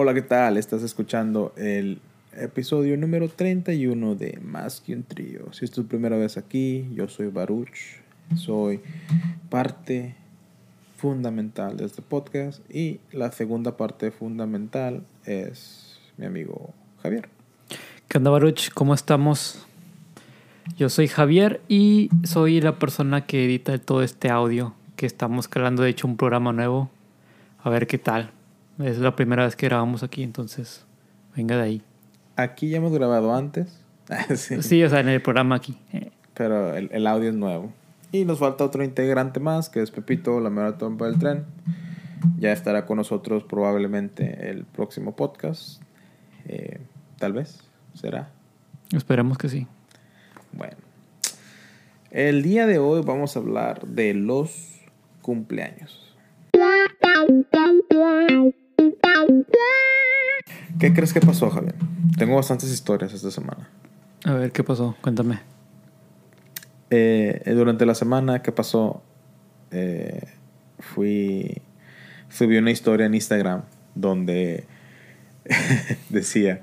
Hola, ¿qué tal? Estás escuchando el episodio número 31 de Más que un trío. Si es tu primera vez aquí, yo soy Baruch, soy parte fundamental de este podcast y la segunda parte fundamental es mi amigo Javier. ¿Qué onda, Baruch? ¿Cómo estamos? Yo soy Javier y soy la persona que edita todo este audio que estamos creando, de hecho, un programa nuevo. A ver qué tal. Es la primera vez que grabamos aquí, entonces venga de ahí. Aquí ya hemos grabado antes. sí. sí. o sea, en el programa aquí. Pero el, el, audio es nuevo. Y nos falta otro integrante más, que es Pepito, la mera trompa del tren. Ya estará con nosotros probablemente el próximo podcast. Eh, tal vez, será. Esperemos que sí. Bueno. El día de hoy vamos a hablar de los cumpleaños. ¿Qué crees que pasó, Javier? Tengo bastantes historias esta semana. A ver, ¿qué pasó? Cuéntame. Eh, durante la semana que pasó, eh, fui. Subí una historia en Instagram donde decía: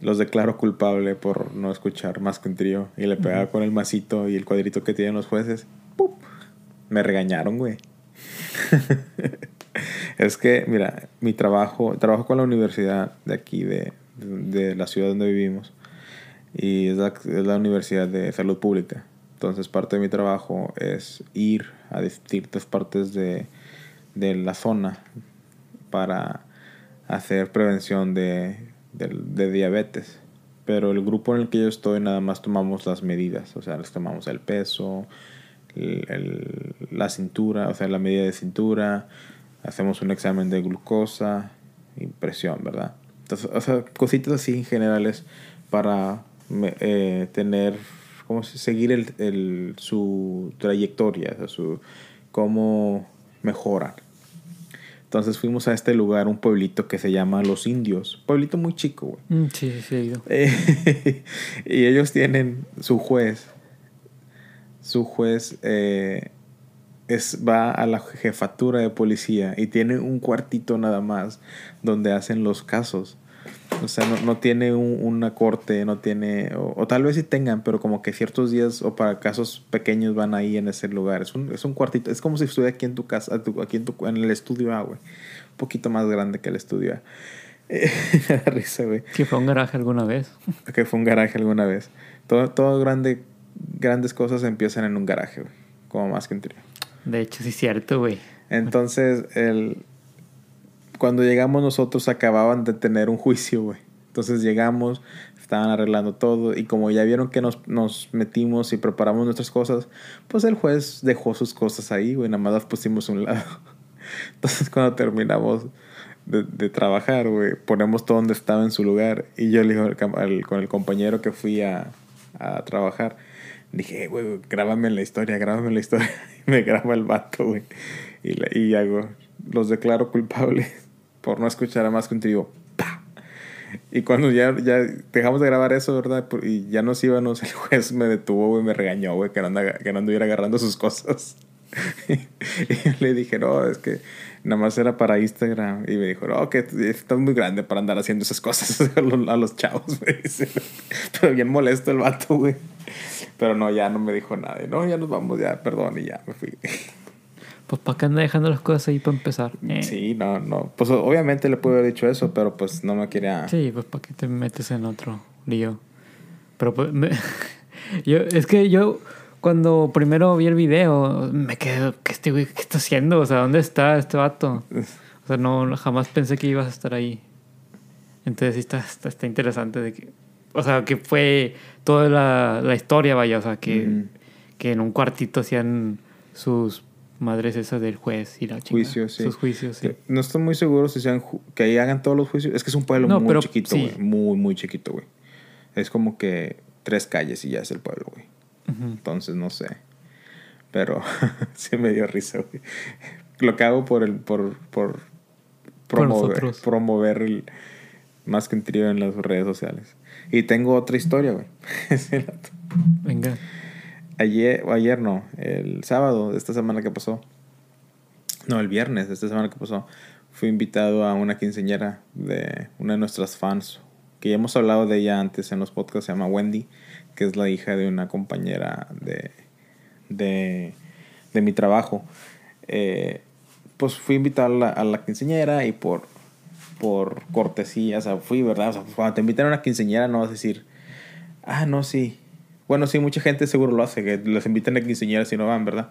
Los declaro culpable por no escuchar más que un trío. Y le pegaba con el masito y el cuadrito que tienen los jueces. Me regañaron, güey. es que, mira, mi trabajo, trabajo con la universidad de aquí, de, de la ciudad donde vivimos, y es la, Universidad de Salud Pública. Entonces, parte de mi trabajo es ir a distintas partes de, de la zona para hacer prevención de, de, diabetes. Pero el grupo en el que yo estoy nada más tomamos las medidas, o sea, les tomamos el peso, el, la cintura, o sea, la medida de cintura, hacemos un examen de glucosa y presión, ¿verdad? Entonces, o sea, cositas así generales para eh, tener, ¿cómo se seguir el, el, su trayectoria, o sea, su, cómo mejoran. Entonces fuimos a este lugar, un pueblito que se llama Los Indios. Pueblito muy chico, güey. Mm, sí, sí, sí. Eh, y ellos tienen su juez. Su juez eh, es, va a la jefatura de policía y tiene un cuartito nada más donde hacen los casos. O sea, no, no tiene un, una corte, no tiene, o, o, tal vez sí tengan, pero como que ciertos días o para casos pequeños van ahí en ese lugar. Es un, es un cuartito, es como si estuviera aquí en tu casa, aquí en, tu, en el estudio A, güey. Un poquito más grande que el estudio A. Me da risa, güey. Que fue un garaje alguna vez. Que fue un garaje alguna vez. Todo, todo grande, grandes cosas empiezan en un garaje, güey. Como más que un trío. De hecho, sí es cierto, güey. Entonces, el, cuando llegamos nosotros acababan de tener un juicio, güey. Entonces llegamos, estaban arreglando todo y como ya vieron que nos, nos, metimos y preparamos nuestras cosas, pues el juez dejó sus cosas ahí, güey, nada más las pusimos a un lado. Entonces cuando terminamos de, de trabajar, güey, ponemos todo donde estaba en su lugar y yo le al, con el compañero que fui a, a trabajar, dije, güey, grábame la historia, grábame la historia. Y me graba el vato, güey. Y, y hago, los declaro culpables por no escuchar a más que un. Y cuando ya, ya dejamos de grabar eso, ¿verdad? Y ya nos íbamos, el juez me detuvo, güey, me regañó, güey, que, no que no anduviera agarrando sus cosas. y le dije, no, es que nada más era para Instagram. Y me dijo, no, que estás muy grande para andar haciendo esas cosas a los, a los chavos, güey. Pero bien molesto el vato, güey. Pero no, ya no me dijo nada. No, ya nos vamos, ya, perdón, y ya me fui. Pues para qué anda dejando las cosas ahí para empezar. Eh. Sí, no, no. Pues obviamente le pude haber dicho eso, pero pues no me quería. Sí, pues para qué te metes en otro lío. Pero pues. Me... yo, es que yo cuando primero vi el video, me quedé, ¿qué, este güey, ¿qué está haciendo? O sea, ¿dónde está este vato? O sea, no, jamás pensé que ibas a estar ahí. Entonces sí está, está, está interesante de que. O sea, que fue toda la, la historia, vaya. O sea, que, mm. que en un cuartito hacían sus madres esas del juez y la chica. Juicios, sí. Sus juicios, sí. No estoy muy seguro si sean que ahí hagan todos los juicios. Es que es un pueblo no, muy pero, chiquito, güey. Sí. Muy, muy chiquito, güey. Es como que tres calles y ya es el pueblo, güey. Uh -huh. Entonces, no sé. Pero sí me dio risa, güey. Lo que hago por el, por, por promover, por promover el, más que un trío en las redes sociales. Y tengo otra historia, güey. Venga ayer, o ayer no, el sábado de esta semana que pasó, no, el viernes de esta semana que pasó, fui invitado a una quinceañera de una de nuestras fans, que ya hemos hablado de ella antes en los podcasts, se llama Wendy, que es la hija de una compañera de, de, de mi trabajo. Eh, pues fui invitado a la, a la quinceañera y por, por cortesía, o sea, fui, ¿verdad? O sea, cuando te invitan a una quinceañera no vas a decir, ah, no, sí. Bueno, sí, mucha gente seguro lo hace, que los invitan a quinceañeras y no van, ¿verdad?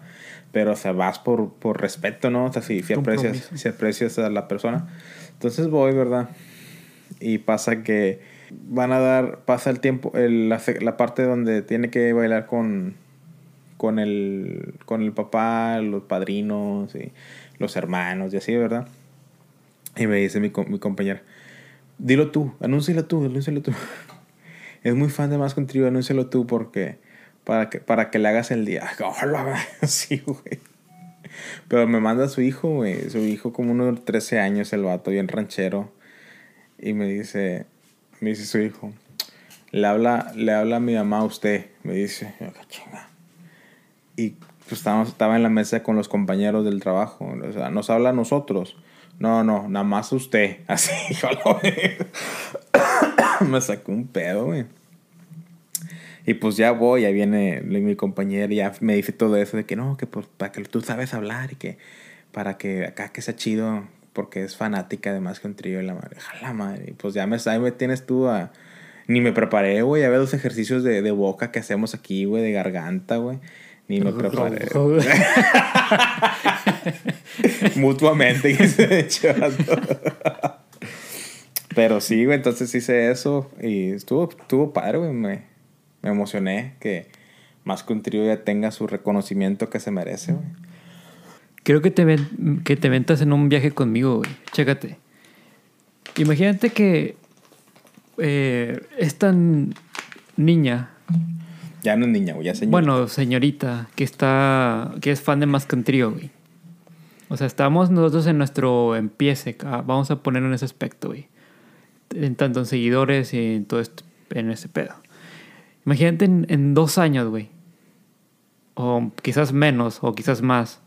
Pero, o sea, vas por, por respeto, ¿no? O sea, si, si aprecias, si aprecias a la persona. Entonces voy, ¿verdad? Y pasa que van a dar, pasa el tiempo, el, la, la parte donde tiene que bailar con, con el, con el papá, los padrinos y los hermanos y así, ¿verdad? Y me dice mi, mi compañera, dilo tú, anúncialo tú, anúncialo tú. es muy fan de Más Contigo, anúncialo tú porque para que, para que le hagas el día. sí, güey. Pero me manda su hijo, güey. Su hijo como unos 13 años, el vato, bien ranchero. Y me dice, me dice su hijo, le habla, le habla a mi mamá a usted, me dice, chinga. Y pues estábamos, estaba en la mesa con los compañeros del trabajo. O sea, nos habla a nosotros. No, no, nada más usted. Así, me sacó un pedo, güey. Y pues ya voy, ya viene mi compañera, ya me dice todo eso de que no, que pues, para que tú sabes hablar y que para que acá que sea chido, porque es fanática de más que un trío y la madre. Jala madre. Y pues ya me, ahí me tienes tú a. Ni me preparé, güey. Ya veo los ejercicios de, de boca que hacemos aquí, güey, de garganta, güey. Ni me preparé. Mutuamente, Pero sí, güey, entonces hice eso y estuvo, estuvo padre, güey. Me, me emocioné que más que un trío ya tenga su reconocimiento que se merece, güey. Creo que te, ven, que te ventas en un viaje conmigo, güey. Chécate. Imagínate que eh, esta niña. Ya no es niña, güey, ya señorita. Bueno, señorita, que está. que es fan de más trío, güey. O sea, estamos nosotros en nuestro empiece, vamos a poner en ese aspecto, güey. En tanto en seguidores y en todo esto, en ese pedo. Imagínate en, en dos años, güey. O quizás menos, o quizás más.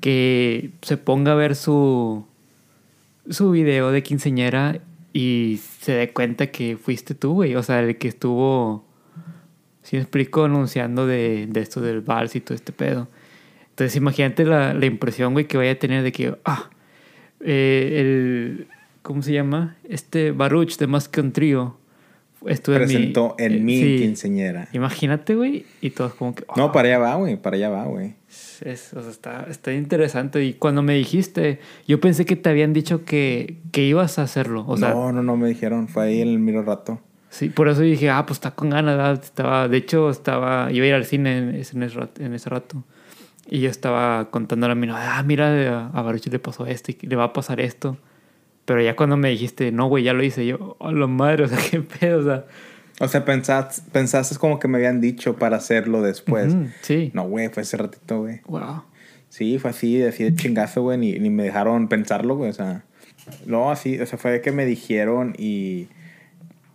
Que se ponga a ver su, su video de quinceñera y se dé cuenta que fuiste tú, güey. O sea, el que estuvo, si me explico, anunciando de, de esto del vals y todo este pedo. Entonces imagínate la, la impresión, güey, que vaya a tener de que, ah, eh, el, ¿cómo se llama? Este Baruch de Más que un trío. Estuve Presentó en mi, en mi sí. quinceñera. Imagínate, güey, y todos como que... Oh. No, para allá va, güey, para allá va, güey. Es, o sea, está, está interesante. Y cuando me dijiste, yo pensé que te habían dicho que, que ibas a hacerlo. O sea, no, no, no me dijeron. Fue ahí en el miro rato. Sí, por eso dije, ah, pues está con ganas. Estaba, de hecho, estaba, iba a ir al cine en, en, ese, rato, en ese rato. Y yo estaba contándole a mi ah, mira, a Baruch le pasó esto y le va a pasar esto. Pero ya cuando me dijiste, no, güey, ya lo hice, yo, oh, la madre, o sea, qué pedo, o sea. O sea, pensaste, pensaste como que me habían dicho para hacerlo después. Uh -huh, sí. No, güey, fue ese ratito, güey. Wow. Sí, fue así, así de chingazo, güey, ni, ni me dejaron pensarlo, güey, o sea. No, así, o sea, fue que me dijeron y,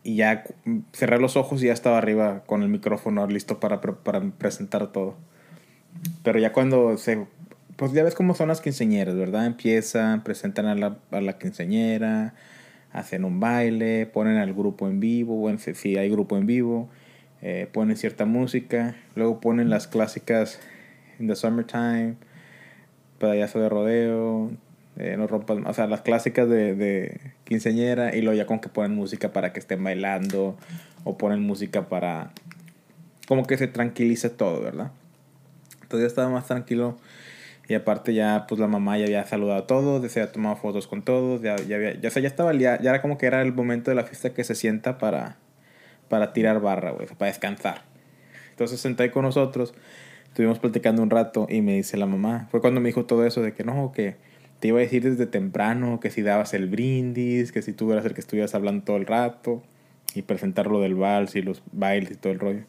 y ya cerré los ojos y ya estaba arriba con el micrófono listo para, para presentar todo. Pero ya cuando se... Pues ya ves cómo son las quinceañeras, ¿verdad? Empiezan, presentan a la, a la quinceañera, hacen un baile, ponen al grupo en vivo, bueno, si, si hay grupo en vivo, eh, ponen cierta música, luego ponen las clásicas In the Summertime, Pedallazo de Rodeo, eh, No Rompas, o sea, las clásicas de, de quinceañera y luego ya con que ponen música para que estén bailando o ponen música para... como que se tranquilice todo, ¿verdad? Entonces ya estaba más tranquilo. Y aparte ya, pues la mamá ya había saludado a todos, ya se había tomado fotos con todos, ya, ya, había, ya, sea, ya estaba, ya, ya, era como que era el momento de la fiesta que se sienta para, para tirar barra, güey, para descansar. Entonces senté con nosotros, estuvimos platicando un rato y me dice la mamá, fue cuando me dijo todo eso de que no, que te iba a decir desde temprano que si dabas el brindis, que si tú eras el que estuvieras hablando todo el rato y presentar lo del vals y los bailes y todo el rollo.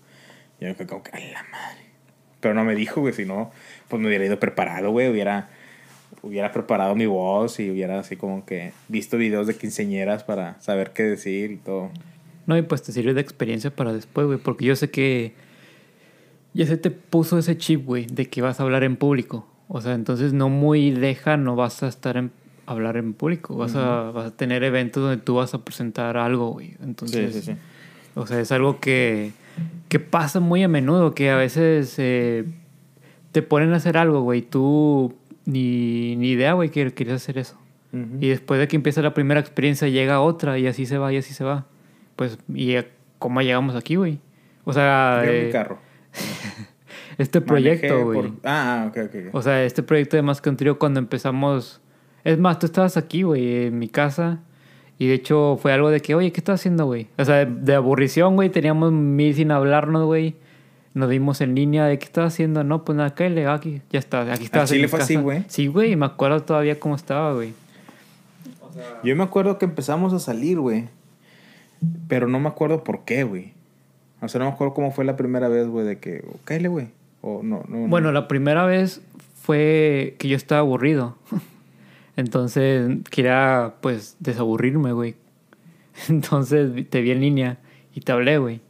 Y yo me quedé como que, a la madre. Pero no me dijo, güey, si no, pues me hubiera ido preparado, güey, hubiera, hubiera preparado mi voz y hubiera así como que visto videos de quinceñeras para saber qué decir y todo. No, y pues te sirve de experiencia para después, güey, porque yo sé que ya se te puso ese chip, güey, de que vas a hablar en público. O sea, entonces no muy lejano vas a estar en, hablar en público, vas, a, vas a tener eventos donde tú vas a presentar algo, güey. Entonces, Sí, sí, sí. o sea, es algo que, que pasa muy a menudo, que a veces eh, te ponen a hacer algo, güey, tú ni, ni idea, güey, que querías hacer eso. Y después de que empieza la primera experiencia, llega otra y así se va y así se va. Pues, ¿y cómo llegamos aquí, güey? O sea, Yo eh, mi carro. este proyecto, güey. por- Ah, ah, ok, ok. O sea, este proyecto de Más Trío cuando empezamos... Es más, tú estabas aquí, güey, en mi casa. Y de hecho fue algo de que, oye, ¿qué estás haciendo, güey? O sea, de, de aburrición, güey. Teníamos mil sin hablarnos, güey. Nos vimos en línea de qué estás haciendo. No, pues nada, cállale, aquí. Ya está, aquí en Chile fue casa. así, güey? Sí, güey. Me acuerdo todavía cómo estaba, güey. Yo me acuerdo que empezamos a salir, güey. Pero no me acuerdo por qué, güey. O sea, no me acuerdo cómo fue la primera vez, güey, de que, oh, cállale, güey. O no, no. no. Bueno, la primera vez fue que yo estaba aburrido. Entonces quería, pues, desaburrirme, güey. Entonces te vi en línea y te hablé, güey.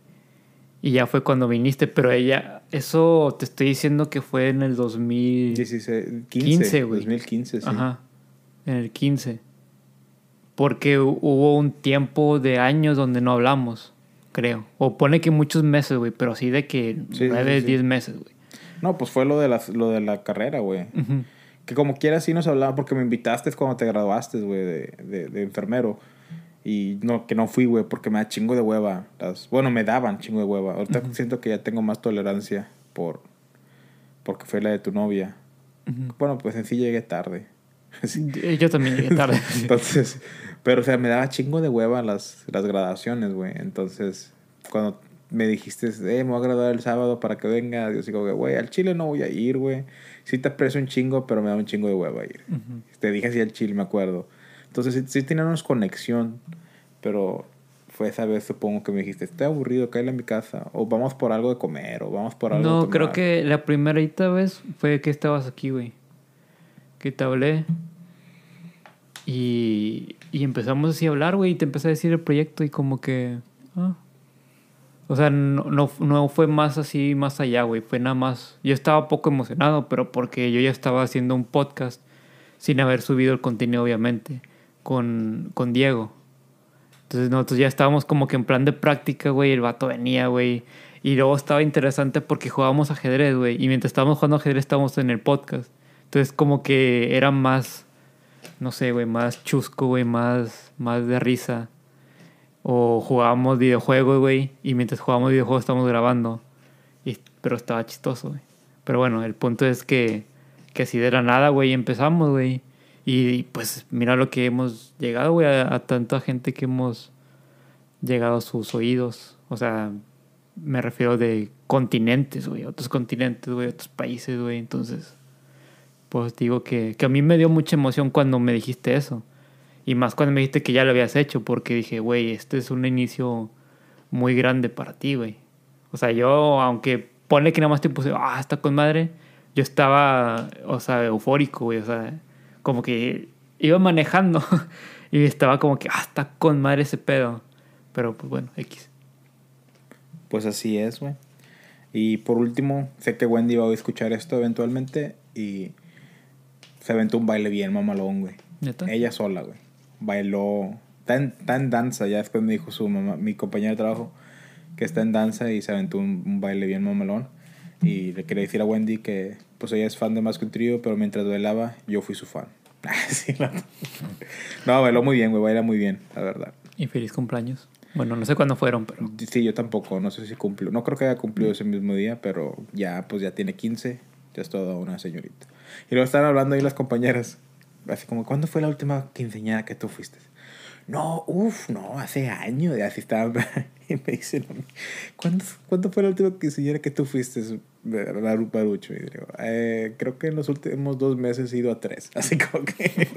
Y ya fue cuando viniste, pero ella, eso te estoy diciendo que fue en el 2000. 16, 15, 15, güey. 2015, sí. Ajá, en el 15. Porque hu- hubo un tiempo de años donde no hablamos, creo. O pone que muchos meses, güey, pero así de que Sí, sí, nueve, sí. diez meses, güey. No, pues fue lo de la, lo de la carrera, güey. Ujú. Que como quiera sí nos hablaba porque me invitaste cuando te graduaste, güey, de, de, de enfermero. Y no, que no fui, güey, porque me da chingo de hueva. Las, bueno, me daban chingo de hueva. Ahorita siento que ya tengo más tolerancia por porque fue la de tu novia. Bueno, pues en sí llegué tarde. Sí. Yo también llegué tarde. Entonces, pero o sea, me daba chingo de hueva las, las graduaciones, güey. Entonces, cuando me dijiste, eh, me voy a graduar el sábado para que venga, yo digo, güey, al Chile no voy a ir, güey. Sí te aprecio un chingo, pero me da un chingo de hueva ir. Ujú. Te dije así al Chile, me acuerdo. Entonces, sí, sí teníamos conexión, pero fue esa vez, supongo que me dijiste, estoy aburrido, cállate a mi casa, o vamos por algo de comer, o vamos por algo de No, tomar". creo que la primerita vez fue que estabas aquí, güey. Que te hablé. Y, y empezamos así a hablar, güey. Y te empecé a decir el proyecto y como que... ah. O sea, no, no, no fue más así, más allá, güey. Fue nada más... Yo estaba poco emocionado, pero porque yo ya estaba haciendo un podcast sin haber subido el contenido, obviamente, con, con Diego. Entonces nosotros ya estábamos como que en plan de práctica, güey. El vato venía, güey. Y luego estaba interesante porque jugábamos ajedrez, güey. Y mientras estábamos jugando ajedrez estábamos en el podcast. Entonces como que era más, no sé, güey, más chusco, güey, más, más de risa. O jugábamos videojuegos, güey. Y mientras jugábamos videojuegos estábamos grabando. Y, pero estaba chistoso, güey. Pero bueno, el punto es que, que así de la nada, güey, empezamos, güey. Y pues mira lo que hemos llegado, güey, a, a tanta gente que hemos llegado a sus oídos. O sea, me refiero de continentes, güey, otros continentes, güey, otros países, güey. Entonces, pues digo que, que a mí me dio mucha emoción cuando me dijiste eso. Y más cuando me dijiste que ya lo habías hecho, porque dije, güey, este es un inicio muy grande para ti, güey. O sea, yo, aunque pone que nada más te puse, ah, está con madre, yo estaba, o sea, eufórico, güey, o sea, como que iba manejando y estaba como que, ah, está con madre ese pedo. Pero pues bueno, X. Pues así es, güey. Y por último, sé que Wendy va a escuchar esto eventualmente y se aventó un baile bien mamalón, güey. Ella sola, güey. Bailó. Está en, está en danza, ya después me dijo su mamá, mi compañera de trabajo, que está en danza y se aventó un, un baile bien mamalón. Y le quería decir a Wendy que pues ella es fan de Más que un trío, pero mientras bailaba, yo fui su fan. Sí, no. no, bailó muy bien, güey, baila muy bien, la verdad. Y feliz cumpleaños. Bueno, no sé cuándo fueron, pero... Sí, yo tampoco, no sé si cumplió. No creo que haya cumplido ese mismo día, pero ya, pues ya tiene 15, ya es toda una señorita. Y luego estaban hablando ahí las compañeras, así como, ¿cuándo fue la última quinceañera que tú fuiste? No, uff, no, hace años, y así estaban. y me dicen, a mí, ¿cuándo, ¿cuándo fue la última quinceañera que tú fuiste, Baru- Barucho? Y digo, "Eh, creo que en los últimos dos meses he ido a tres. Así como que,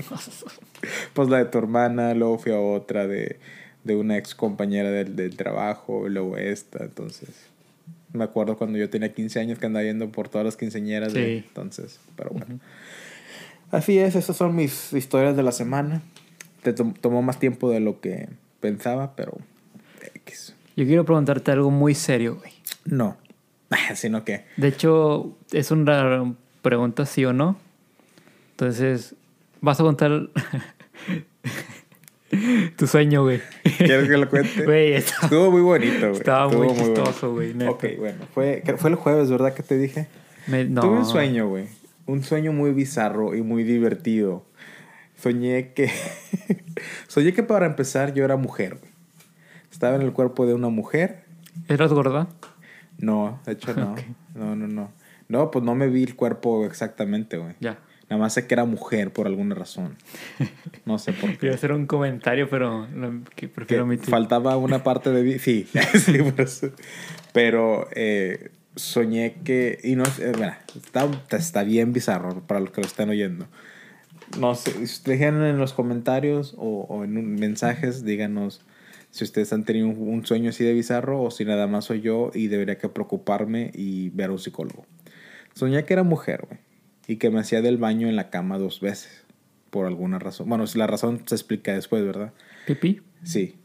pues la de tu hermana, luego fui a otra de, de una ex compañera del, del trabajo, luego esta, entonces. Me acuerdo cuando yo tenía 15 años que andaba yendo por todas las quinceañeras de Sí. entonces, pero bueno. Así es, esas son mis historias de la semana. Te tom- tomó más tiempo de lo que pensaba, pero X. Yo quiero preguntarte algo muy serio, güey. No. Sino que De hecho, es una pregunta sí o no. Entonces, Vas a contar tu sueño, güey. ¿Quieres que lo cuente? Güey, está- Estuvo muy bonito, güey. Estaba Estuvo muy chistoso, güey. Ok, bueno. Fue, fue el jueves, ¿verdad? Que te dije. me- no. Tuve un sueño, güey. Un sueño muy bizarro y muy divertido. Soñé que. Soñé que para empezar yo era mujer. Estaba en el cuerpo de una mujer. ¿Eras gorda? No, de hecho no. No, no, no. No, pues no me vi el cuerpo exactamente, güey. Ya. Nada más sé que era mujer por alguna razón. No sé por qué. Quería hacer un comentario, pero lo- que prefiero que faltaba una parte de sí, sí por eso. pero eh, soñé que y no sé, eh, bueno, está, está bien bizarro para los que lo estén oyendo no sé dejan en los comentarios o, o en un- mensajes díganos si ustedes han tenido un, un sueño así de bizarro o si nada más soy yo y debería que preocuparme y ver a un psicólogo soñé que era mujer güey y que me hacía del baño en la cama dos veces por alguna razón bueno la razón se explica después verdad ¿Pipí? Sí.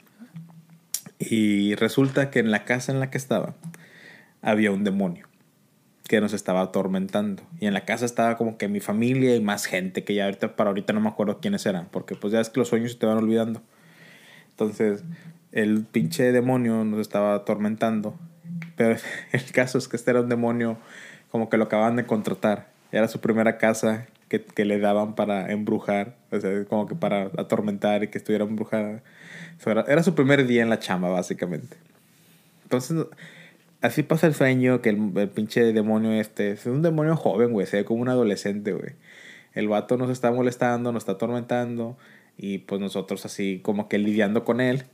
Y resulta que en la casa en la que estaba había un demonio que nos estaba atormentando. Y en la casa estaba como que mi familia y más gente que ya ahorita para ahorita no me acuerdo quiénes eran, porque pues ya es que los sueños se te van olvidando. Entonces, el pinche demonio nos estaba atormentando. Pero el caso es que este era un demonio como que lo acababan de contratar. Era su primera casa que, que le daban para embrujar, o sea, como que para atormentar y que estuviera embrujada. Era, era su primer día en la chamba, básicamente. Entonces, así pasa el sueño que el, el pinche demonio este es un demonio joven, güey, se ve como un adolescente, güey. El vato nos está molestando, nos está atormentando y pues nosotros así como que lidiando con él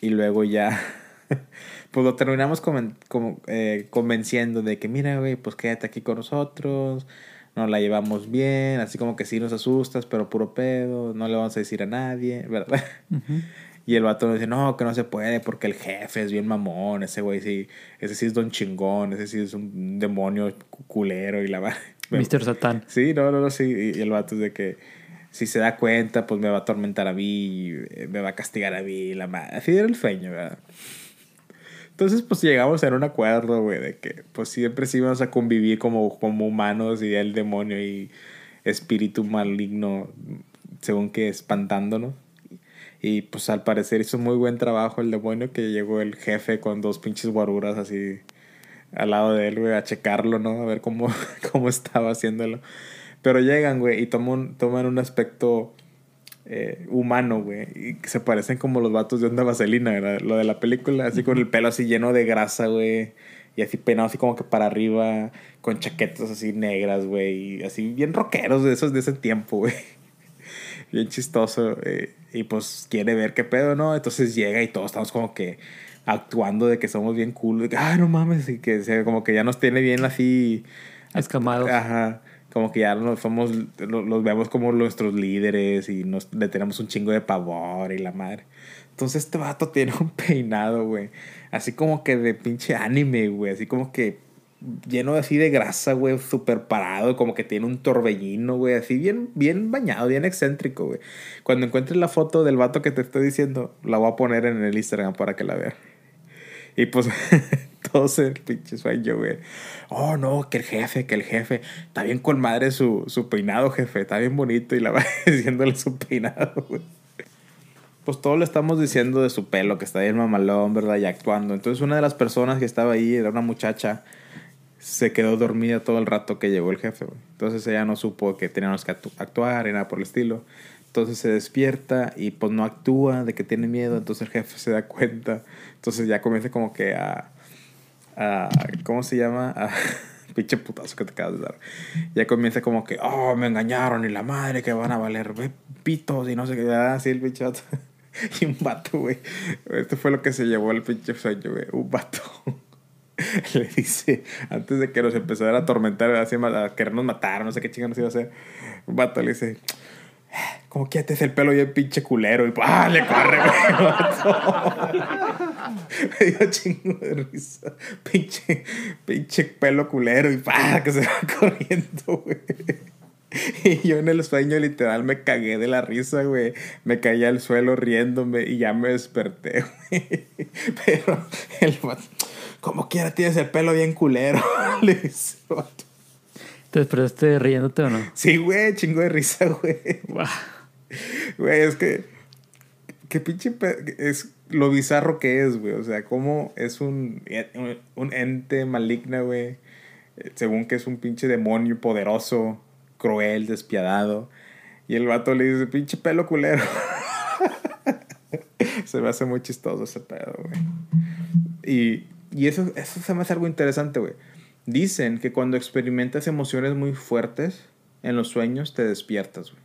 y luego ya pues lo terminamos conven- como, eh, convenciendo de que mira, güey, pues quédate aquí con nosotros, nos la llevamos bien, así como que sí nos asustas, pero puro pedo, no le vamos a decir a nadie, ¿verdad? Ujú. Y el vato dice, no, que no se puede porque el jefe es bien mamón, ese güey sí, ese sí es don chingón, ese sí es un demonio cu- culero y la madre. Mr. Satán. Sí, no, no, no, sí. Y el vato es de que si se da cuenta, pues me va a atormentar a mí, eh, me va a castigar a mí, la madre. Así era el sueño, ¿verdad? Entonces, pues llegamos a un acuerdo, güey, de que pues siempre sí íbamos a convivir como, como humanos y el demonio y espíritu maligno, según que espantándonos. Y pues al parecer hizo muy buen trabajo el demonio que llegó el jefe con dos pinches guaruras así al lado de él, güey, a checarlo, ¿no? A ver cómo, cómo estaba haciéndolo. Pero llegan, güey, y toman, toman un aspecto eh, humano, güey. Y se parecen como los vatos de onda vaselina, ¿verdad? Lo de la película, así con el pelo así lleno de grasa, güey. Y así peinado así como que para arriba, con chaquetas así negras, güey. Y así bien rockeros de esos de ese tiempo, güey. Bien chistoso. eh, y pues quiere ver qué pedo, ¿no? Entonces llega y todos estamos como que actuando de que somos bien cool. De que, ay, no mames. Y que como que ya nos tiene bien así... Escamados. Ajá. Como que ya nos somos, lo- los vemos como nuestros líderes y nos, le tenemos un chingo de pavor y la madre. Entonces este vato tiene un peinado, güey. Así como que de pinche anime, güey. Así como que lleno así de grasa, güey. Súper parado. Como que tiene un torbellino, güey. Así bien, bien bañado, bien excéntrico, güey. Cuando encuentres la foto del vato que te estoy diciendo, la voy a poner en el Instagram para que la vean. Y pues todos el pinche sueño, güey. Oh, no, que el jefe, que el jefe. Está bien con madre su, su peinado, jefe. Está bien bonito. Y la va diciéndole su peinado, güey. Pues todo le estamos diciendo de su pelo, que está bien mamalón, ¿verdad? Y actuando. Entonces una de las personas que estaba ahí, era una muchacha, se quedó dormida todo el rato que llegó el jefe. Entonces ella no supo que teníamos que actu- actuar y nada por el estilo. Entonces se despierta y pues no actúa de que tiene miedo. Entonces el jefe se da cuenta. Entonces ya comienza como que a... a ¿Cómo se llama? A, pinche putazo que te acabas de dar. Ya comienza como que, oh, me engañaron y la madre que van a valer ve, pitos y no sé qué. Así el pinche y un vato, güey. Esto fue lo que se llevó el pinche sueño, güey. Un vato. Le dice, antes de que nos empezara a atormentar, a querernos matar, no sé qué chingados iba a hacer. Un vato le dice, como que el pelo bien pinche culero. Y ¡ah! Le corre, güey. Me dio chingo de risa. Pinche, pinche pelo culero. Y ¡pah! Que se va corriendo, güey. Y yo en el sueño literal me cagué de la risa, güey. Me caí al suelo riéndome y ya me desperté, güey. Pero el vato, como quiera tienes el pelo bien culero. Le dice el vato. ¿Te despertaste riéndote o no? Sí, güey, chingo de risa, güey. Güey, es que. Qué pinche. Es lo bizarro que es, güey. O sea, cómo es un, un ente maligna, güey. Según que es un pinche demonio poderoso, cruel, despiadado. Y el vato le dice, pinche pelo culero. se me hace muy chistoso ese pedo, güey. Y, y eso, eso se me hace algo interesante, güey. Dicen que cuando experimentas emociones muy fuertes en los sueños, te despiertas, güey.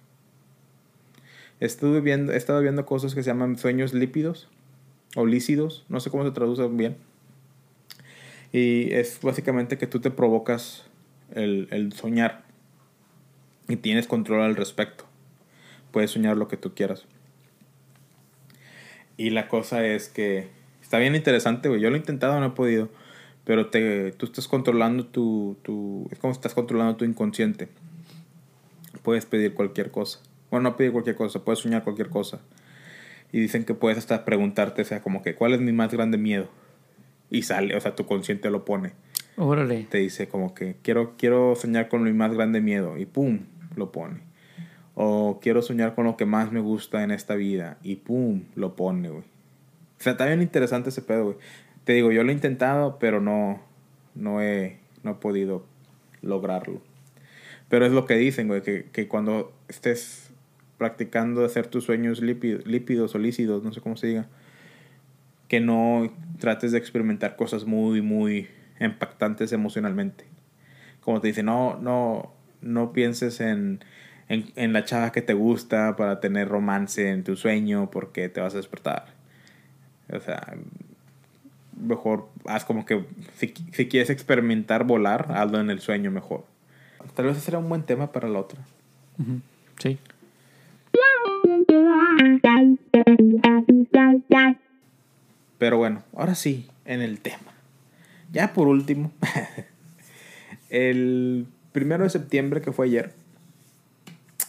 Viendo, he estado viendo cosas que se llaman sueños lípidos o lícidos, no sé cómo se traduce bien. Y es básicamente que tú te provocas el, el soñar y tienes control al respecto. Puedes soñar lo que tú quieras. Y la cosa es que está bien interesante, güey. Yo lo he intentado, no he podido. Pero te, tú estás controlando tu, tu... Es como estás controlando tu inconsciente. Puedes pedir cualquier cosa. Bueno, no pedir cualquier cosa, puedes soñar cualquier cosa. Y dicen que puedes hasta preguntarte, o sea, como que, ¿cuál es mi más grande miedo? Y sale, o sea, tu consciente lo pone. Órale. Te dice como que, quiero, quiero soñar con mi más grande miedo. Y pum, lo pone. O quiero soñar con lo que más me gusta en esta vida. Y pum, lo pone, güey. Está bien interesante ese pedo, güey. Te digo, yo lo he intentado, pero no, no, he, no he podido lograrlo. Pero es lo que dicen, güey, que, que cuando estés practicando hacer tus sueños lípidos, o lícidos, no sé cómo se diga, que no trates de experimentar cosas muy, muy impactantes emocionalmente. Como te dice, no, no, no pienses en, en, en, la chava que te gusta para tener romance en tu sueño porque te vas a despertar. O sea, mejor haz como que si, si quieres experimentar volar, hazlo en el sueño mejor. Tal vez será un buen tema para la otra. Sí. Pero bueno, ahora sí, en el tema. Ya por último, el primero de septiembre, que fue ayer,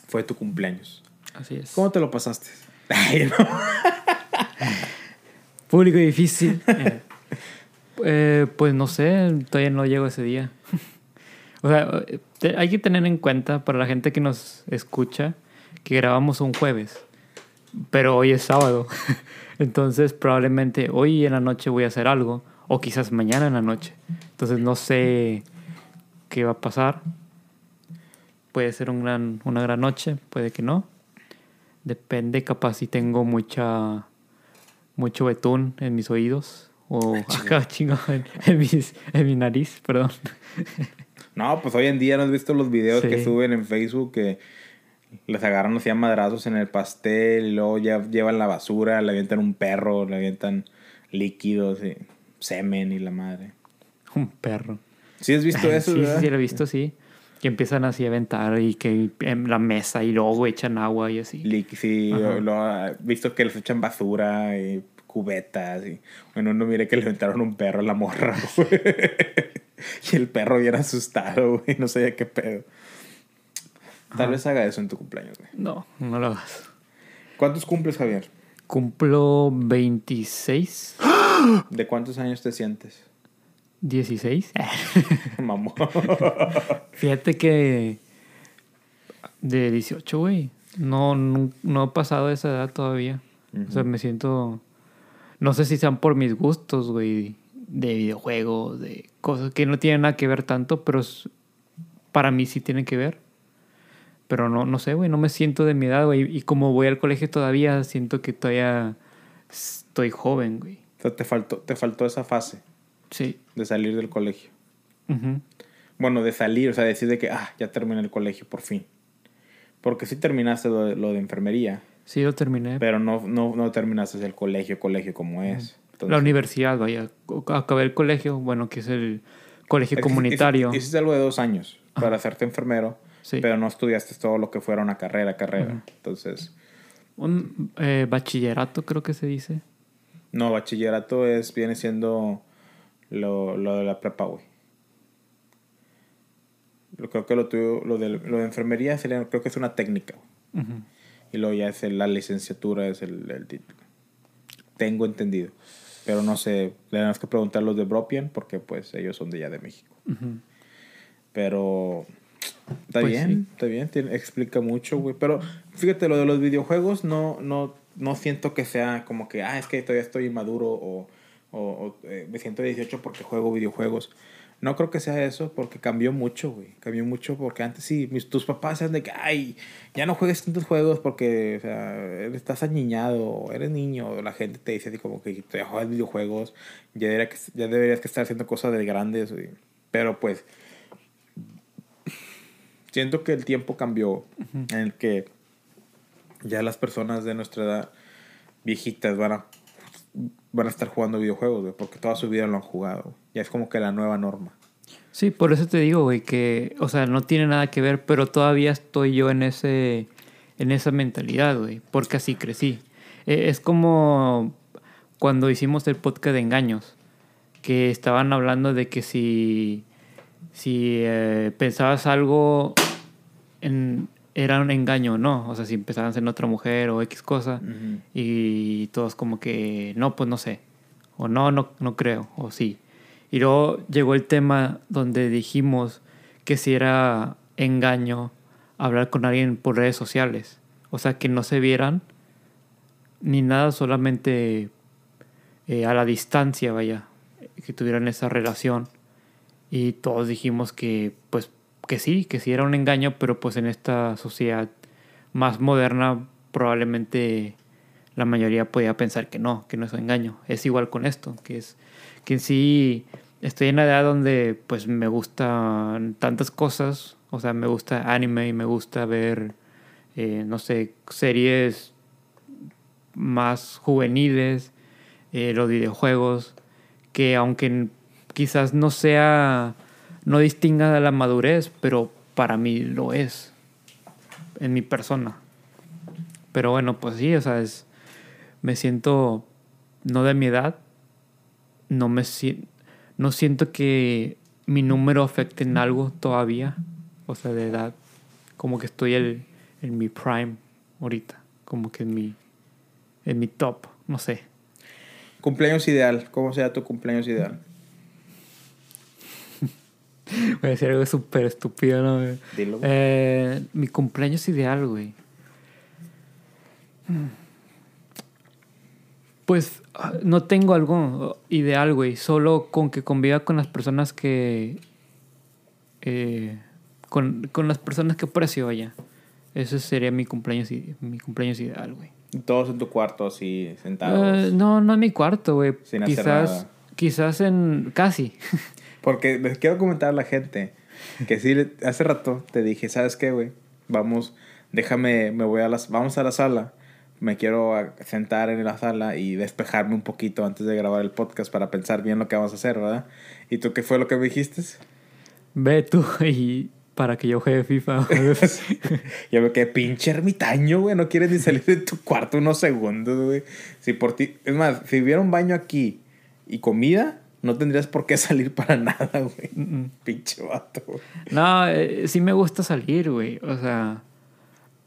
fue tu cumpleaños. Así es. ¿Cómo te lo pasaste? Público difícil. Eh, eh, pues no sé, todavía no llego ese día. o sea, hay que tener en cuenta para la gente que nos escucha que grabamos un jueves, pero hoy es sábado. Entonces probablemente hoy en la noche voy a hacer algo, o quizás mañana en la noche. Entonces no sé qué va a pasar. Puede ser un gran, una gran noche, puede que no. Depende, capaz si tengo mucha mucho betún en mis oídos o acá chingo en, en mi nariz, perdón. No, pues hoy en día no has visto los videos que suben en Facebook que les agarran así a madrazos en el pastel y luego ya llevan la basura, le avientan un perro, le avientan líquidos y semen y la madre. Un perro. ¿Sí has visto eso? sí, sí, lo he visto, sí. Que empiezan así a aventar y que en la mesa y luego echan agua y así. sí, he visto que les echan basura y cubetas y bueno, uno mire que le aventaron un perro a la morra, y el perro bien asustado, güey, no sabía qué pedo. Tal vez haga eso en tu cumpleaños, güey. No, no lo hagas. ¿Cuántos cumples, Javier? Cumplo 26. ¿De cuántos años te sientes? 16. Mamón. Fíjate que de 18, güey. No, no, he pasado esa edad todavía. O sea, me siento... No sé si sean por mis gustos, güey. De videojuegos, de cosas que no tienen nada que ver tanto, pero para mí sí tienen que ver. Pero no, no sé, güey, no me siento de mi edad, güey. Y como voy al colegio todavía, siento que todavía estoy joven, güey. O sea, te faltó, te faltó esa fase. Sí. De salir del colegio. Bueno, de salir, o sea, decir de que, ah, ya terminé el colegio, por fin. Porque sí terminaste lo de, lo de enfermería. Sí, lo terminé. Pero no, no, no terminaste el colegio, colegio como es. la universidad, vaya. Acabé el colegio, bueno, que es el colegio comunitario. Hiciste algo de dos años para hacerte enfermero pero no estudiaste todo lo que fuera una carrera, carrera. Entonces... Un eh, bachillerato creo que se dice. No, bachillerato es, viene siendo lo, lo de la prepa, güey. Creo que lo, tuyo, lo, de, lo de enfermería sería, creo que es una técnica. Y luego ya es la licenciatura, es el, el, título. Tengo entendido. Pero no sé, le tenemos que preguntar a los de Bropian porque pues ellos son de allá de México. Pero Está Pues bien, sí. está bien, tiene- explica mucho, güey. Pero fíjate, lo de los videojuegos no, no, no siento que sea como que, ah, es que todavía estoy inmaduro o, o, o, eh, me siento 18 porque juego videojuegos. No creo que sea eso porque cambió mucho, güey. Cambió mucho porque antes sí, mis, tus papás eran de que, ay, ya no juegues tantos juegos porque, o sea, estás añiñado, o eres niño. La gente te dice así como que te juegas videojuegos, ya, debería que, ya deberías que estar haciendo cosas de grandes, güey. Pero pues, siento que el tiempo cambió en el que ya las personas de nuestra edad viejitas van a van a estar jugando videojuegos, güey, porque toda su vida lo han jugado. Ya es como que la nueva norma. Sí, por eso te digo, güey, que, o sea, no tiene nada que ver, pero todavía estoy yo en ese, en esa mentalidad, güey, porque así crecí. Eh, es como cuando hicimos el podcast de engaños, que estaban hablando de que si, si eh, pensabas algo en, era un engaño o no, o sea, si pensabas en otra mujer o X cosa, y todos como que, no, pues no sé, o no, no, no creo, o sí. Y luego llegó el tema donde dijimos que si era engaño hablar con alguien por redes sociales. O sea, que no se vieran ni nada, solamente eh, a la distancia, vaya, que tuvieran esa relación. Y todos dijimos que, pues, que sí, que sí era un engaño, pero pues en esta sociedad más moderna probablemente la mayoría podía pensar que no, que no es un engaño. Es igual con esto, que es que en sí estoy en la edad donde pues me gustan tantas cosas, o sea, me gusta anime y me gusta ver, eh, no sé, series más juveniles, eh, los videojuegos, que aunque quizás no sea, no distinga de la madurez, pero para mí lo es, en mi persona. Pero bueno, pues sí, o sea, es, me siento no de mi edad, no me no siento que mi número afecte en algo todavía, o sea, de edad, como que estoy en mi prime ahorita, como que en mi en mi top, no sé. Cumpleaños ideal. ¿Cómo sea tu cumpleaños ideal? Voy a decir algo súper estúpido, ¿no? güey? Dilo. güey. Eh, mi cumpleaños ideal, güey. Hmm. Pues ah, no tengo algo ideal, güey. Solo con que conviva con las personas que. eh, con, con las personas que aprecio, vaya. Ese sería mi cumpleaños, mi cumpleaños ideal, güey. Todos en tu cuarto, así, sentados. Eh, no, no en mi cuarto, güey. Sin hacer Quizás, nada. quizás en. Casi. Porque les quiero comentar a la gente que sí, hace rato te dije, ¿sabes qué, güey? Vamos, déjame, me voy a las, vamos a la sala. Me quiero sentar en la sala y despejarme un poquito antes de grabar el podcast para pensar bien lo que vamos a hacer, ¿verdad? ¿Y tú qué fue lo que me dijiste? Ve tú y. Para que yo juegue FIFA. Yo me quedé pinche ermitaño, güey. No quieres ni salir de tu cuarto unos segundos, güey. Si por ti... Es más, si hubiera un baño aquí y comida, no tendrías por qué salir para nada, güey. Pinche vato, güey. No, eh, sí me gusta salir, güey. O sea,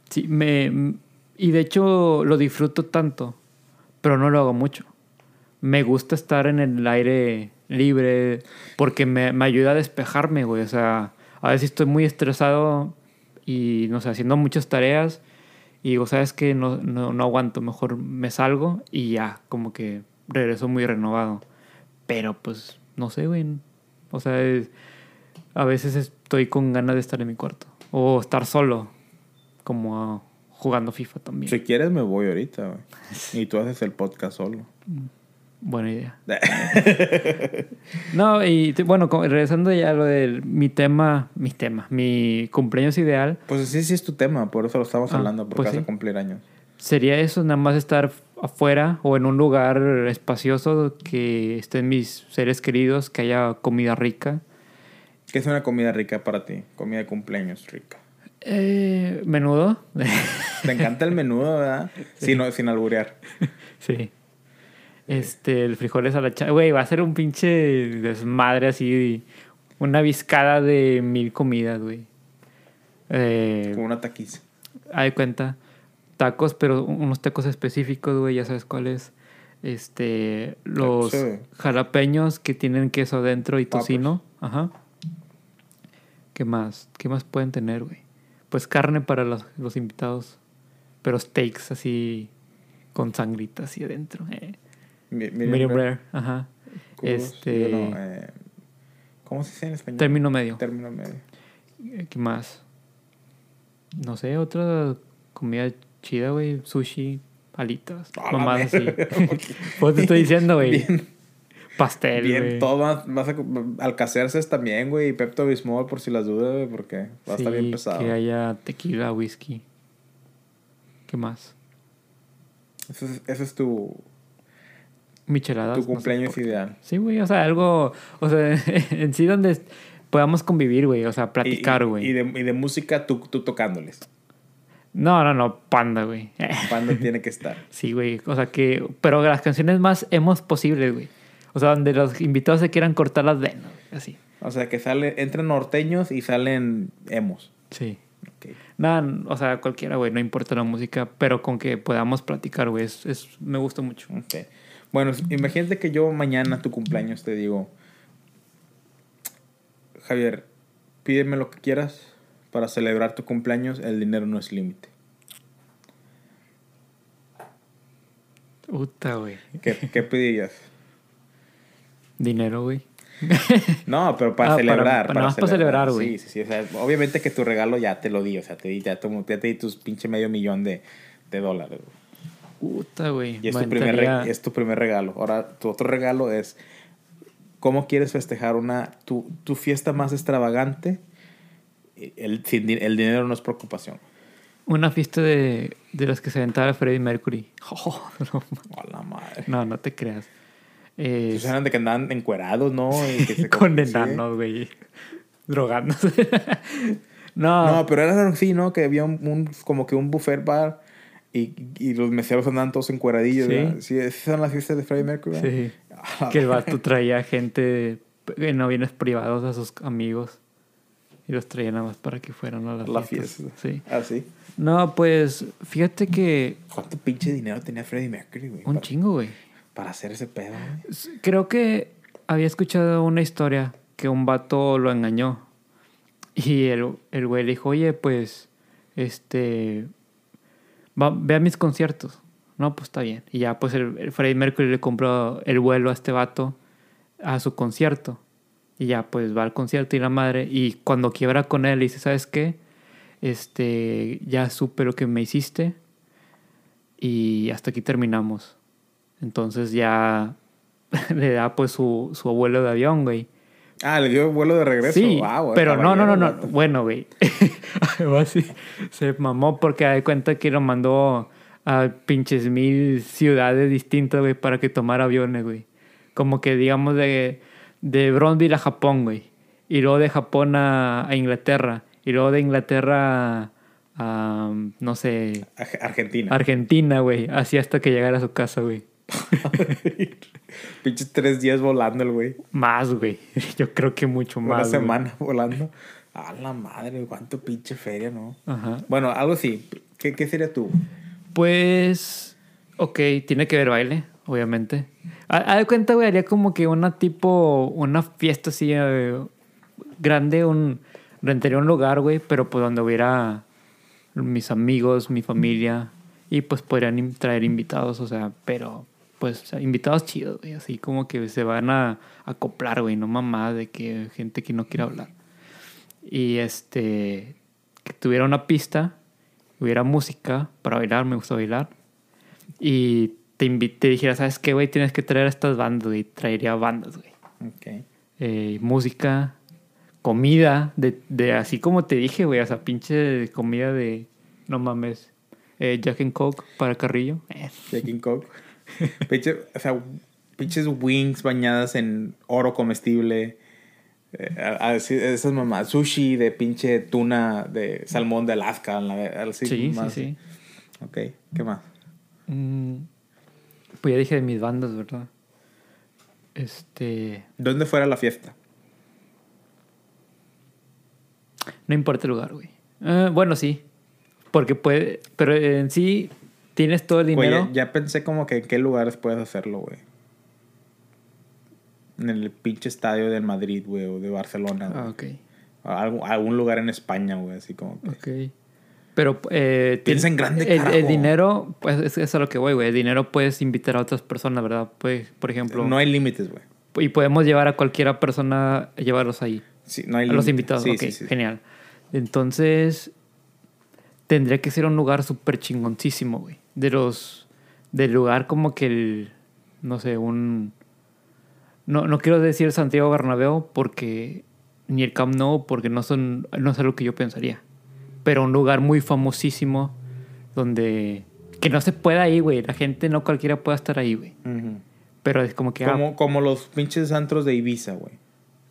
sí me... Y de hecho lo disfruto tanto, pero no lo hago mucho. Me gusta estar en el aire libre porque me, me ayuda a despejarme, güey. O sea, a veces estoy muy estresado y, no sé, haciendo muchas tareas y digo, ¿sabes qué? No, no, no aguanto, mejor me salgo y ya, como que regreso muy renovado. Pero pues, no sé, güey. O sea, es- a veces estoy con ganas de estar en mi cuarto. O estar solo, como jugando FIFA también. Si quieres me voy ahorita, güey. Y tú haces el podcast solo. Buena idea. No, y bueno, regresando ya a lo de mi tema, mi tema, mi cumpleaños ideal, Pues sí, sí es tu tema, por eso lo estamos Ah, hablando, porque pues sí. cumplir años. sería eso, nada más estar afuera o en un lugar espacioso que estén mis seres queridos, que haya comida rica. ¿Qué es una comida rica para ti? Comida de cumpleaños rica. Eh, menudo. Te encanta el menudo, ¿verdad? Sin, sin alburear. Sí. Este, el frijoles a la cha... Güey, va a ser un pinche desmadre así. Una viscada de mil comidas, güey. Eh, Como una taquiza. de cuenta. Tacos, pero unos tacos específicos, güey, ya sabes cuáles. Este, los Sí. jalapeños que tienen queso adentro y tocino. Ajá. ¿Qué más? ¿Qué más pueden tener, güey? Pues carne para los, los invitados. Pero steaks así con sangrita así adentro. Eh. Mi- medium Medium rare. rare, ajá. Cubos, Este. no, eh, ¿Cómo se dice en español? Término medio. Término medio. Eh, ¿Qué más? No sé, otra comida chida, güey. Sushi, alitas, A la mamadas así. pues te estoy diciendo, güey. Bien, Pastel, bien güey. todo. Vas a Alcacerces también, güey. Y Pepto Bismol por si las dudas, güey, porque va a estar bien pesado. Que haya tequila, whisky. ¿Qué más? Ese es, ese es tu, Micheladas. tu no sé cumpleaños ideal. Sí, güey, o sea, algo, o sea, en sí donde podamos convivir, güey, o sea, platicar, y, güey. y, de, y de música, tú, tú tocándoles. No, no, no, panda, güey. Cuando tiene que estar. Sí, güey, o sea que, pero las canciones más emos posibles, güey. O sea, donde los invitados se quieran cortar las venas, güey, así. O sea, que sale, entran norteños y salen emos. Sí. Ok. Nada, o sea, cualquiera, güey, no importa la música, pero con que podamos platicar, güey, es, es- me gusta mucho. Ok. Bueno, imagínate que yo mañana, tu cumpleaños, te digo, Javier, pídeme lo que quieras para celebrar tu cumpleaños, el dinero no es límite. Puta, güey. ¿Qué, qué pedirías? Dinero, güey. No, pero para Ah, para- celebrar. para- más para celebrar, güey. Sí, sí, sí. O sea, obviamente que tu regalo ya te lo di. O sea, te di, ya, te, ya te di tus pinche medio millón de, de dólares. güey. Puta, güey. Y es tu, Me primer es tu primer regalo. Ahora, tu otro regalo es cómo quieres festejar una tu, tu fiesta más extravagante. El, el dinero no es preocupación. Una fiesta de, de las que se aventaba Freddie Mercury. Oh, no, A la madre. no, no te creas. Eh, Pues eran de que andaban encuerados, ¿no? Y que se con sí. enanos, güey. Drogándose. no, No, pero era así, ¿no? Que había un, un- como que un buffet bar y, y los meseros andaban todos encueradillos, Sí. Sí, esas son las fiestas de Freddie Mercury. sí. Que el vato traía gente en aviones privados a sus amigos. Y los traía nada más para que fueran a las La fiestas. fiesta. Sí. Ah, sí. No, pues fíjate que ¿Cuánto pinche dinero tenía Freddie Mercury, güey? un para, chingo, güey. para hacer ese pedo, güey. Creo que había escuchado una historia que un vato lo engañó. Y el, el güey le dijo, oye, pues, este, va- ve a mis conciertos. No, pues está bien. Y ya, pues, el, el Freddie Mercury le compró el vuelo a este vato a su concierto. Y ya, pues, va al concierto y la madre. Y cuando quiebra con él, dice, ¿sabes qué? Este, ya supe lo que me hiciste. Y hasta aquí terminamos. Entonces ya le da pues su, su abuelo de avión, güey. Ah, le dio vuelo de regreso. Sí, Wow, pero no, no, no, no. Bueno, güey. Se mamó porque da cuenta que lo mandó a pinches mil ciudades distintas, güey, para que tomara aviones, güey. Como que, digamos, de, de Bronzeville a Japón, güey. Y luego de Japón a, a Inglaterra. Y luego de Inglaterra a, a, no sé, Ar- Argentina. Argentina, güey. Así hasta que llegara a su casa, güey. Pinches tres días volando el güey. Más, güey. Yo creo que mucho Una más. güey. semana volando. A la madre, cuánto pinche feria, ¿no? Ajá. Bueno, algo así. ¿Qué, qué sería tú? Pues, ok, tiene que ver baile, obviamente. A, a de cuenta, güey, haría como que una tipo, una fiesta así eh, grande, un, rentaría un lugar, güey, pero pues donde hubiera mis amigos, mi familia, y pues podrían traer invitados, o sea, pero pues o sea, invitados chidos, güey, así como que se van a acoplar, güey, no mamá de que gente que no quiere hablar. Y este, que tuviera una pista, hubiera música para bailar, me gusta bailar. Y te, te dijera, ¿sabes qué, güey? Tienes que traer a estas bandas, güey. Traería bandas, güey. Ok. Eh, música, comida, de, de así como te dije, güey. O sea, pinche comida de, no mames, eh, Jack and Coke para Carrillo. Jack and Coke. Pinche, o sea, pinches wings bañadas en oro comestible. Eh, a- a decir esas mamás. Sushi de pinche tuna de salmón de Alaska. la- así, sí, sí, más. sí. Ok, ¿qué más? Mm, pues ya dije de mis bandas, ¿verdad? Este. ¿Dónde fuera la fiesta? No importa el lugar, güey. Eh, bueno, sí. Porque puede. Pero en sí, tienes todo el dinero. ya, ya pensé como que en qué lugares puedes hacerlo, güey. En el pinche estadio del Madrid, güey, o de Barcelona. Ah, ok. Algún, algún lugar en España, güey, así como que... Ok. Pero eh, Piensa en grande, el, el dinero, pues es, es a lo que voy, güey. El dinero puedes invitar a otras personas, ¿verdad? Pues, por ejemplo, No hay límites, güey. y podemos llevar a cualquiera persona, llevarlos ahí. Sí, no hay A los límites. invitados, Sí, ok, sí, sí. genial. Entonces, tendría que ser un lugar súper chingoncísimo, güey. De los. Del lugar como que el. No sé, un. No, no quiero decir Santiago Bernabéu porque. Ni el Camp Nou, porque no son. No es algo que yo pensaría. Pero un lugar muy famosísimo donde. Que no se pueda ir, güey. La gente no cualquiera pueda estar ahí, güey. Pero es como que. ah, Como, como los pinches antros de Ibiza, güey.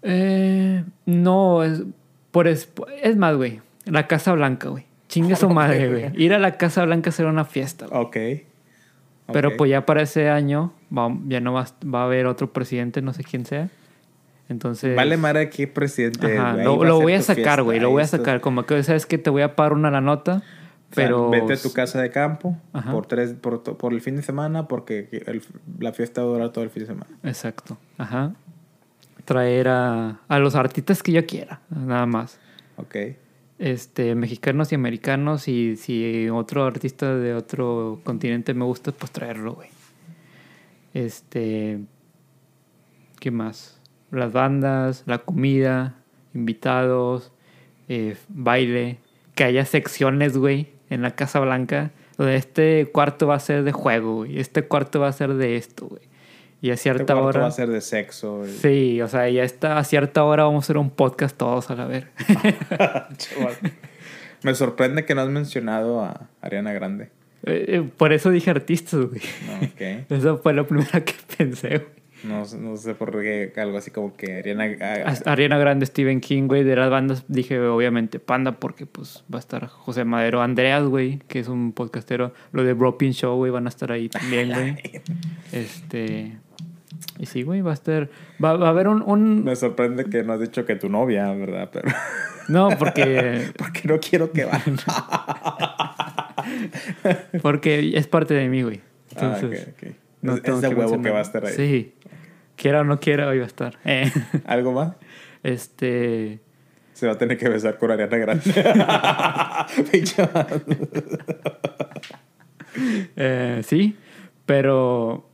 Eh, no, es, por es, es más, güey. La Casa Blanca, güey. Chingue su madre, güey. Ir a la Casa Blanca será una fiesta, güey. Ok. Pero pues ya para ese año va- ya no va, va a haber otro presidente, no sé quién sea. Entonces... Vale madre qué presidente es, Ajá, lo, voy a sacar, fiesta. güey. Lo voy a sacar. Como que sabes que te voy a pagar una la nota, O sea, pero... vete a tu casa de campo Ajá. por tres por, por el fin de semana porque el- la fiesta va a durar todo el fin de semana. Exacto. Ajá. Traer a, a los artistas que yo quiera, nada más. Ok. este, mexicanos y americanos y si otro artista de otro continente me gusta, pues traerlo, güey. Este, ¿qué más? Las bandas, la comida, invitados, eh, baile, que haya secciones, güey, en la Casa Blanca, donde este cuarto va a ser de juego, güey, este cuarto va a ser de esto, güey. Y a Este cierta cuarto hora... va a ser de sexo. y- Sí, o sea, ya está, a cierta hora vamos a hacer un podcast todos a la ver. Me sorprende que no has mencionado a Ariana Grande. Eh, eh, Por eso dije artistas, güey. No, ok. Eso fue lo primero que pensé, güey. No, no sé por qué algo así como que Ariana... ah, Ariana Grande, Stephen King, güey. De las bandas dije, obviamente, Panda, porque pues va a estar José Madero. Andreas, güey, que es un podcastero. Lo de Bropin Show, güey, van a estar ahí también, güey. Este... Y sí, güey, va a estar... Va, va a haber un... un- Me sorprende que no has dicho que tu novia, ¿verdad? Pero... No, porque... Porque no quiero que vaya. Porque es parte de mí, güey. Ah, Entonces... ok, ok. no es, de huevo que va a estar ahí. Sí. Quiera o no quiera, hoy va a estar. Eh, ¿Algo más? Este... Se va a tener que besar con Ariana Grande. Eh, sí, pero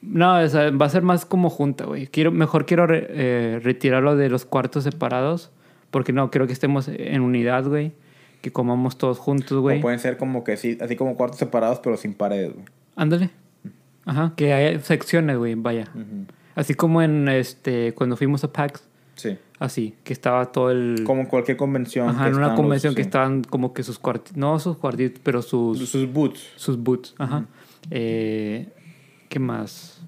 no, o sea, va a ser más como junta, güey. Quiero, mejor quiero re- eh, retirarlo de los cuartos separados, porque no, quiero que estemos en unidad, güey. Que comamos todos juntos, O güey. pueden ser como que sí, así como cuartos separados, pero sin paredes, güey. Ándale. Ajá, que haya secciones, güey, vaya. Ujú. Así como en este, cuando fuimos a PAX, Sí. así, que estaba todo el... Como cualquier convención. Ajá, en una convención los- que sí. estaban como que sus cuartitos, no sus cuartitos, pero sus... Sus boots. sus boots. Ajá. Eh, ¿Qué más?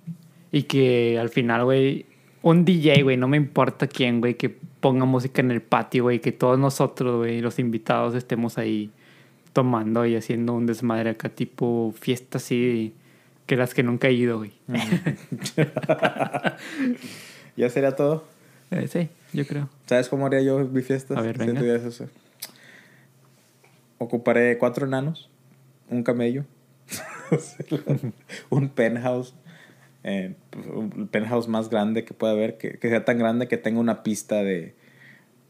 Y que al final, güey, un DJ, güey, no me importa quién, güey, que ponga música en el patio, güey, que todos nosotros, güey, los invitados estemos ahí tomando y haciendo un desmadre acá, tipo fiesta así, que las que nunca he ido, güey. ¿Ya sería todo? Eh, sí, yo creo. ¿Sabes cómo haría yo mi fiesta? A ver, venga. eso. Ocuparé cuatro enanos, un camello, un penthouse, eh, un penthouse más grande que pueda haber, que, que sea tan grande que tenga una pista de,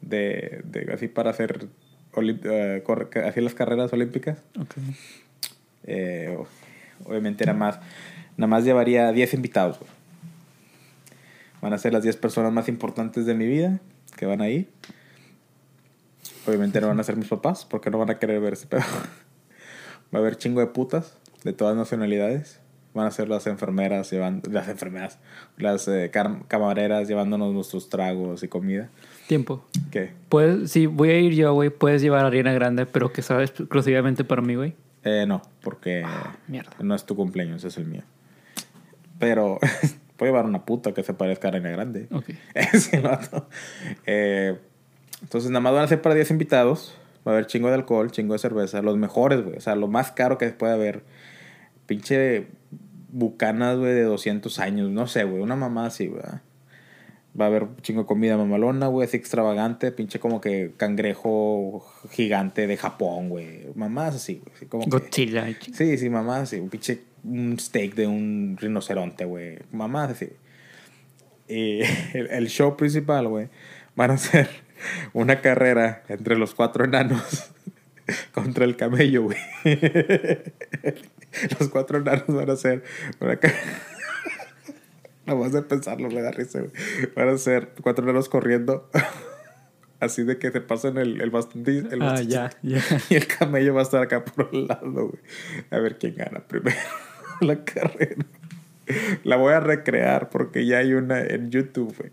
de, de- así para hacer corre- así las carreras olímpicas. Ok. Eh, obviamente nada más, nada más llevaría 10 invitados. güey. Van a ser las 10 personas más importantes de mi vida que van a ir. Obviamente no van a ser mis papás porque no van a querer ver ese pedo. Va a haber chingo de putas de todas nacionalidades. Van a ser las enfermeras llevando, las enfermeras, las eh, camareras llevándonos nuestros tragos y comida. Tiempo. ¿Qué? Puedes, si voy a ir yo, güey, puedes llevar a Ariana Grande, pero que sea exclusivamente para mí, güey. Eh, no, porque mierda. no es tu cumpleaños, es el mío. Pero puedo llevar una puta que se parezca a Arena Grande. Ok. El vato. Eh, entonces, nada más van a ser para 10 invitados. Va a haber chingo de alcohol, chingo de cerveza. Los mejores, güey. O sea, lo más caro que puede haber. Pinche bucanas, güey, de 200 años. No sé, güey. Una mamá así, güey. Va a haber chingo de comida mamalona, güey. Así extravagante. Pinche como que cangrejo gigante de Japón, güey. Mamás así, güey. así como que- Godzilla. ching- Sí, sí, mamás, sí. Un pinche un steak de un rinoceronte, güey. Mamás, sí. Y el, el show principal, güey, van a ser una carrera entre los cuatro enanos contra el camello, güey. Los cuatro enanos van a hacer una carrera. No vas a pensarlo, me da risa, güey. Van a ser cuatro enanos corriendo. Así de que se pasan el, el bastontillo. El Ah, ya, ya. Y el camello va a estar acá por un lado, güey. A ver quién gana primero la carrera. La voy a recrear porque ya hay una en YouTube, güey.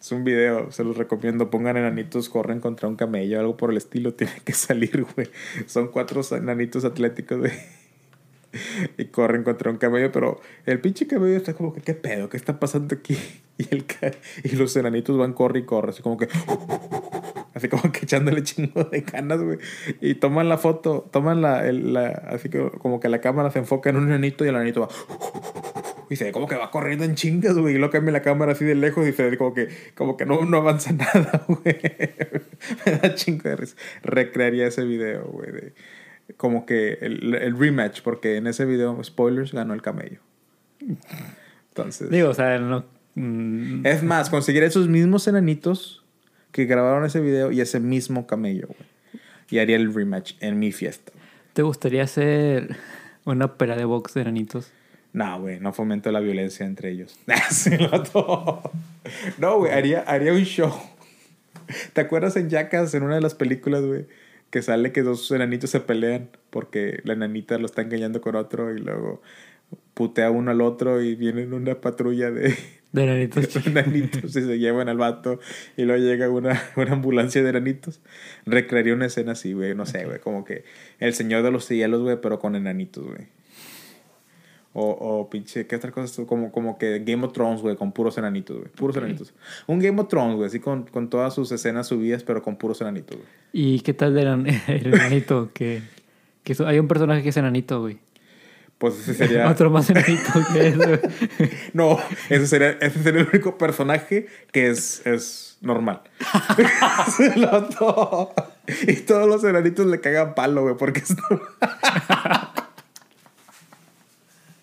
Es un video, se los recomiendo. Pongan enanitos, corren contra un camello, algo por el estilo. Tiene que salir, güey. Son cuatro enanitos atléticos, güey. Y corren contra un camello, pero el pinche camello está como que, ¿qué pedo? ¿Qué está pasando aquí? Y, el y los enanitos van, corre y corre, así como que así como que echándole chingo de ganas, güey. Y toman la foto, toman la, el- la, así que como que la cámara se enfoca en un enanito y el enanito va. Y se ve como que va corriendo en chingas, güey. Y luego cambia la cámara así de lejos y se ve como que, como que no, no avanza nada, güey. Me da chingo de risa. Recrearía ese video, güey. Como que el, el rematch, porque en ese video, spoilers, ganó el camello. Entonces. Digo, o sea, no. mm, Es más, conseguir esos mismos enanitos que grabaron ese video y ese mismo camello, güey. Y haría el rematch en mi fiesta. ¿Te gustaría hacer una pelea de box de enanitos? No, güey, no fomento la violencia entre ellos. Loco. no, güey, haría, haría un show. ¿Te acuerdas en Jackass, en una de las películas, güey? Que sale que dos enanitos se pelean porque la enanita lo está engañando con otro y luego putea uno al otro y vienen una patrulla de, De enanitos. de enanitos y se llevan al vato y luego llega una, una ambulancia de enanitos. Recrearía una escena así, güey, no sé, güey, como que el señor de los cielos, güey, pero con enanitos, güey. O, o pinche, ¿qué otra cosa? Como, como que Game of Thrones, güey, con puros enanitos, güey. Puros Ok. enanitos. Un Game of Thrones, güey, así con, con todas sus escenas subidas, pero con puros enanitos, güey. ¿Y qué tal del enan- el enanito? que, que so- hay un personaje que es enanito, güey. Pues ese sería... Otro más enanito que eso. güey. No, ese sería, ese sería el único personaje que es, es normal. Y todos los enanitos le cagan palo, güey, porque es normal.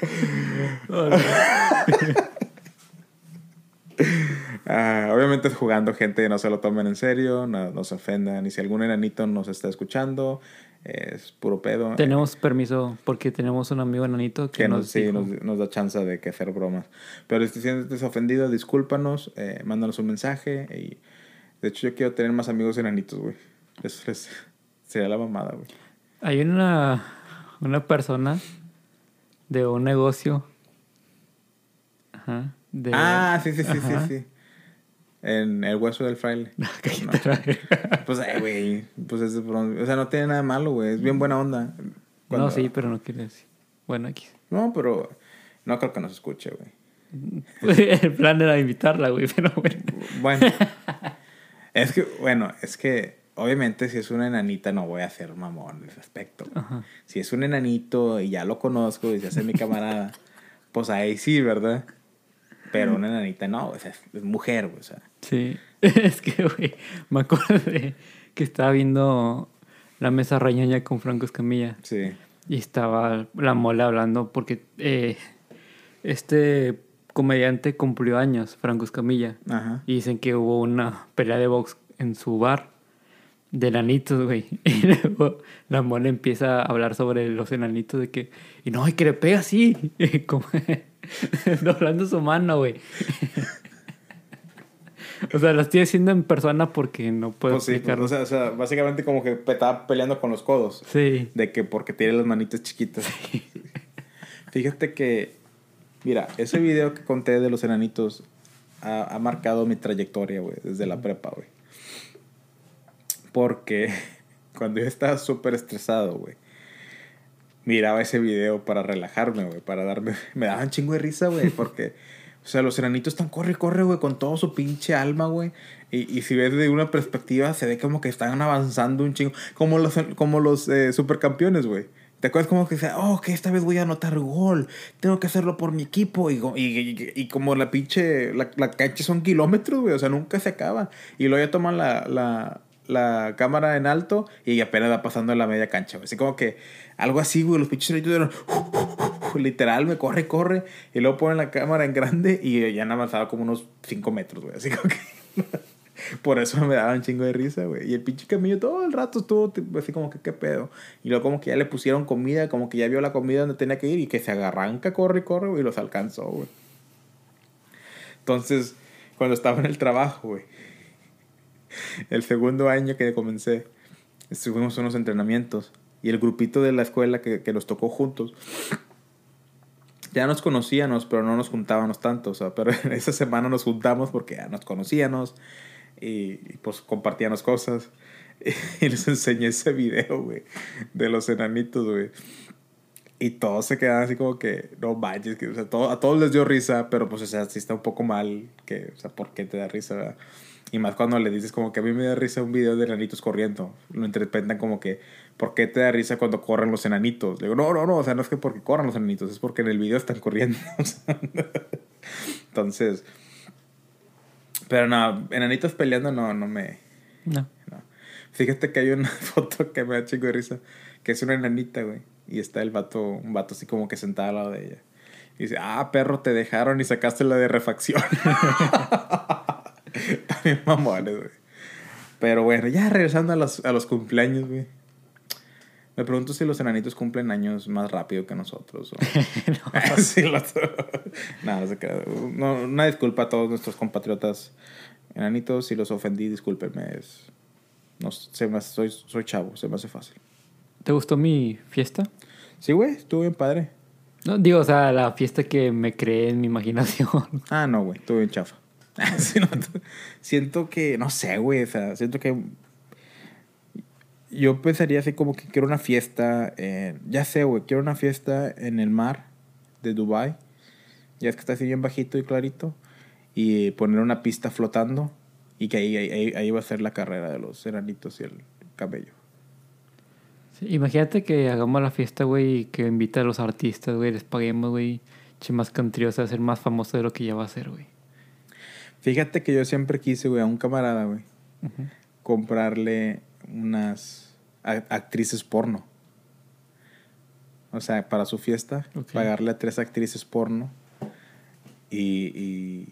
Ah, obviamente es jugando, gente, no se lo tomen en serio, no, no se ofendan. Y si algún enanito nos está escuchando, es puro pedo. tenemos permiso porque tenemos un amigo enanito que, que nos, nos, sí, dijo- nos, nos da chance de que hacer bromas. Pero si te sientes ofendido, discúlpanos, eh, mándanos un mensaje. Y de hecho, yo quiero tener más amigos enanitos, güey. Eso es- sería la mamada, güey. Hay una, una persona de un negocio. Ajá. De, Ah, sí, sí, sí, sí, Ajá. sí. En el hueso del fraile. Cállate la verga. Pues, eh, güey. Pues es O sea, no tiene nada de malo, güey. Es bien buena onda. Cuando- No, sí, pero no quiere decir. Bueno, aquí. No, pero no creo que nos escuche, güey. El plan era invitarla, güey, pero bueno. Bueno. es que, bueno, es que obviamente si es una enanita no voy a hacer mamón en ese aspecto. Ajá. Si es un enanito y ya lo conozco y se hace mi camarada, pues ahí sí, ¿verdad? Pero una enanita no, o sea, es, mujer, o sea. Sí. Es que, güey, me acuerdo de que estaba viendo la mesa rañaña con Franco Escamilla. Sí. Y estaba la mole hablando porque eh, este comediante cumplió años, Franco Escamilla. Ajá. Y dicen que hubo una pelea de box en su bar de enanitos, güey. Y luego la mole empieza a hablar sobre los enanitos de que... Y no, y que le pega así. Como doblando su mano, güey. O sea, lo estoy haciendo en persona porque no puedo Pues sí, explicarlo. o, sea, o sea, básicamente como que estaba peleando con los codos. Sí. De que porque tiene las manitas chiquitas. Fíjate que, mira, ese video que conté de los enanitos ha, ha marcado mi trayectoria, güey, desde la prepa, güey. Porque cuando yo estaba súper estresado, güey, miraba ese video para relajarme, güey, para darme... Me daban chingo de risa, güey, porque... O sea, los enanitos están corre corre, güey, con todo su pinche alma, güey. Y, y si ves de una perspectiva, se ve como que están avanzando un chingo. Como los, como los eh, supercampeones, güey. ¿Te acuerdas como que dice, oh, que esta vez voy a anotar gol? Tengo que hacerlo por mi equipo. Y, y, y- y como la pinche, la, la cancha son kilómetros, güey. O sea, nunca se acaba. Y luego ya toman la, la, la cámara en alto y apenas va pasando en la media cancha. Así como que algo así, güey. Los pinches eran, literal, me corre, corre. Y luego ponen la cámara en grande y ya han avanzado como unos 5 metros, güey. Así como que... Por eso me daba un chingo de risa, güey. Y el pinche camillo todo el rato estuvo así como que, ¿qué pedo? Y luego como que ya le pusieron comida, como que ya vio la comida donde tenía que ir y que se agarranca, corre corre, güey, y los alcanzó, güey. Entonces, cuando estaba en el trabajo, güey, el segundo año que comencé, estuvimos unos entrenamientos y el grupito de la escuela que, que los tocó juntos, ya nos conocíamos, pero no nos juntábamos tanto, o sea, pero esa semana nos juntamos porque ya nos conocíamos y, y pues compartíamos cosas. Y les enseñé ese video, güey, de los enanitos, güey. Y todos se quedaban así como que, no manches, que, o sea, todo, a todos les dio risa, pero pues, o sea, sí está un poco mal, que, o sea, ¿por qué te da risa, verdad? Y más cuando le dices como que a mí me da risa un video de enanitos corriendo. Lo interpretan como que, ¿por qué te da risa cuando corren los enanitos? Le digo, no, no, no, o sea, no es que porque corran los enanitos, es porque en el video están corriendo. Entonces, pero no, enanitos peleando no, no me... No. No. Fíjate que hay una foto que me da chico de risa, que es una enanita, güey. Y está el vato, un vato así como que sentado al lado de ella. Y dice, ah, perro, te dejaron y sacaste la de refacción. También mamones, güey. Pero bueno, ya regresando a los, a los cumpleaños, güey. Me pregunto si los enanitos cumplen años más rápido que nosotros. o- Sí, los- no, no se crea. No, una disculpa a todos nuestros compatriotas enanitos. Si los ofendí, discúlpenme. Es, no, se me hace- soy, soy chavo, se me hace fácil. ¿Te gustó mi fiesta? Sí, güey, estuvo bien padre. No, digo, o sea, la fiesta que me creé en mi imaginación. Ah, no, güey, estuvo bien chafa. Siento que, no sé, güey, o sea, siento que yo pensaría así como que quiero una fiesta, en- ya sé, güey, quiero una fiesta en el mar de Dubai. Ya es que está así bien bajito y clarito. Y poner una pista flotando y que ahí, ahí, ahí va a ser la carrera de los enanitos y el camello. Sí, imagínate que hagamos la fiesta, güey, y que invita a los artistas, güey, les paguemos, güey. Che, más country, o sea, ser más famoso de lo que ya va a ser, güey. Fíjate que yo siempre quise, güey, a un camarada, güey, comprarle unas actrices porno. O sea, para su fiesta, pagarle a tres actrices porno y, y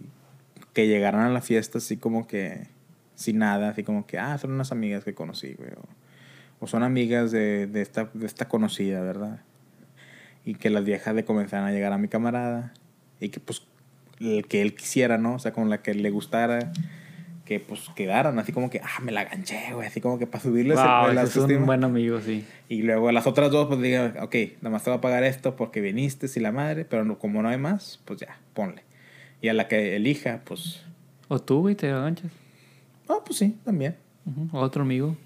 que llegaran a la fiesta así como que sin nada, así como que, ah, son unas amigas que conocí, güey. O, o son amigas de, de, esta, de esta conocida, ¿verdad? Y que las viejas le comenzaran a llegar a mi camarada y que pues el que él quisiera, ¿no? O sea, con la que le gustara, que pues quedaran así como que, ah, me la ganché, güey, así como que para subirles el- Wow, el ese es un buen amigo, sí. Y luego a las otras dos, pues diga, ok, nada más te voy a pagar esto porque viniste, si la madre, pero no- como no hay más, pues ya, ponle. Y a la que elija, pues, O tú, güey, te aganchas. ah, pues sí, también. Ujú, Otro amigo.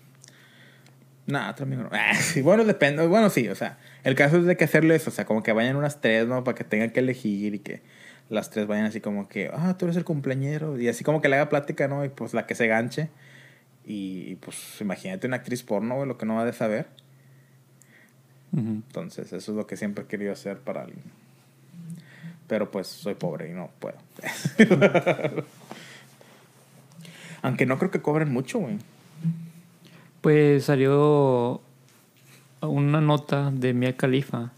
No, otro amigo no. Ah, sí, bueno, depende. Bueno, sí, o sea, el caso es de que hacerle eso, o sea, como que vayan unas tres, ¿no? Para que tengan que elegir y que las tres vayan así como que, ah, tú eres el cumpleañero. Y así como que le haga plática, ¿no? Y pues la que se ganche. Y pues imagínate una actriz porno, güey, lo que no va de saber. Entonces, eso es lo que siempre he querido hacer para alguien. Pero pues soy pobre y no puedo. Aunque no creo que cobren mucho, güey. Pues salió una nota de Mia Khalifa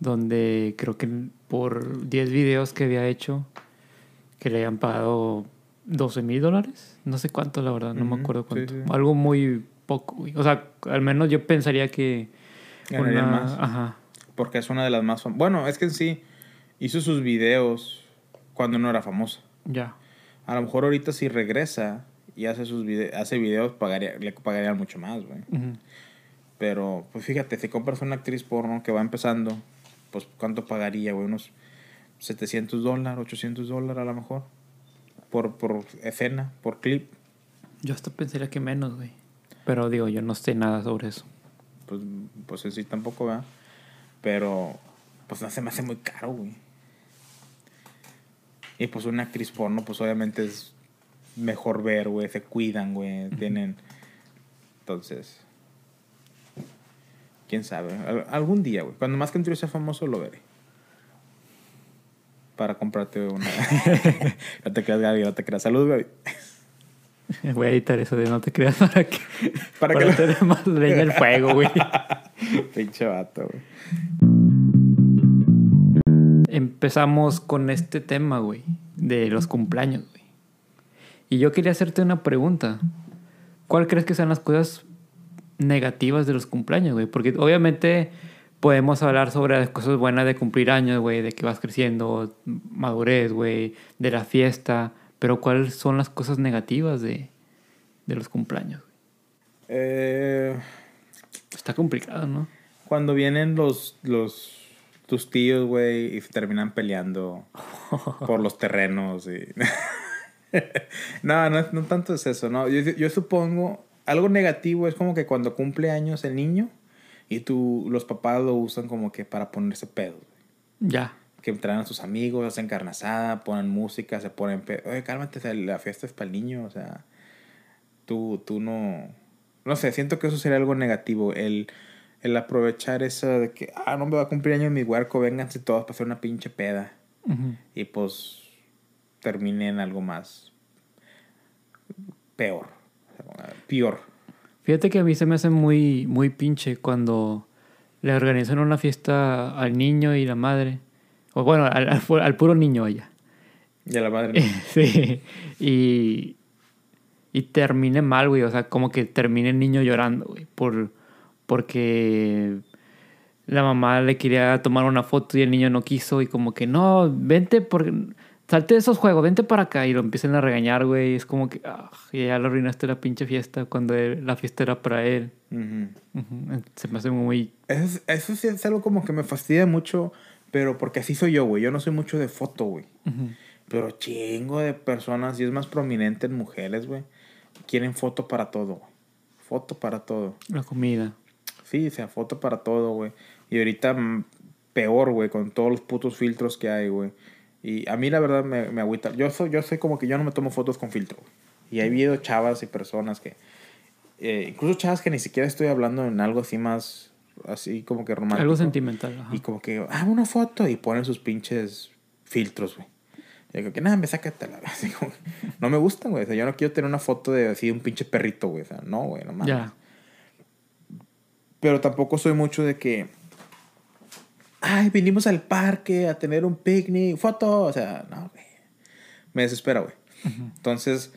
donde creo que por 10 videos que había hecho que le habían pagado 12 mil dólares. No sé cuánto, la verdad, no me acuerdo cuánto. sí. Algo muy poco, güey. O sea, al menos yo pensaría que... Ganarían una- más. Ajá. Porque es una de las más famosas. Bueno, es que en sí hizo sus videos cuando no era famosa. Ya. A lo mejor ahorita si regresa y hace sus vide hace videos, pagaría, le pagarían mucho más, güey. Ujú. Pero, pues fíjate, si compras una actriz porno que va empezando, pues ¿cuánto pagaría, güey? Unos 700 dólares, 800 dólares a lo mejor. Por, por escena, por clip. Yo hasta pensaría que menos, güey. Pero digo, yo no sé nada sobre eso. Pues, pues en sí tampoco va. Pero, pues no se me hace muy caro, güey. Y pues una actriz porno, pues obviamente es mejor ver, güey. Se cuidan, güey. Tienen. Entonces. Quién sabe. Al- algún día, güey. Cuando más que un sea famoso, lo veré. Para comprarte una. no te creas, Gaby, no te creas. Salud, Gaby. Voy a editar eso de no te creas para que... Para Para, que lo- tener más leña el fuego, güey. Pinche vato, güey. Empezamos con este tema, güey, de los cumpleaños, güey. Y yo quería hacerte una pregunta. ¿Cuál crees que sean las cosas negativas de los cumpleaños, güey? Porque obviamente podemos hablar sobre las cosas buenas de cumplir años, güey, de que vas creciendo, madurez, güey, de la fiesta, pero ¿cuáles son las cosas negativas de, de los cumpleaños? Eh, Está complicado, ¿no? cuando vienen los, los tus tíos, güey, y terminan peleando por los terrenos y... no, no, no tanto es eso, ¿no? Yo, yo supongo, algo negativo es como que cuando cumple años el niño y tú, los papás lo usan como que para ponerse pedo. Ya. Que traen a sus amigos, hacen carnazada, ponen música, se ponen pedo. Oye, cálmate, la fiesta es para el niño, o sea, tú, tú no... No sé, siento que eso sería algo negativo, el, el aprovechar eso de que, ah, no me va a cumplir años mi huerco, vénganse todos para hacer una pinche peda. Y pues termine en algo más peor, peor. Fíjate que a mí se me hace muy, muy pinche cuando le organizan una fiesta al niño y la madre. O bueno, al, al pu- al puro niño allá. Y a la madre. no. sí. Y, y termine mal, güey. O sea, como que termine el niño llorando, güey. Por, porque la mamá le quería tomar una foto y el niño no quiso. Y como que, no, vente por... Salte de esos juegos, vente para acá. Y lo empiezan a regañar, güey. Es como que, ah, ya le arruinaste la pinche fiesta cuando él- la fiesta era para él. Ujú. Ujú. Se me hace muy... Eso, es- eso sí es algo como que me fastidia mucho, pero porque así soy yo, güey. Yo no soy mucho de foto, güey. Ujú. Pero chingo de personas, y es más prominente en mujeres, güey. Quieren foto para todo, güey. Foto para todo. La comida. Sí, o sea, foto para todo, güey. Y ahorita mm, peor, güey, con todos los putos filtros que hay, güey. Y a mí la verdad me, me agüita. Yo soy, yo soy como que yo no me tomo fotos con filtro. Y he habido chavas y personas que... eh, incluso chavas que ni siquiera estoy hablando en algo así más... Así como que romántico. Algo sentimental. ajá. Y como que, ah, una foto. Y ponen sus pinches filtros, güey. Y digo que nada, me sácatela. Así como que no me gustan, güey. O sea, yo no quiero tener una foto de así de un pinche perrito, güey. O sea, no, güey, no mames. Ya. Pero tampoco soy mucho de que. Ay, vinimos al parque a tener un picnic, foto. O sea, no, güey. Me desespera, güey. Entonces,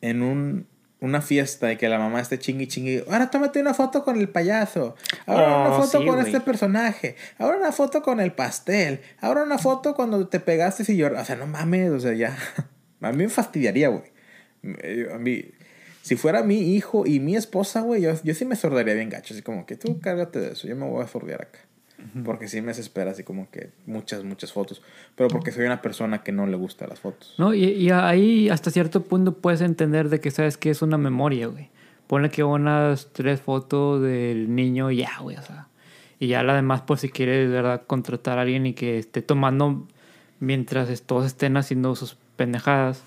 en un, una fiesta y que la mamá esté chingui chingui. Ahora tómate una foto con el payaso. Ahora una Oh, foto sí, con este personaje. Ahora una foto con el pastel. Ahora una foto cuando te pegaste y lloras. O sea, no mames, o sea, ya. A mí me fastidiaría, güey. A mí, si fuera mi hijo y mi esposa, güey, yo, yo sí me sordaría bien gacho. Así como que tú cárgate de eso, yo me voy a sordear acá. Porque sí me desespera, así como que muchas, muchas fotos. Pero porque soy una persona que no le gusta las fotos. No, y, y ahí hasta cierto punto puedes entender de que sabes que es una memoria, güey. Ponle que unas tres fotos del niño y ya, güey, o sea. Y ya la demás, por si quieres, de ¿verdad? Contratar a alguien y que esté tomando mientras todos estén haciendo sus pendejadas.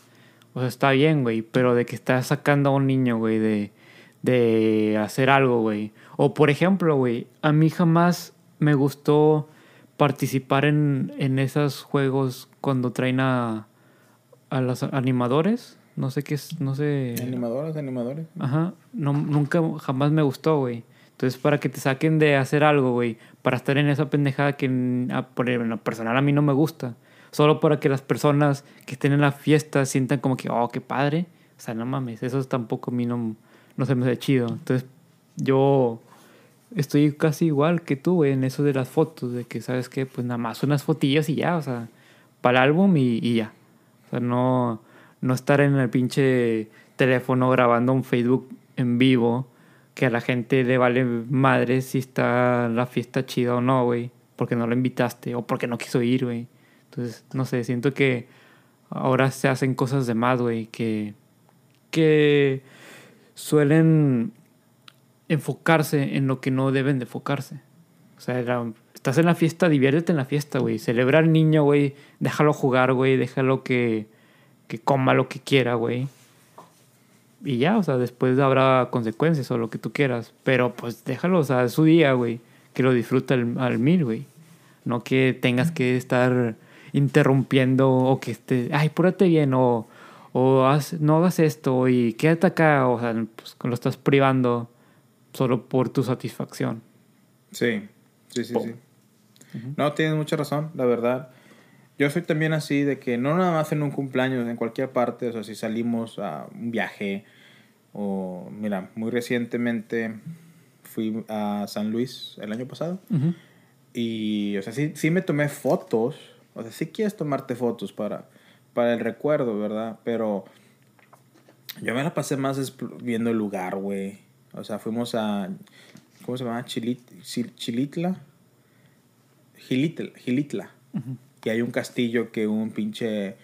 O sea, está bien, güey. Pero de que estás sacando a un niño, güey, de, de hacer algo, güey. O por ejemplo, güey, a mí jamás me gustó participar en, en esos juegos cuando traen a, a los animadores. No sé qué es, no sé. Animadores, animadores. Ajá, no, nunca, jamás me gustó, güey. Entonces, para que te saquen de hacer algo, güey, para estar en esa pendejada que en, a- por en lo personal a mí no me gusta. Solo para que las personas que estén en la fiesta sientan como que, oh, qué padre. O sea, no mames, eso tampoco a mí no, no se me hace chido. Entonces, yo estoy casi igual que tú, güey, en eso de las fotos, de que, ¿sabes qué? Pues nada más unas fotillas y ya, o sea, para el álbum y, ya. O sea, no, no estar en el pinche teléfono grabando un Facebook en vivo que a la gente le vale madre si está la fiesta chida o no, güey, porque no lo invitaste o porque no quiso ir, güey. Entonces, no sé, siento que ahora se hacen cosas de más, güey, que, que suelen enfocarse en lo que no deben de enfocarse. O sea, era- estás en la fiesta, diviértete en la fiesta, güey. Celebra al niño, güey. Déjalo jugar, güey. Déjalo que, que coma lo que quiera, güey. Y ya, o sea, después habrá consecuencias o lo que tú quieras. Pero pues déjalo, o sea, es su día, güey. Que lo disfruta al, al mil, güey. No que tengas que estar interrumpiendo o que esté, ay, púrate bien o, o haz- no hagas esto y quédate acá. O sea, pues lo estás privando solo por tu satisfacción. Sí, sí, sí, sí. No, tienes mucha razón, la verdad. Yo soy también así de que no nada más en un cumpleaños, en cualquier parte, o sea, si salimos a un viaje o, mira, muy recientemente fui a San Luis el año pasado y, o sea, sí, sí me tomé fotos, o sea, sí quieres tomarte fotos para, para el recuerdo, ¿verdad? Pero yo me la pasé más viendo el lugar, güey. O sea, fuimos a, ¿cómo se llama? Chilit, Chilitla. Gilitla. Gilitla. Y hay un castillo que un pinche,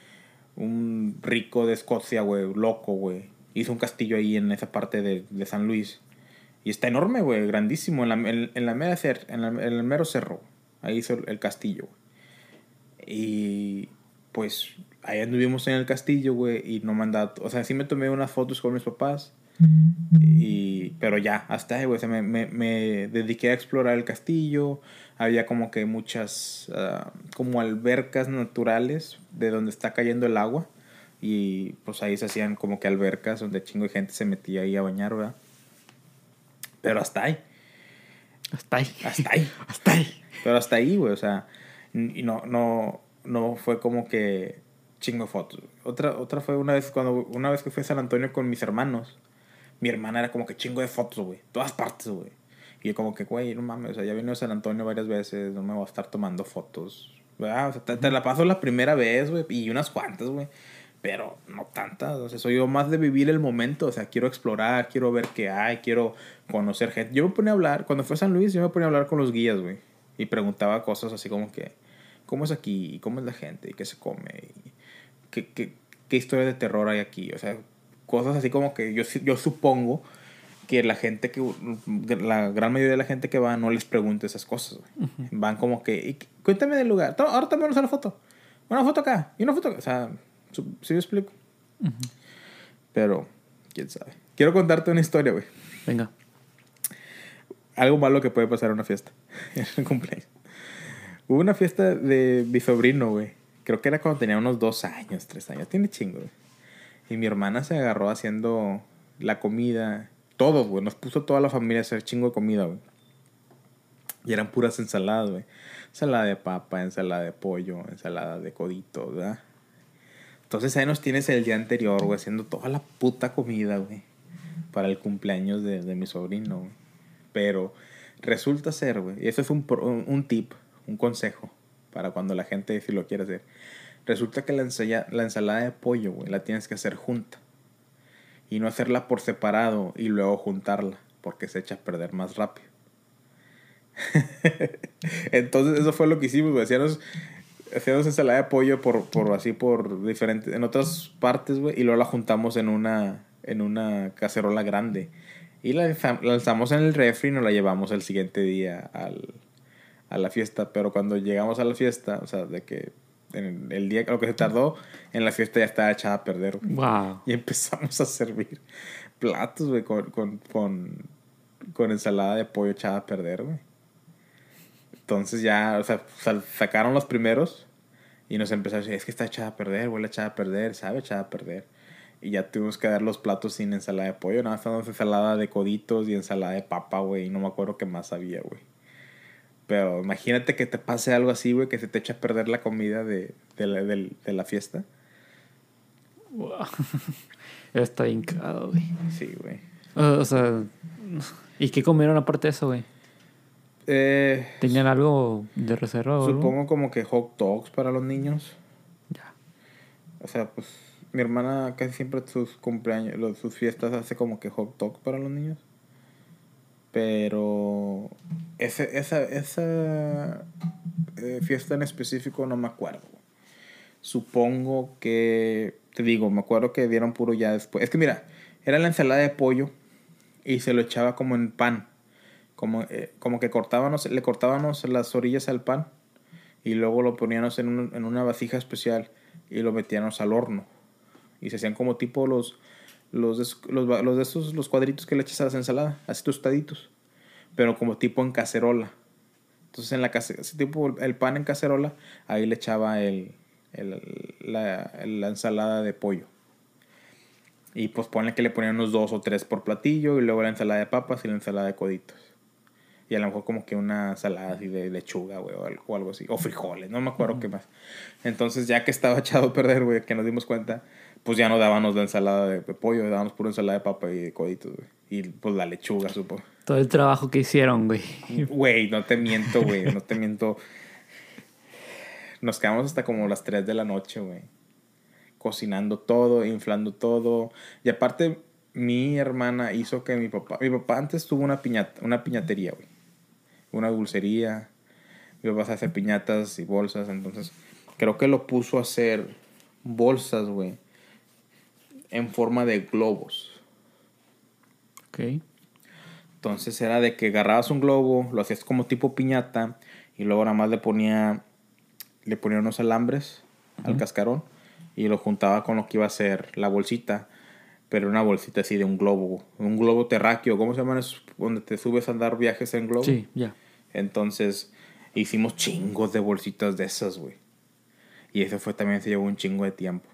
un rico de Escocia, güey, loco, güey. Hizo un castillo ahí en esa parte de, de San Luis. Y está enorme, güey, grandísimo, en la, en, la mera cer, en, el mero cerro. Ahí hizo el, castillo. Y pues ahí anduvimos en el castillo, güey, y no me O sea, sí me tomé unas fotos con mis papás. Y, pero ya, hasta ahí, güey. O sea, me, me, me, dediqué a explorar el castillo. Había como que muchas, ah, como albercas naturales de donde está cayendo el agua. Y pues ahí se hacían como que albercas donde chingo de gente se metía ahí a bañar, ¿verdad? Pero hasta ahí. Hasta ahí. Hasta ahí. hasta ahí. Pero hasta ahí, güey. O sea, y no, no, no fue como que chingo de fotos. Otra, otra fue una vez cuando, una vez que fui a San Antonio con mis hermanos mi hermana era como que chingo de fotos, güey. Todas partes, güey. Y yo como que, güey, no mames, o sea, ya vino a San Antonio varias veces, no me voy a estar tomando fotos. ¿verdad? Sea, te, la paso la primera vez, güey, y unas cuantas, güey. Pero no tantas, o sea, soy yo más de vivir el momento, o sea, quiero explorar, quiero ver qué hay, quiero conocer gente. Yo me ponía a hablar, cuando fue a San Luis, yo me ponía a hablar con los guías, güey. Y preguntaba cosas así como que, ¿cómo es aquí? ¿Cómo es la gente? ¿Y qué se come? ¿Y qué, qué, qué historia de terror hay aquí? O sea, cosas así como que yo, yo supongo que la gente que, la gran mayoría de la gente que va no les pregunta esas cosas. Van como que, cuéntame del lugar, ahora también una foto, una foto acá y una foto acá. O sea, ¿sí me explico? Pero, quién sabe. Quiero contarte una historia, güey. Venga. Algo malo que puede pasar en una fiesta, en el cumpleaños. Hubo una fiesta de mi sobrino, güey. Creo que era cuando tenía unos dos años, tres años. Tiene chingo, güey. Y mi hermana se agarró haciendo la comida. Todos, güey. Nos puso toda la familia a hacer chingo de comida, güey. Y eran puras ensaladas, güey. Ensalada de papa, ensalada de pollo, ensalada de codito, ¿verdad? Entonces ahí nos tienes el día anterior, güey, haciendo toda la puta comida, güey. Para el cumpleaños de, mi sobrino, güey. Pero resulta ser, güey. Y eso es un, un, un tip, un consejo. Para cuando la gente, si lo quiere hacer Resulta que la, la ensalada de pollo, güey, la tienes que hacer junta. Y no hacerla por separado y luego juntarla, porque se echa a perder más rápido. Entonces, eso fue lo que hicimos, güey. Hacíamos, hacíamos ensalada de pollo por, por así, por diferentes, en otras partes, güey, y luego la juntamos en una, en una cacerola grande. Y la, lanzamos en el refri y nos la llevamos el siguiente día al, a la fiesta. Pero cuando llegamos a la fiesta, o sea, de que en el día, lo que se tardó en la fiesta ya estaba echada a perder. Wow. Y empezamos a servir platos, güey, con, con, con, con, ensalada de pollo echada a perder, güey. Entonces ya, o sea, sacaron los primeros y nos empezaron a decir, es que está echada a perder, huele echada a perder, sabe echada a perder. Y ya tuvimos que dar los platos sin ensalada de pollo, nada más ensalada de coditos y ensalada de papa, güey, y no me acuerdo qué más había, güey. Pero imagínate que te pase algo así, güey, que se te echa a perder la comida de, de, la, de, la, fiesta. Wow. Está bien güey. Sí, güey. o sea, ¿y qué comieron aparte de eso, güey? Eh, ¿Tenían algo de reserva o Supongo como que hot dogs para los niños. Ya. O sea, pues mi hermana casi siempre sus cumpleaños, sus fiestas hace como que hot dogs para los niños. Pero ese, esa, esa eh, fiesta en específico no me acuerdo. Supongo que, te digo, me acuerdo que dieron puro ya después. Es que mira, era la ensalada de pollo y se lo echaba como en pan. Como, eh, como que cortábamos, le cortábamos las orillas al pan y luego lo poníamos en, en una vasija especial y lo metíamos al horno. Y se hacían como tipo los, los de, los, de esos, los cuadritos que le echas a las ensaladas, así tostaditos, pero como tipo en cacerola. Entonces en la ese tipo el pan en cacerola, ahí le echaba el, el la, la, ensalada de pollo. Y pues ponle que le ponían unos dos o tres por platillo y luego la ensalada de papas y la ensalada de coditos. Y a lo mejor como que una salada así de lechuga, güey, o algo, o algo así. O frijoles, no me acuerdo qué más. Entonces, ya que estaba echado a perder, güey, que nos dimos cuenta, pues ya no dábamos la ensalada de pollo, dábamos pura ensalada de papa y de coditos, güey. Y pues la lechuga, supongo. Todo el trabajo que hicieron, güey. Güey, no te miento, güey, no te miento. Nos quedamos hasta como las 3 de la noche, güey. Cocinando todo, inflando todo. Y aparte, mi hermana hizo que mi papá... Mi papá antes tuvo una, piñata, una piñatería, güey. Una dulcería. Mi papá se hace piñatas y bolsas. Entonces, creo que lo puso a hacer bolsas, güey. En forma de globos. Ok. Entonces era de que agarrabas un globo, lo hacías como tipo piñata y luego nada más le ponía le ponía unos alambres al cascarón y lo juntaba con lo que iba a ser la bolsita, pero una bolsita así de un globo, un globo terráqueo, ¿cómo se llaman esos? Donde te subes a dar viajes en globo. Sí, ya. Entonces hicimos chingos de bolsitas de esas, güey. Y eso fue también se llevó un chingo de tiempo.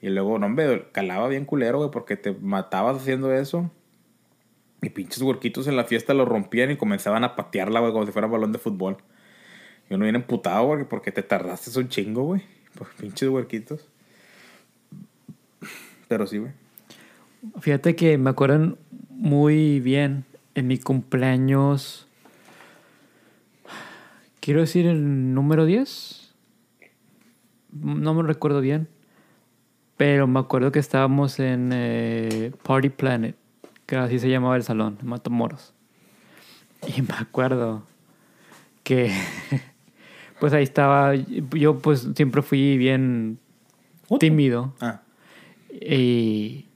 Y luego, no, hombre, calaba bien culero, güey, porque te matabas haciendo eso. Y pinches huerquitos en la fiesta lo rompían y comenzaban a patearla, güey, como si fuera un balón de fútbol. Y uno viene emputado, güey, porque te tardaste un chingo, güey. Por pinches huerquitos. Pero sí, güey. Fíjate que me acuerdan muy bien en mi cumpleaños. Quiero decir el número 10. No me recuerdo bien. Pero me acuerdo que estábamos en eh, Party Planet, que así se llamaba el salón, en Matamoros. Y me acuerdo que pues ahí estaba, yo pues siempre fui bien tímido. Ah, Y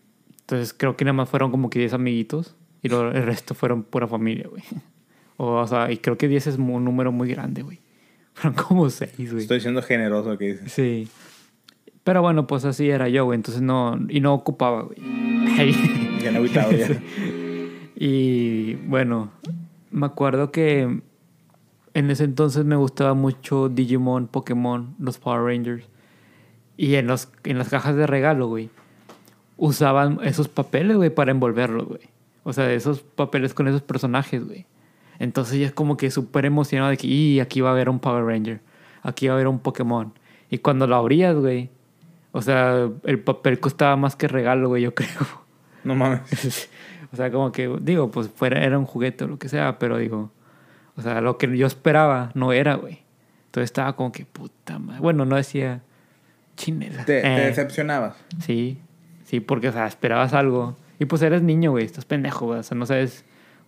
entonces creo que nada más fueron como que 10 amiguitos y lo- el resto fueron pura familia, güey. O, o sea, y creo que 10 es un número muy grande, güey. Fueron como 6, güey. estoy siendo generoso que dices. Sí. Pero bueno, pues así era yo, güey. Entonces no, y no ocupaba, güey. Ya no ya. Y bueno, me acuerdo que en ese entonces me gustaba mucho Digimon, Pokémon, los Power Rangers. Y en, los, en las cajas de regalo, güey, usaban esos papeles, güey, para envolverlos, güey. O sea, esos papeles con esos personajes, güey. Entonces ya es como que súper emocionado de que, y aquí va a haber un Power Ranger, aquí va a haber un Pokémon. Y cuando lo abrías, güey, o sea, el papel costaba más que regalo, güey, yo creo. No mames. o sea, como que, digo, pues fuera, era un juguete o lo que sea, pero digo, o sea, lo que yo esperaba no era, güey. Entonces estaba como que, puta madre. Bueno, no decía chinela. Te, te Eh, decepcionabas. sí, sí, porque, o sea, esperabas algo. Y pues eres niño, güey, estás pendejo, güey. O sea, no sabes,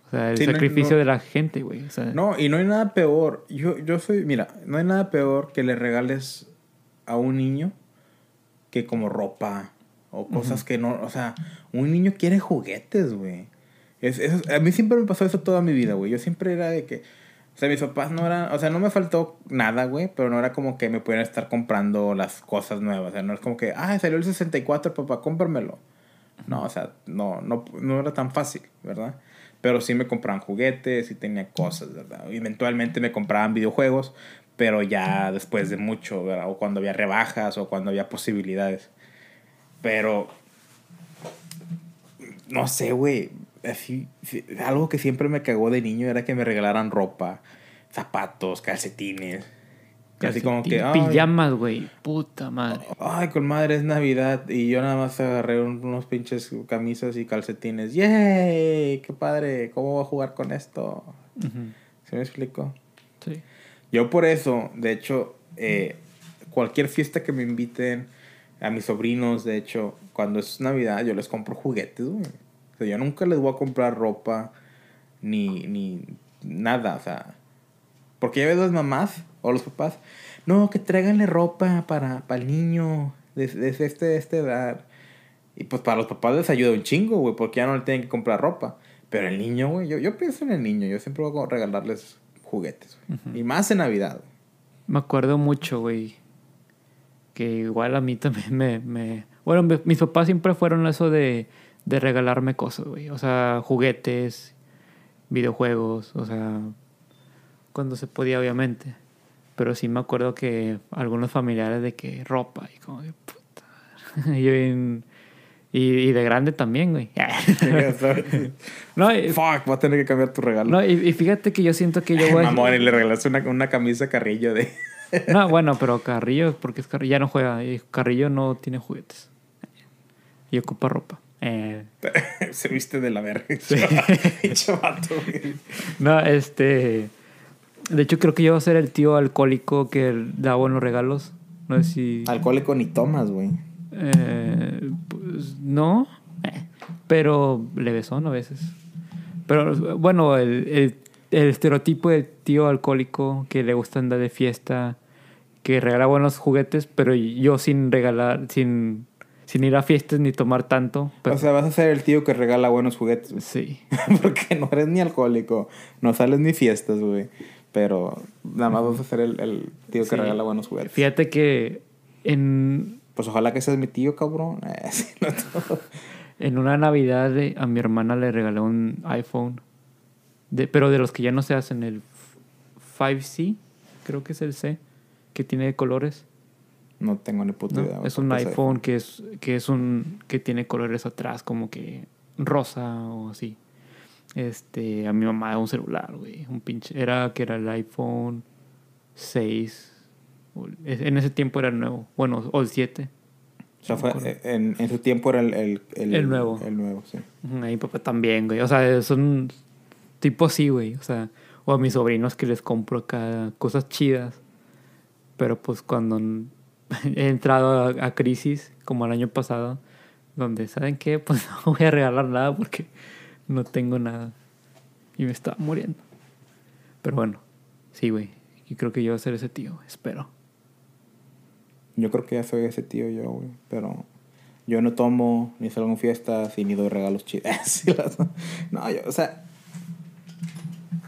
o sea, el Sí, no- sacrificio no- de la gente, güey. O sea, No, y no hay nada peor. Yo, yo soy, mira, no hay nada peor que le regales a un niño que como ropa o cosas que no, o sea, un niño quiere juguetes, güey. Es, eso- a mí siempre me pasó eso toda mi vida, güey. Yo siempre era de que, o sea, mis papás no eran, o sea, no me faltó nada, güey, pero no era como que me pudieran estar comprando las cosas nuevas. O sea, no es como que, ah, salió el 64, papá, cómpramelo. No, o sea, no, no, no era tan fácil, ¿verdad? Pero sí me compraban juguetes y tenía cosas, ¿verdad? Eventualmente me compraban videojuegos, pero ya después de mucho, ¿verdad? O cuando había rebajas o cuando había posibilidades. Pero, no sé, güey. Así, algo que siempre me cagó de niño era que me regalaran ropa, zapatos, calcetines. Así como que, ay, Pijamas, güey. Puta madre. Ay, con madre, es Navidad. Y yo nada más agarré un- unos pinches camisas y calcetines. ¡Yay! ¡Qué padre! ¿Cómo voy a jugar con esto? ¿Se me explicó? Yo por eso, de hecho, eh, cualquier fiesta que me inviten, a mis sobrinos, de hecho, cuando es Navidad, yo les compro juguetes, güey. O sea, yo nunca les voy a comprar ropa ni, ni nada, o sea. Porque ya ves las mamás o los papás, no, que tráiganle ropa para, para el niño desde este, de edad. Y pues para los papás les ayuda un chingo, güey, porque ya no le tienen que comprar ropa. Pero el niño, güey, yo, yo pienso en el niño, yo siempre voy a regalarles juguetes. Y más en Navidad. Me acuerdo mucho, güey. Que igual a mí también me... me... Bueno, me- mis papás siempre fueron eso de, de regalarme cosas, güey. O sea, juguetes, videojuegos, o sea... Cuando se podía, obviamente. Pero sí me acuerdo que algunos familiares de que ropa y como que puta. yo bien, Y, y de grande también, güey. no, y, Fuck, voy a tener que cambiar tu regalo. no, y, y fíjate que yo siento que yo voy a... Mamón, y le regalaste una, una camisa Carrillo de... No, bueno, pero Carrillo, porque es Carrillo, ya no juega. y Carrillo no tiene juguetes. Y ocupa ropa. Eh, Se viste de la verga. No, este... De hecho, creo que yo voy a ser el tío alcohólico que da buenos regalos. No sé si... Alcohólico ni tomas, güey. Eh, pues no, eh, pero levesón a veces. Pero bueno, el, el, el estereotipo del tío alcohólico que le gusta andar de fiesta, que regala buenos juguetes, pero yo sin regalar, sin, sin ir a fiestas ni tomar tanto. Pero, O sea, vas a ser el tío que regala buenos juguetes. sí. Porque no eres ni alcohólico, no sales ni fiestas, güey. Pero nada más vas a ser el, el tío que Sí. regala buenos juguetes. Fíjate que en, Pues ojalá que seas mi tío, cabrón. Eh, en una Navidad de- a mi hermana le regalé un iPhone, de, pero de los que ya no se hacen, el 5C, creo que es el C, que tiene colores. no tengo ni puta ¿no? idea. Es un iPhone que es, que es un que tiene colores atrás, como que rosa o así. Este, a mi mamá un celular, güey, un pinche, era que era el iPhone 6. En ese tiempo era el nuevo, bueno, o el 7. O sea, fue, eh, en, en su tiempo era el, el, El nuevo. El nuevo, sí. Ujú, A mi papá también, güey. O sea, son tipo así, güey. O sea, o a mis sobrinos que les compro acá cosas chidas. Pero pues cuando he entrado a, a crisis, como el año pasado, donde, ¿saben qué? Pues no voy a regalar nada porque no tengo nada. Y me estaba muriendo. Pero bueno, sí, güey. Y creo que yo voy a ser ese tío, espero. Yo creo que ya soy ese tío yo, güey. Pero yo no tomo, ni salgo en fiestas, y ni doy regalos chidos. Sí, las- no, yo, o sea...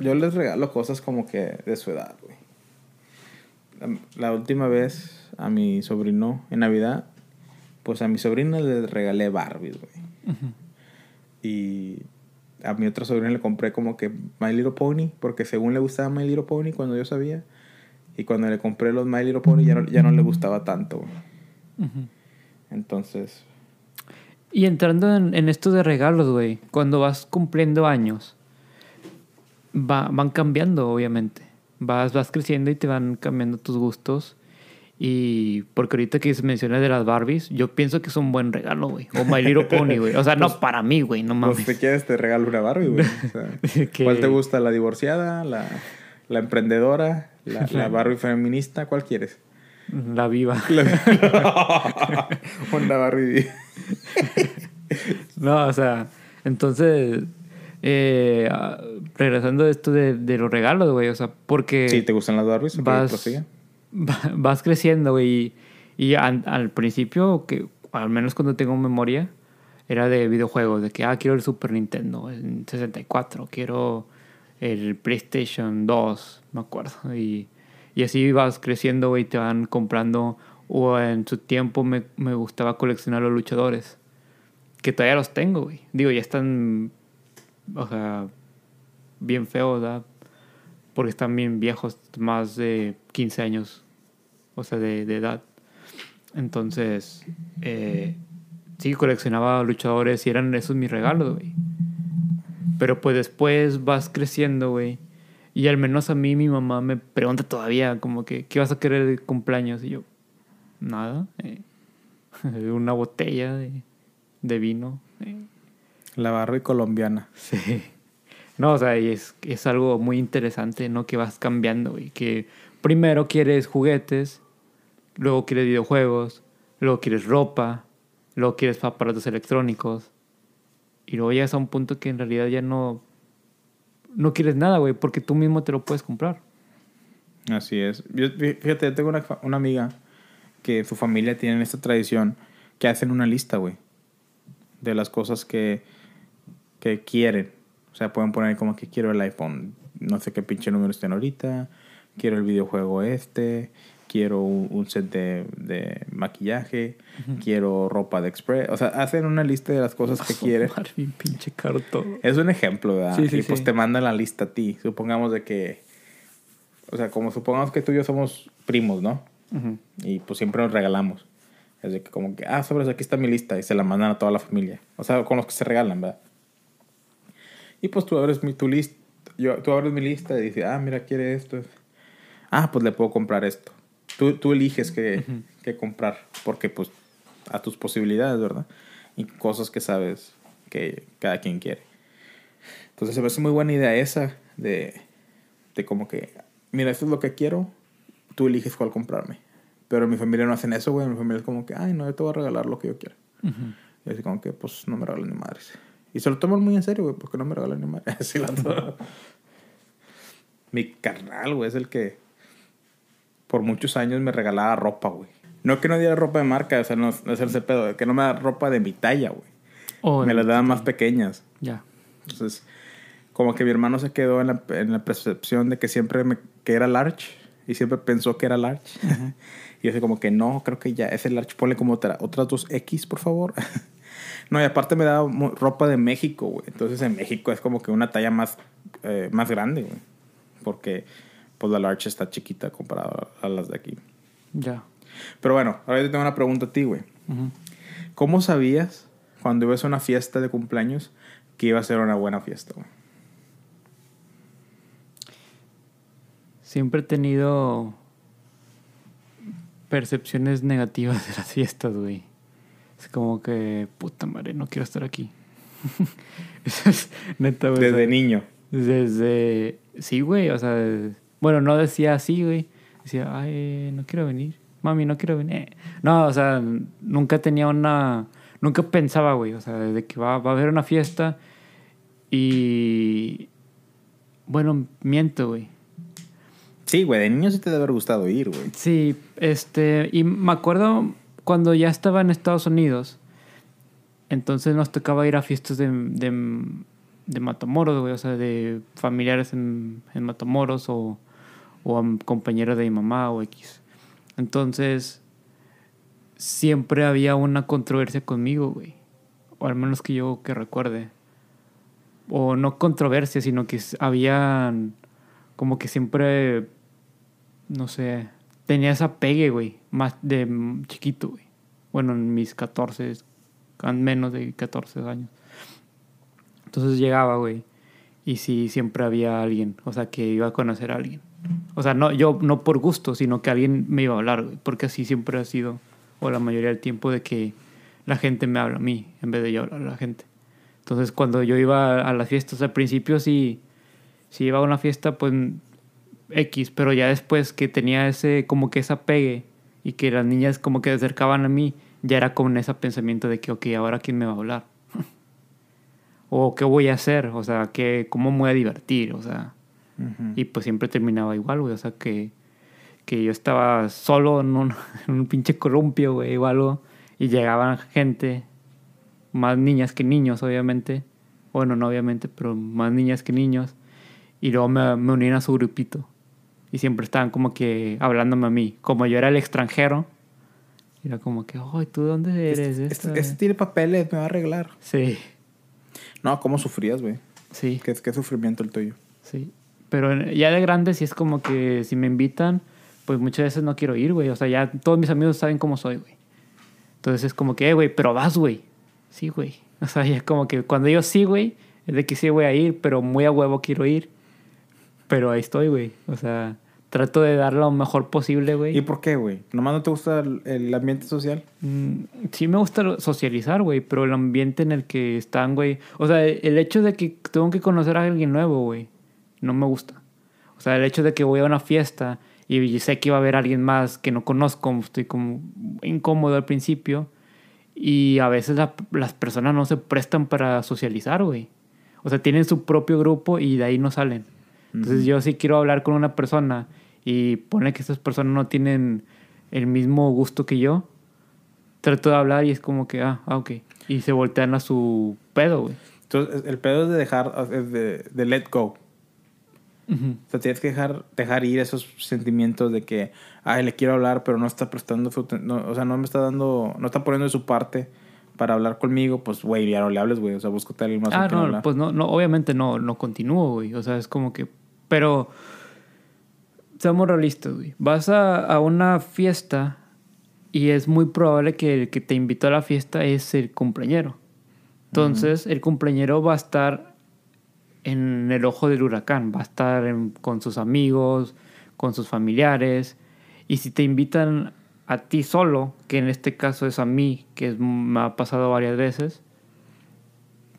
Yo les regalo cosas como que de su edad, güey. La, la última vez a mi sobrino, en Navidad, pues a mi sobrino le regalé Barbies, güey. Y a mi otra sobrina le compré como que My Little Pony, porque según le gustaba My Little Pony cuando yo sabía. Y cuando le compré los My Little Pony ya no, ya no le gustaba tanto. Entonces, Y entrando en, en esto de regalos, güey, cuando vas cumpliendo años, va- van cambiando, obviamente. Vas, vas creciendo y te van cambiando tus gustos. Y porque ahorita que se menciona de las Barbies, yo pienso que es un buen regalo, güey. O My Little Pony, güey. O sea, no para mí, güey, no pues mames. si quieres te regalo una Barbie, güey. O sea, ¿Cuál te gusta? ¿La divorciada? ¿La, la emprendedora? La, ¿La Barbie feminista? ¿Cuál quieres? La viva. Una Barbie. No, o sea, entonces, eh, ah, regresando a esto de, de los regalos, güey, o sea, porque... Sí, ¿te gustan las Barbies? Vas, va- vas creciendo, güey. Y, y al principio, que al menos cuando tengo memoria, era de videojuegos, de que, ah, quiero el Super Nintendo en 64, quiero el PlayStation 2, me acuerdo. Y, y así vas creciendo, güey, te van comprando. O en su tiempo me, me gustaba coleccionar los luchadores, que todavía los tengo, güey. Digo, ya están, o sea, bien feos, ¿verdad? porque están bien viejos, más de 15 años, o sea, de, de edad. Entonces, eh, sí, coleccionaba luchadores y eran esos mis regalos, güey. Pero pues después vas creciendo, güey. Y al menos a mí mi mamá me pregunta todavía, como que, ¿qué vas a querer de cumpleaños? Y yo, nada. eh, una botella de, de vino. eh, La Barbie colombiana. Sí. No, o sea, y es, es algo muy interesante, ¿no? Que vas cambiando y que primero quieres juguetes, luego quieres videojuegos, luego quieres ropa, luego quieres aparatos electrónicos y luego llegas a un punto que en realidad ya no no quieres nada, güey, porque tú mismo te lo puedes comprar. Así es. Yo, fí- fíjate, yo tengo una, una amiga que su familia tiene esta tradición que hacen una lista, güey, de las cosas que, que quieren. O sea, pueden poner como que quiero el iPhone, no sé qué pinche número estén ahorita, quiero el videojuego este, quiero un, un set de, de maquillaje, quiero ropa de express. O sea, hacen una lista de las cosas que quieren. Madre, bien pinche caro todo. Es un ejemplo, ¿verdad? Sí, sí, y pues sí. te mandan la lista a ti. Supongamos de que. O sea, como supongamos que tú y yo somos primos, ¿no? Y pues siempre nos regalamos. Es de que como que, ah, sobres, aquí está mi lista. Y se la mandan a toda la familia. O sea, con los que se regalan, ¿verdad? Y pues tú abres mi, tu lista. Yo, tú abres mi lista y dices, ah, mira, quiere esto. Ah, pues le puedo comprar esto. Tú, tú eliges qué, qué comprar. Porque pues a tus posibilidades, ¿verdad? Y cosas que sabes que cada quien quiere. Entonces se me hace muy buena idea esa de, de como que, mira, esto es lo que quiero, tú eliges cuál comprarme. Pero mi familia no hacen eso, güey. Mi familia es como que, ay, no, yo te voy a regalar lo que yo quiera. Y así como que, pues, no me regalen ni madres. Y se lo toman muy en serio, güey, porque no me regalan ni madres. Así la Mi carnal, güey, es el que por muchos años me regalaba ropa, güey. No que no diera ropa de marca, o sea, no, no es el pedo, que no me da ropa de mi talla, güey. Oh, me las daban más pequeñas. Ya. Entonces, como que mi hermano se quedó en la, en la percepción de que siempre me, que era large y siempre pensó que era large. y yo como que no, creo que ya es el large, ponle como otra, otras dos X, por favor. no, y aparte me daba ropa de México, güey. Entonces en México es como que una talla más, eh, más grande, güey. Porque pues la large está chiquita comparada a las de aquí. Ya. Pero bueno, ahora yo tengo una pregunta a ti, güey. ¿Cómo sabías cuando ibas a una fiesta de cumpleaños que iba a ser una buena fiesta, güey? Siempre he tenido percepciones negativas de las fiestas, güey. Es como que, puta madre, no quiero estar aquí. es neta, güey. Desde niño. Desde. Sí, güey, o sea. Bueno, no decía así, güey. Decía, ay, no quiero venir. Mami, no quiero venir. No, o sea, nunca tenía una. Nunca pensaba, güey. O sea, de que va, va a haber una fiesta y. Bueno, miento, güey. Sí, güey, de niño sí te debe haber gustado ir, güey. Sí, este, y me acuerdo cuando ya estaba en Estados Unidos, entonces nos tocaba ir a fiestas de, de, Matamoros, güey, o sea, de familiares en, en Matamoros o, o a compañeros de mi mamá o X. Entonces, siempre había una controversia conmigo, güey. O al menos que yo que recuerde. O no controversia, sino que había como que siempre no sé, tenía esa pegue, güey, más de chiquito, güey. Bueno, en mis 14, menos de 14 años. Entonces llegaba, güey, y sí, siempre había alguien, o sea, que iba a conocer a alguien. O sea, no, yo no por gusto, sino que alguien me iba a hablar, porque así siempre ha sido, o la mayoría del tiempo, de que la gente me habla a mí, en vez de yo hablar a la gente. Entonces, cuando yo iba a las fiestas, al principio sí, si iba a una fiesta, pues X, pero ya después que tenía ese, como que esa pegue y que las niñas como que se acercaban a mí, ya era con ese pensamiento de que, ok, ahora quién me va a hablar. o qué voy a hacer, o sea, que, cómo me voy a divertir, o sea. Y pues siempre terminaba igual, güey, o sea, que, que yo estaba solo en un, en un pinche columpio, güey, o algo, y llegaban gente, más niñas que niños, obviamente. Bueno, no obviamente, pero más niñas que niños. Y luego me, me unían a su grupito y siempre estaban como que hablándome a mí. Como yo era el extranjero, era como que, ay, ¿tú dónde este, eres? Este, este, tiene papeles, me va a arreglar. Sí. No, ¿cómo sufrías, güey? Sí. ¿Qué, ¿Qué sufrimiento el tuyo? Sí. Pero ya de grande sí es como que si me invitan, pues muchas veces no quiero ir, güey. O sea, ya todos mis amigos saben cómo soy, güey. Entonces es como que, eh, güey, pero vas, güey. Sí, güey. O sea, ya es como que cuando yo sí, güey, es de que sí voy a ir, pero muy a huevo quiero ir. Pero ahí estoy, güey. O sea, trato de dar lo mejor posible, güey. ¿Y por qué, güey? ¿Nomás no te gusta el, ambiente social? Mm, sí me gusta socializar, güey, pero el ambiente en el que están, güey. O sea, el hecho de que tengo que conocer a alguien nuevo, güey, no me gusta. O sea, el hecho de que voy a una fiesta y sé que iba a haber alguien más que no conozco, estoy como incómodo al principio. Y a veces las personas no se prestan para socializar, güey. O sea, tienen su propio grupo y de ahí no salen. Entonces yo sí quiero hablar con una persona y pone que estas personas no tienen el mismo gusto que yo, trato de hablar y es como que, ah, ah ok. Y se voltean a su pedo, güey. Entonces, el pedo es de dejar, es de, de let go. O sea, tienes que dejar, dejar ir esos sentimientos de que, ay, le quiero hablar, pero no está prestando su, o sea, no me está dando, no está poniendo de su parte para hablar conmigo, pues, güey, ya no le hables, güey. O sea, a alguien más. Ah, no, pues no, no, obviamente no, no continúo, güey. O sea, es como que, pero seamos realistas, güey. Vas a, una fiesta y es muy probable que el que te invitó a la fiesta es el cumpleañero. Entonces, el cumpleañero va a estar en el ojo del huracán, va a estar en- con sus amigos, con sus familiares, y si te invitan a ti solo, que en este caso es a mí, que es- me ha pasado varias veces,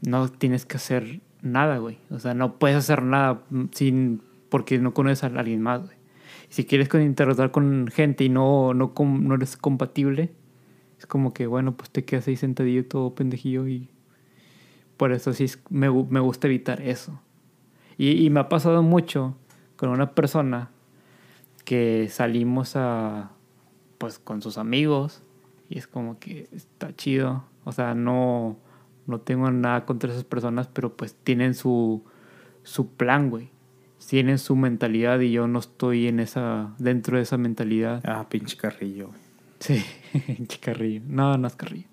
no tienes que hacer nada, güey. O sea, no puedes hacer nada sin porque no conoces a alguien más, güey. Si quieres interactuar con gente y no, no, no eres compatible, es como que, bueno, pues te quedas ahí sentadillo todo pendejillo y por eso sí me, me gusta evitar eso. Y, y me ha pasado mucho con una persona que salimos a, pues con sus amigos y es como que está chido. O sea, no, no tengo nada contra esas personas, pero pues tienen su, su plan, güey. Tienen su mentalidad y yo no estoy en esa, dentro de esa mentalidad. Ah, pinche carrillo, güey. Sí, carrillo. No, no es carrillo.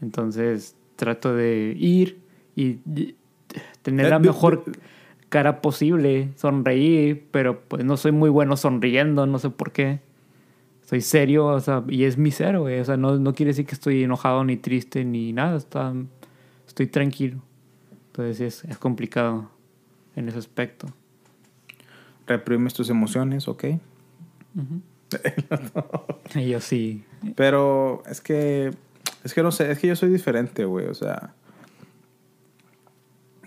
Entonces trato de ir y tener la Eh, mejor cara posible, sonreír, pero pues no soy muy bueno sonriendo, no sé por qué. Soy serio, o sea, y es mi cero, güey. O sea, no, no quiere decir que estoy enojado ni triste ni nada, está, estoy tranquilo. Entonces es, es complicado en ese aspecto. Reprimes tus emociones, ¿ok? Y yo sí. Pero es que. Es que no sé, es que yo soy diferente, güey. O sea.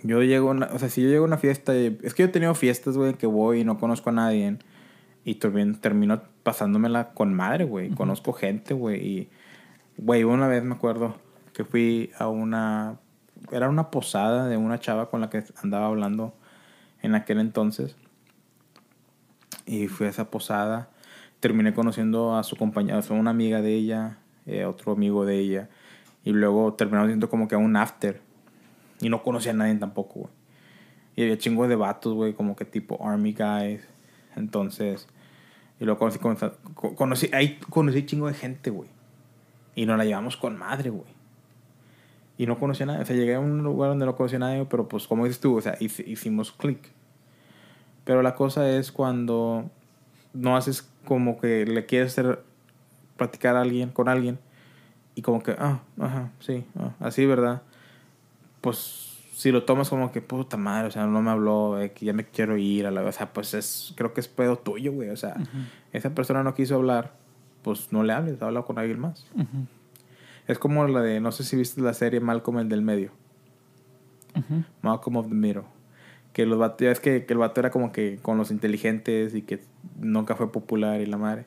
Yo llego a una, O sea, si yo llego a una fiesta. es que yo he tenido fiestas, güey, que voy y no conozco a nadie. Y también termino pasándomela con madre, güey. Conozco gente, güey. Y. Güey, una vez me acuerdo que fui a una. Era una posada de una chava con la que andaba hablando en aquel entonces. Y fui a esa posada. Terminé conociendo a su compañera, a una amiga de ella, eh, otro amigo de ella. Y luego terminamos siendo como que a un after. Y no conocía a nadie tampoco, güey. Y había chingos de vatos, güey, como que tipo army guys. Entonces, y luego conocí, conocí, ahí conocí chingo de gente, güey. Y nos la llevamos con madre, güey. Y no conocía a nadie. O sea, llegué a un lugar donde no conocía a nadie, pero pues, como dices tú, o sea, hic- hicimos click. Pero la cosa es cuando no haces como que le quieres hacer platicar a alguien con alguien y como que, ah, ajá, sí, ah, así, ¿verdad? Pues si lo tomas como que, puta madre, o sea, no me habló, eh, que ya me quiero ir a la... O sea, pues es, creo que es pedo tuyo, güey. O sea, esa persona no quiso hablar, pues no le hables, habla con alguien más. Ujú, Es como la de, no sé si viste la serie Malcolm el del medio. Malcolm of the Middle. Que los vatos, ya es que, que el vato era como que con los inteligentes y que nunca fue popular y la madre.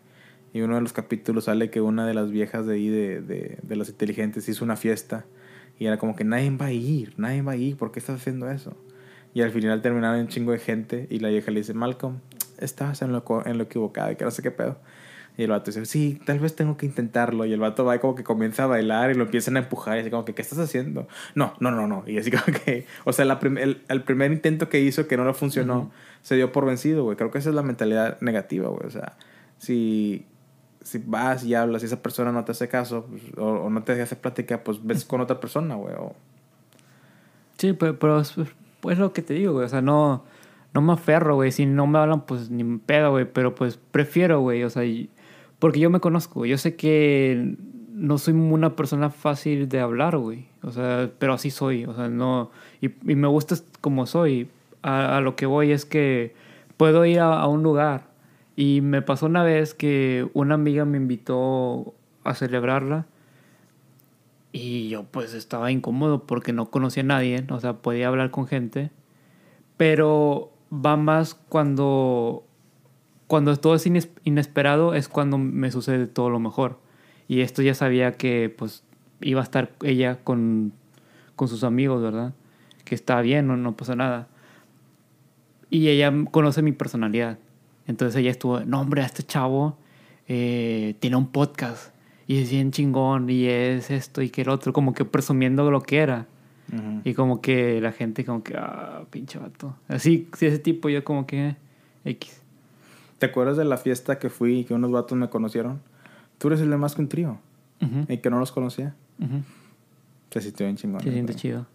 Y uno de los capítulos sale que una de las viejas de ahí, de, de, de los inteligentes, hizo una fiesta. Y era como que nadie va a ir, nadie va a ir, ¿por qué estás haciendo eso? Y al final terminaron un chingo de gente y la vieja le dice, Malcolm, estabas en lo, en lo equivocado y que no sé qué pedo. Y el vato dice, sí, tal vez tengo que intentarlo. Y el vato va y como que comienza a bailar y lo empiezan a empujar y así como que, ¿qué estás haciendo? No, no, no, no. Y así como que, o sea, la prim- el, el primer intento que hizo que no le funcionó, Ujú. se dio por vencido, güey. Creo que esa es la mentalidad negativa, güey. O sea, si, si vas y hablas y esa persona no te hace caso pues, o, no te hace plática, pues ves con otra persona, güey. o- Sí, pero, pero es, pues lo que te digo, güey. O sea, no, no me aferro, güey. Si no me hablan, pues ni me pedo, güey. Pero pues prefiero, güey. O sea, porque yo me conozco. Yo sé que no soy una persona fácil de hablar, güey. O sea, pero así soy. O sea, no. Y, y me gusta como soy. A, a lo que voy es que puedo ir a, a un lugar. Y me pasó una vez que una amiga me invitó a celebrarla. Y yo pues estaba incómodo porque no conocía a nadie, o sea, podía hablar con gente, pero va más cuando cuando todo es ines- inesperado es cuando me sucede todo lo mejor. Y esto ya sabía que pues iba a estar ella con, con sus amigos, ¿verdad? Que está bien, no, no pasa nada. Y ella conoce mi personalidad. Entonces ella estuvo, no hombre, este chavo eh, tiene un podcast y es bien chingón y es esto y que el otro, como que presumiendo lo que era. Y como que la gente como que, ah, pinche vato. Así, sí, ese tipo yo como que, X. ¿Te acuerdas de la fiesta que fui y que unos vatos me conocieron? Tú eres el de más que un trío y que no los conocía. ujú. Se sintió bien chingón. Se siente chido.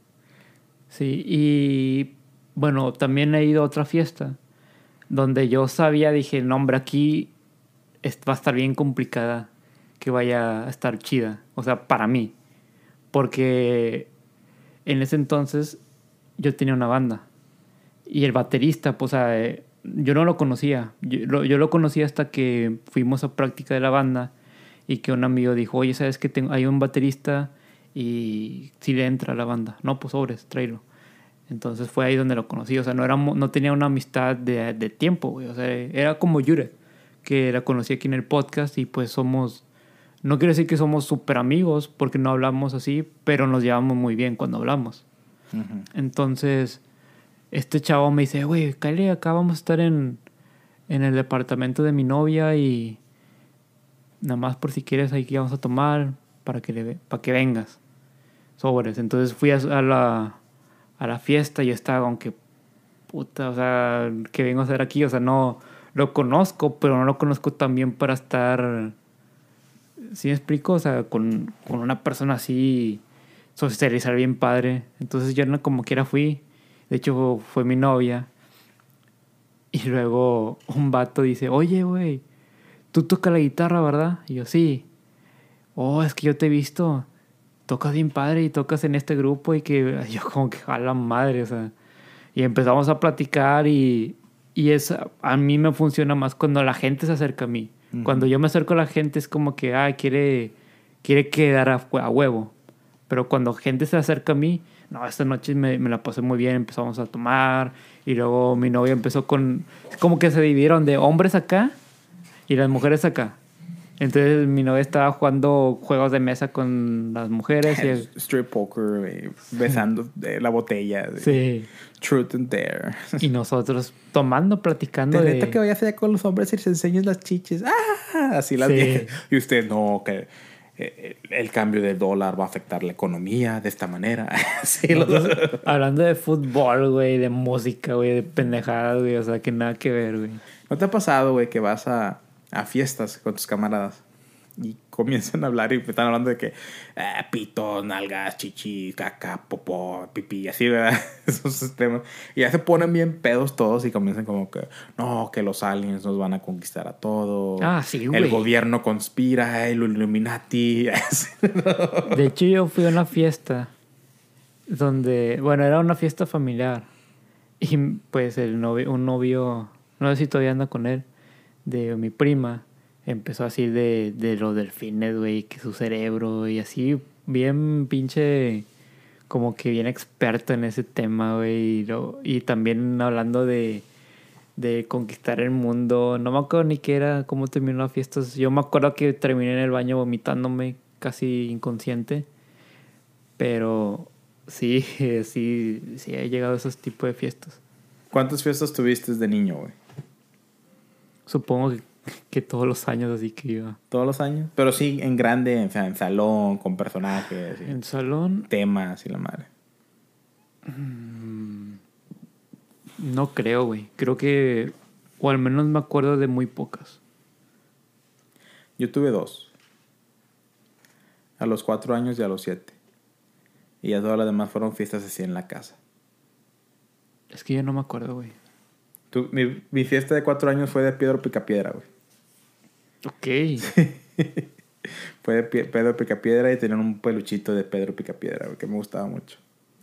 Sí, y bueno, también he ido a otra fiesta donde yo sabía, dije, no, hombre, aquí va a estar bien complicada que vaya a estar chida. O sea, para mí. Porque en ese entonces yo tenía una banda. Y el baterista, pues, o sea, eh, yo no lo conocía. Yo lo, yo lo conocí hasta que fuimos a práctica de la banda y que un amigo dijo, oye, ¿sabes que hay un baterista y si le entra a la banda? No, pues sobres, tráelo. Entonces fue ahí donde lo conocí. O sea, no, era, no tenía una amistad de, de tiempo, güey. O sea, era como Yure, que la conocí aquí en el podcast y pues somos... No quiero decir que somos súper amigos porque no hablamos así, pero nos llevamos muy bien cuando hablamos. Entonces, este chavo me dice, güey, Kyle, acá vamos a estar en, en el departamento de mi novia y nada más por si quieres ahí que vamos a tomar para que, le, para que vengas. Sobres. Entonces fui a, la, a la fiesta y estaba aunque puta, o sea, que vengo a hacer aquí? O sea, no lo conozco, pero no lo conozco también para estar, ¿sí me explico? O sea, con, con una persona así, socializar bien padre. Entonces yo no como quiera fui de hecho, fue mi novia. Y luego un vato dice, oye, güey, tú tocas la guitarra, ¿verdad? Y yo, sí. Oh, es que yo te he visto. Tocas bien padre y tocas en este grupo y que yo como que a la madre, o sea. Y empezamos a platicar y, y es, a mí me funciona más cuando la gente se acerca a mí. Cuando yo me acerco a la gente es como que, ah, quiere, quiere quedar a, a huevo. Pero cuando gente se acerca a mí, no, esta noche me, me, la pasé muy bien, empezamos a tomar y luego mi novia empezó con, como que se dividieron de hombres acá y las mujeres acá. Entonces mi novia estaba jugando juegos de mesa con las mujeres. Y Street poker, eh, besando la botella. sí. Truth and Dare. Y nosotros tomando, platicando. De, neta que vayas allá con los hombres y les enseñes las chiches. ¡Ah! Así las sí. Y usted no, que eh, el cambio del dólar va a afectar la economía de esta manera. sí, Hablando de fútbol, güey, de música, güey, de pendejadas, güey, o sea, que nada que ver, güey. ¿No te ha pasado, güey, que vas a, a fiestas con tus camaradas y comienzan a hablar y están hablando de que eh, pito, nalgas, chichi, caca, popó, pipí, así, ¿verdad? Esos temas. Y ya se ponen bien pedos todos y comienzan como que, no, que los aliens nos van a conquistar a todos. Ah, sí, güey. El gobierno conspira, el Illuminati. de hecho, yo fui a una fiesta donde, bueno, era una fiesta familiar. Y pues el novio, un novio, no sé si todavía anda con él, de mi prima empezó así de, de los delfines, güey, que su cerebro y así, bien pinche, como que bien experto en ese tema, güey. Y, y también hablando de, de conquistar el mundo. No me acuerdo ni qué era, cómo terminó la fiesta. Yo me acuerdo que terminé en el baño vomitándome, casi inconsciente. Pero sí, sí, sí he llegado a esos tipos de fiestas. ¿Cuántas fiestas tuviste de niño, güey? Supongo que que todos los años así que iba. Todos los años. Pero sí en grande, en, en salón, con personajes. En salón. Temas y la madre. Mm, no creo, güey. Creo que. O al menos me acuerdo de muy pocas. Yo tuve dos. A los cuatro años y a los siete. Y ya todas las demás fueron fiestas así en la casa. Es que yo no me acuerdo, güey. Mi, mi, fiesta de cuatro años fue de Pedro Picapiedra, güey. Ok. fue de Pedro Picapiedra y tenían un peluchito de Pedro Picapiedra, güey, que me gustaba mucho.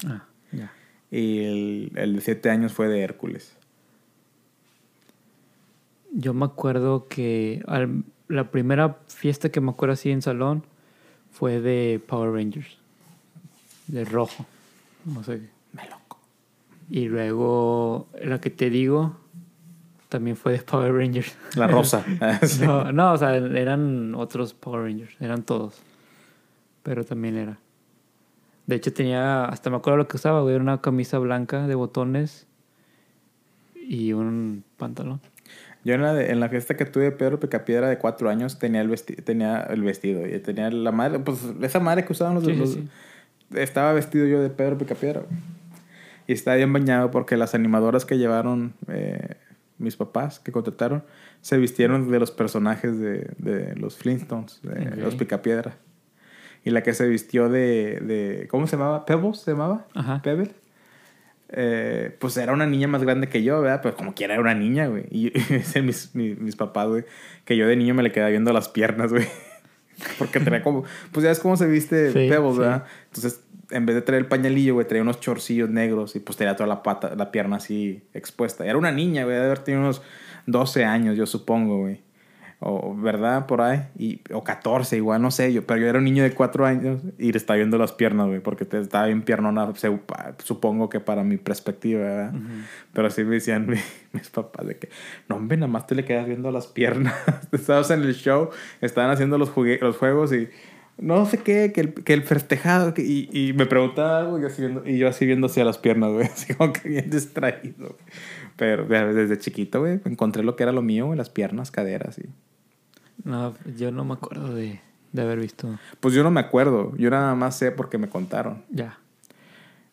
Ah, ya. Y el, el de siete años fue de Hércules. Yo me acuerdo que la primera fiesta que me acuerdo así en salón fue de Power Rangers. De rojo. No sé. Me loco. Y luego la que te digo también fue de Power Rangers. La rosa. no, no, o sea, eran otros Power Rangers, eran todos. Pero también era. De hecho tenía, hasta me acuerdo lo que usaba, güey, era una camisa blanca de botones y un pantalón. Yo en la, en la fiesta que tuve de Pedro Picapiedra de cuatro años tenía el, vesti tenía el vestido y tenía la madre, pues esa madre que usaban los, sí, Estaba vestido yo de Pedro Picapiedra. Y estaba bien bañado porque las animadoras que llevaron eh, mis papás que contrataron, se vistieron de los personajes de, de los Flintstones, de los Picapiedra. Y la que se vistió de, de ¿cómo se llamaba? Pebbles se llamaba, Ajá. Pebble. Eh, pues era una niña más grande que yo, ¿verdad? Pero como quiera era una niña, güey. Y dicen mis, mis, mis, papás, güey, que yo de niño me le quedaba viendo las piernas, güey. Porque traía como, pues ya es como se viste Sí, Pebbles, sí. ¿verdad? Entonces, en vez de traer el pañalillo, güey, traía unos chorcillos negros y pues tenía toda la pata, la pierna así expuesta. Era una niña, güey, de haber tenido unos 12 años, yo supongo, güey. O, ¿verdad? Por ahí. Y, o 14, igual, no sé yo. Pero yo era un niño de 4 años y le estaba viendo las piernas, güey, porque te, estaba bien piernona, supongo que para mi perspectiva, ¿verdad? Pero sí me decían mi- mis papás de que, no, hombre, nada más te le quedas viendo las piernas. Estabas en el show, estaban haciendo los, los juegos y no sé qué, que el, que el festejado, que- y, y me preguntaba algo y yo, así viendo, y yo así viendo hacia las piernas, güey, así como que bien distraído. güey. Pero desde chiquito, güey, encontré lo que era lo mío, güey, las piernas, caderas y... No, yo no me acuerdo de, de haber visto. Pues yo no me acuerdo, yo nada más sé porque me contaron. Ya.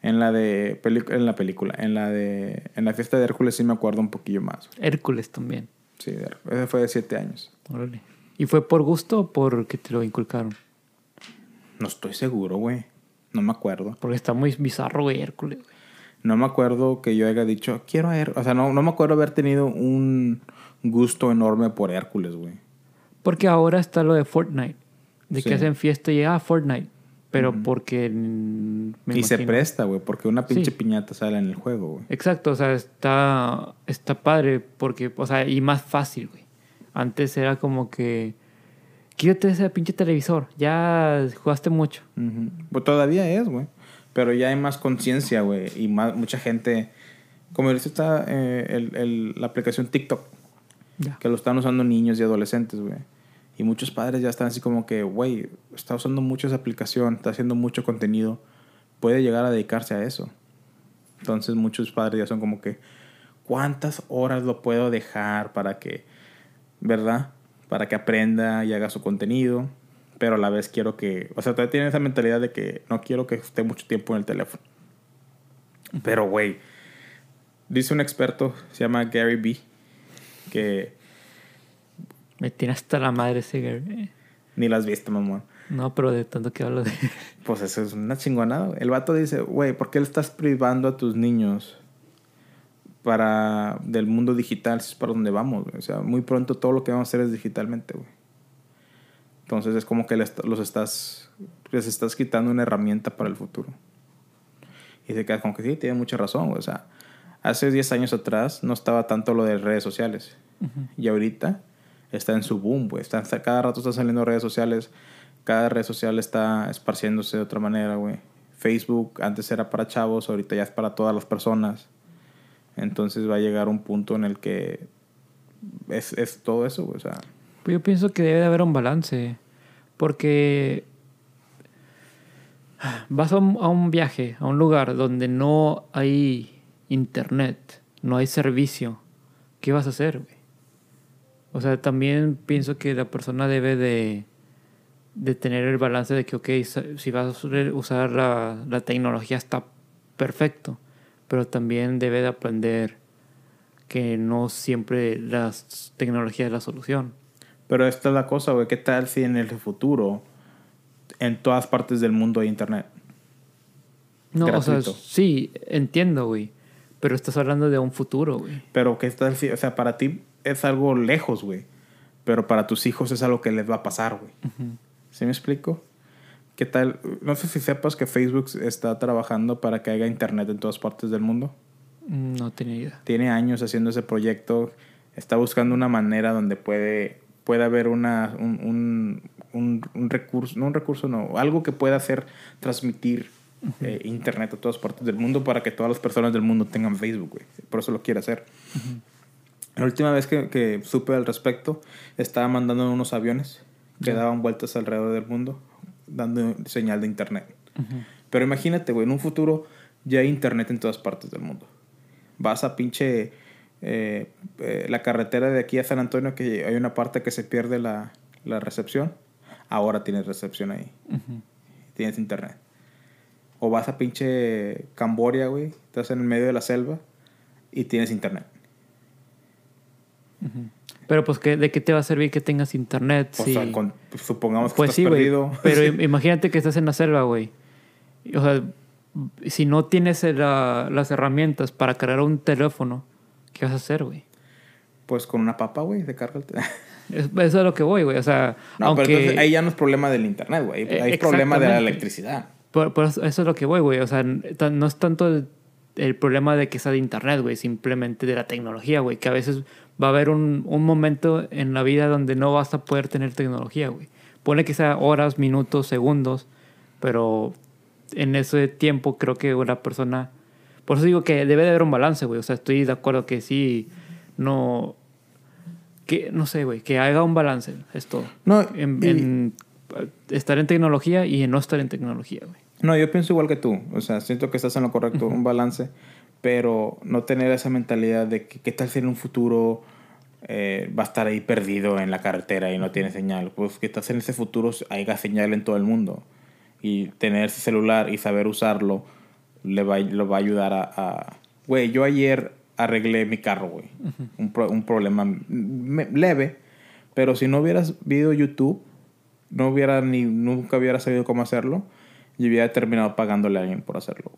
En la de en la película, en la de en la fiesta de Hércules sí me acuerdo un poquillo más. Hércules también. Sí, de Hércules. ese fue de siete años. Órale. ¿Y fue por gusto o porque te lo inculcaron? No estoy seguro, güey. No me acuerdo. Porque está muy bizarro, güey, Hércules. güey. No me acuerdo que yo haya dicho, quiero a Hércules. O sea, no, no me acuerdo haber tenido un gusto enorme por Hércules, güey. Porque ahora está lo de Fortnite. De Sí. que hacen fiesta y ah, Fortnite. Pero porque. me y se presta, güey, porque una pinche Sí. piñata sale en el juego, güey. Exacto, o sea, está, está padre porque, o sea, y más fácil, güey. Antes era como que, quítate ese pinche televisor, ya jugaste mucho. Pues todavía es, güey. Pero ya hay más conciencia, güey. Y más, mucha gente. Como ahorita está eh, el- el- la aplicación TikTok. Que lo están usando niños y adolescentes, güey. Y muchos padres ya están así como que, güey, está usando mucho esa aplicación, está haciendo mucho contenido, puede llegar a dedicarse a eso. Entonces muchos padres ya son como que, ¿cuántas horas lo puedo dejar para que, verdad? Para que aprenda y haga su contenido, pero a la vez quiero que, o sea, todavía tienen esa mentalidad de que no quiero que esté mucho tiempo en el teléfono. Pero, güey, dice un experto, se llama Gary B, que Me tiene hasta la madre ese Gary. Ni las viste, mamón. No, pero de tanto que hablo de... Pues eso es una chingonada. El vato dice, güey, ¿por qué le estás privando a tus niños para del mundo digital si es para donde vamos? güey? O sea, muy pronto todo lo que vamos a hacer es digitalmente, güey. Entonces es como que los estás les estás quitando una herramienta para el futuro. Y se queda como que sí, tiene mucha razón, güey. O sea, hace 10 años atrás no estaba tanto lo de redes sociales. Y ahorita está en su boom, güey. Está, está- cada rato están saliendo redes sociales. Cada red social está esparciéndose de otra manera, güey. Facebook antes era para chavos, ahorita ya es para todas las personas. Entonces va a llegar un punto en el que es, es todo eso, güey. O sea, Pues yo pienso que debe de haber un balance. Porque vas a un, a un viaje, a un lugar donde no hay internet, no hay servicio. ¿Qué vas a hacer, güey? O sea, también pienso que la persona debe de, de tener el balance de que, ok, si vas a usar la, la tecnología está perfecto, pero también debe de aprender que no siempre las tecnologías es la solución. pero esta es la cosa, güey. ¿Qué tal si en el futuro en todas partes del mundo hay internet? No, o sea, sí, entiendo, güey. Pero estás hablando de un futuro, güey. Pero que tal si, o sea, para ti es algo lejos, güey. Pero para tus hijos es algo que les va a pasar, güey. ¿Sí me explico? ¿Qué tal? No sé si sepas que Facebook está trabajando para que haya internet en todas partes del mundo. No tenía idea. Tiene años haciendo ese proyecto. Está buscando una manera donde puede, puede haber una, un, un, un- un recurso, no un recurso, no, algo que pueda hacer transmitir eh, internet a todas partes del mundo para que todas las personas del mundo tengan Facebook, güey. Por eso lo quiere hacer. La última vez que, que supe al respecto, estaba mandando unos aviones que Ya. daban vueltas alrededor del mundo, dando señal de internet. Pero imagínate, güey, en un futuro ya hay internet en todas partes del mundo. Vas a pinche eh, eh, la carretera de aquí a San Antonio, que hay una parte que se pierde la, la recepción. Ahora tienes recepción ahí. Tienes internet. O vas a pinche Camboria, güey. Estás en el medio de la selva y tienes internet. Pero pues, ¿qué- ¿de qué te va a servir que tengas internet? O si- sea, con- pues, supongamos que Pues estás sí, perdido. Pero im- imagínate que estás en la selva, güey. O sea, si no tienes la- las herramientas para cargar un teléfono, ¿qué vas a hacer, güey? Pues con una papa, güey, se carga el te- Es- Eso es lo que voy, güey. O sea, No, aunque... pero entonces ahí ya no es problema del internet, güey. Eh, Ahí es problema de la electricidad. Por, por eso, eso es lo que voy, güey. O sea, no es tanto el, el problema de que sea de internet, güey. Simplemente de la tecnología, güey. Que a veces va a haber un, un momento en la vida donde no vas a poder tener tecnología, güey. Pone que sea horas, minutos, segundos. Pero en ese tiempo creo que una persona... Por eso digo que debe de haber un balance, güey. O sea, estoy de acuerdo que sí, no... Que, no sé, güey. Que haga un balance, es todo. No, En, y- en, estar en tecnología y en no estar en tecnología, güey. No, yo pienso igual que tú. O sea, siento que estás en lo correcto, un balance, pero no tener esa mentalidad de que qué tal si en un futuro eh, va a estar ahí perdido en la carretera y no tiene señal. Pues que si en ese futuro haya señal en todo el mundo. Y tener ese celular y saber usarlo le va, lo va a ayudar a... Güey, yo ayer arreglé mi carro, güey. un, pro- un problema me- leve, pero si no hubieras visto YouTube, no hubiera ni nunca hubiera sabido cómo hacerlo y hubiera terminado pagándole a alguien por hacerlo.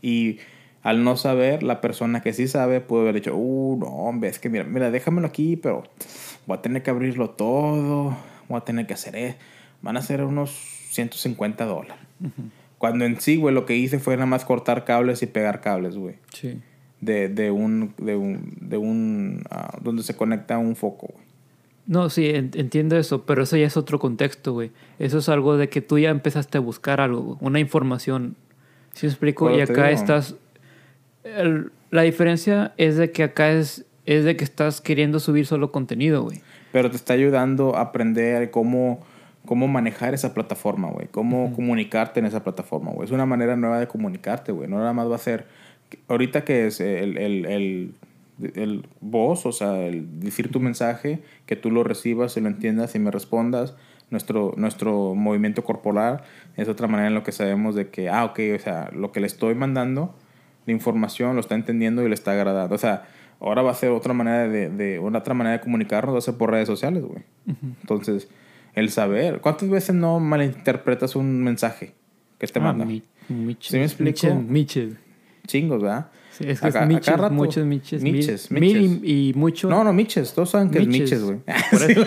Y al no saber, la persona que sí sabe puede haber dicho, uh, no, hombre, es que mira, mira, déjamelo aquí, pero voy a tener que abrirlo todo, voy a tener que hacer eso. Van a ser unos 150 dólares. Cuando en sí, güey, lo que hice fue nada más cortar cables y pegar cables, güey. Sí. De, de un, de un, de un, ah, donde se conecta un foco, güey. No, sí, en- entiendo eso, pero eso ya es otro contexto, güey. Eso es algo de que tú ya empezaste a buscar algo, una información. ¿Sí me explico? Y acá estás... el- la diferencia es de que acá es, es de que estás queriendo subir solo contenido, güey. Pero te está ayudando a aprender cómo, cómo manejar esa plataforma, güey. Cómo comunicarte en esa plataforma, güey. Es una manera nueva de comunicarte, güey. No nada más va a ser... Ahorita que es el, el, el, el voz, o sea, el decir tu mensaje, que tú lo recibas y lo entiendas y me respondas. Nuestro, nuestro movimiento corporal es otra manera en lo que sabemos de que, ah, ok, o sea, lo que le estoy mandando, la información, lo está entendiendo y le está agradando. O sea, ahora va a ser otra manera de, de una otra manera de comunicarnos, va a ser por redes sociales, güey. Entonces, el saber, ¿cuántas veces no malinterpretas un mensaje que te Ah, manda? mi- miches, ¿Sí me explico? Miches, miches. Chingos, ¿verdad? Sí, es que Acá- es miches, acá rato- muchos miches. mil- miches, Mil, miches. y, y mucho. No, no, miches. Todos saben que Miches. es miches, güey.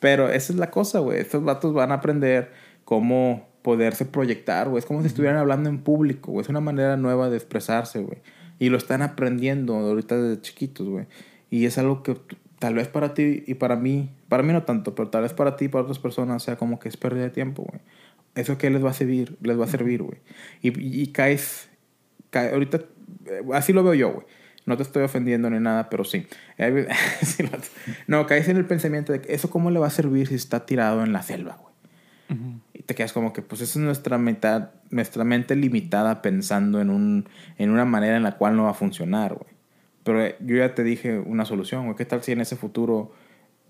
Pero esa es la cosa, güey. Estos vatos van a aprender cómo poderse proyectar, güey. Es como si estuvieran hablando en público, güey. Es una manera nueva de expresarse, güey. Y lo están aprendiendo ahorita desde chiquitos, güey. Y es algo que tal vez para ti y para mí, para mí no tanto, pero tal vez para ti y para otras personas sea como que es pérdida de tiempo, güey. ¿Eso qué les va a servir? Les va a servir, güey. Y, y, caes, cae- ahorita, así lo veo yo, güey. No te estoy ofendiendo ni nada, pero sí. Eh, no, caes en el pensamiento de que eso cómo le va a servir si está tirado en la selva, güey. Y te quedas como que, pues esa es nuestra, mitad, nuestra mente limitada pensando en, un, en una manera en la cual no va a funcionar, güey. Pero eh, yo ya te dije una solución, güey. ¿Qué tal si en ese futuro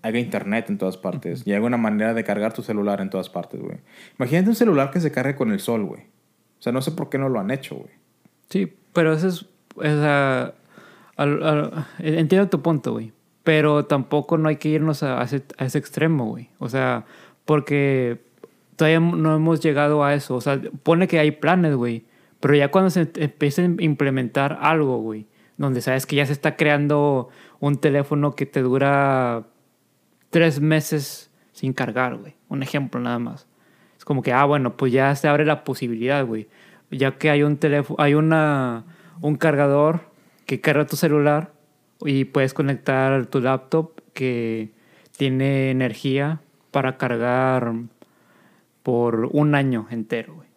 haya internet en todas partes? Y haya una manera de cargar tu celular en todas partes, güey. Imagínate un celular que se cargue con el sol, güey. O sea, no sé por qué no lo han hecho, güey. Sí, pero eso es. o sea, entiendo tu punto, güey. Pero tampoco no hay que irnos a, a ese, a ese extremo, güey. O sea, porque todavía no hemos llegado a eso. O sea, pone que hay planes, güey. Pero ya cuando se empiece a implementar algo, güey, donde sabes que ya se está creando un teléfono que te dura tres meses sin cargar, güey. Un ejemplo nada más. Es como que, ah, bueno, pues ya se abre la posibilidad, güey. Ya que hay un teléfono, hay una, un cargador que carga tu celular y puedes conectar tu laptop que tiene energía para cargar por un año entero, güey.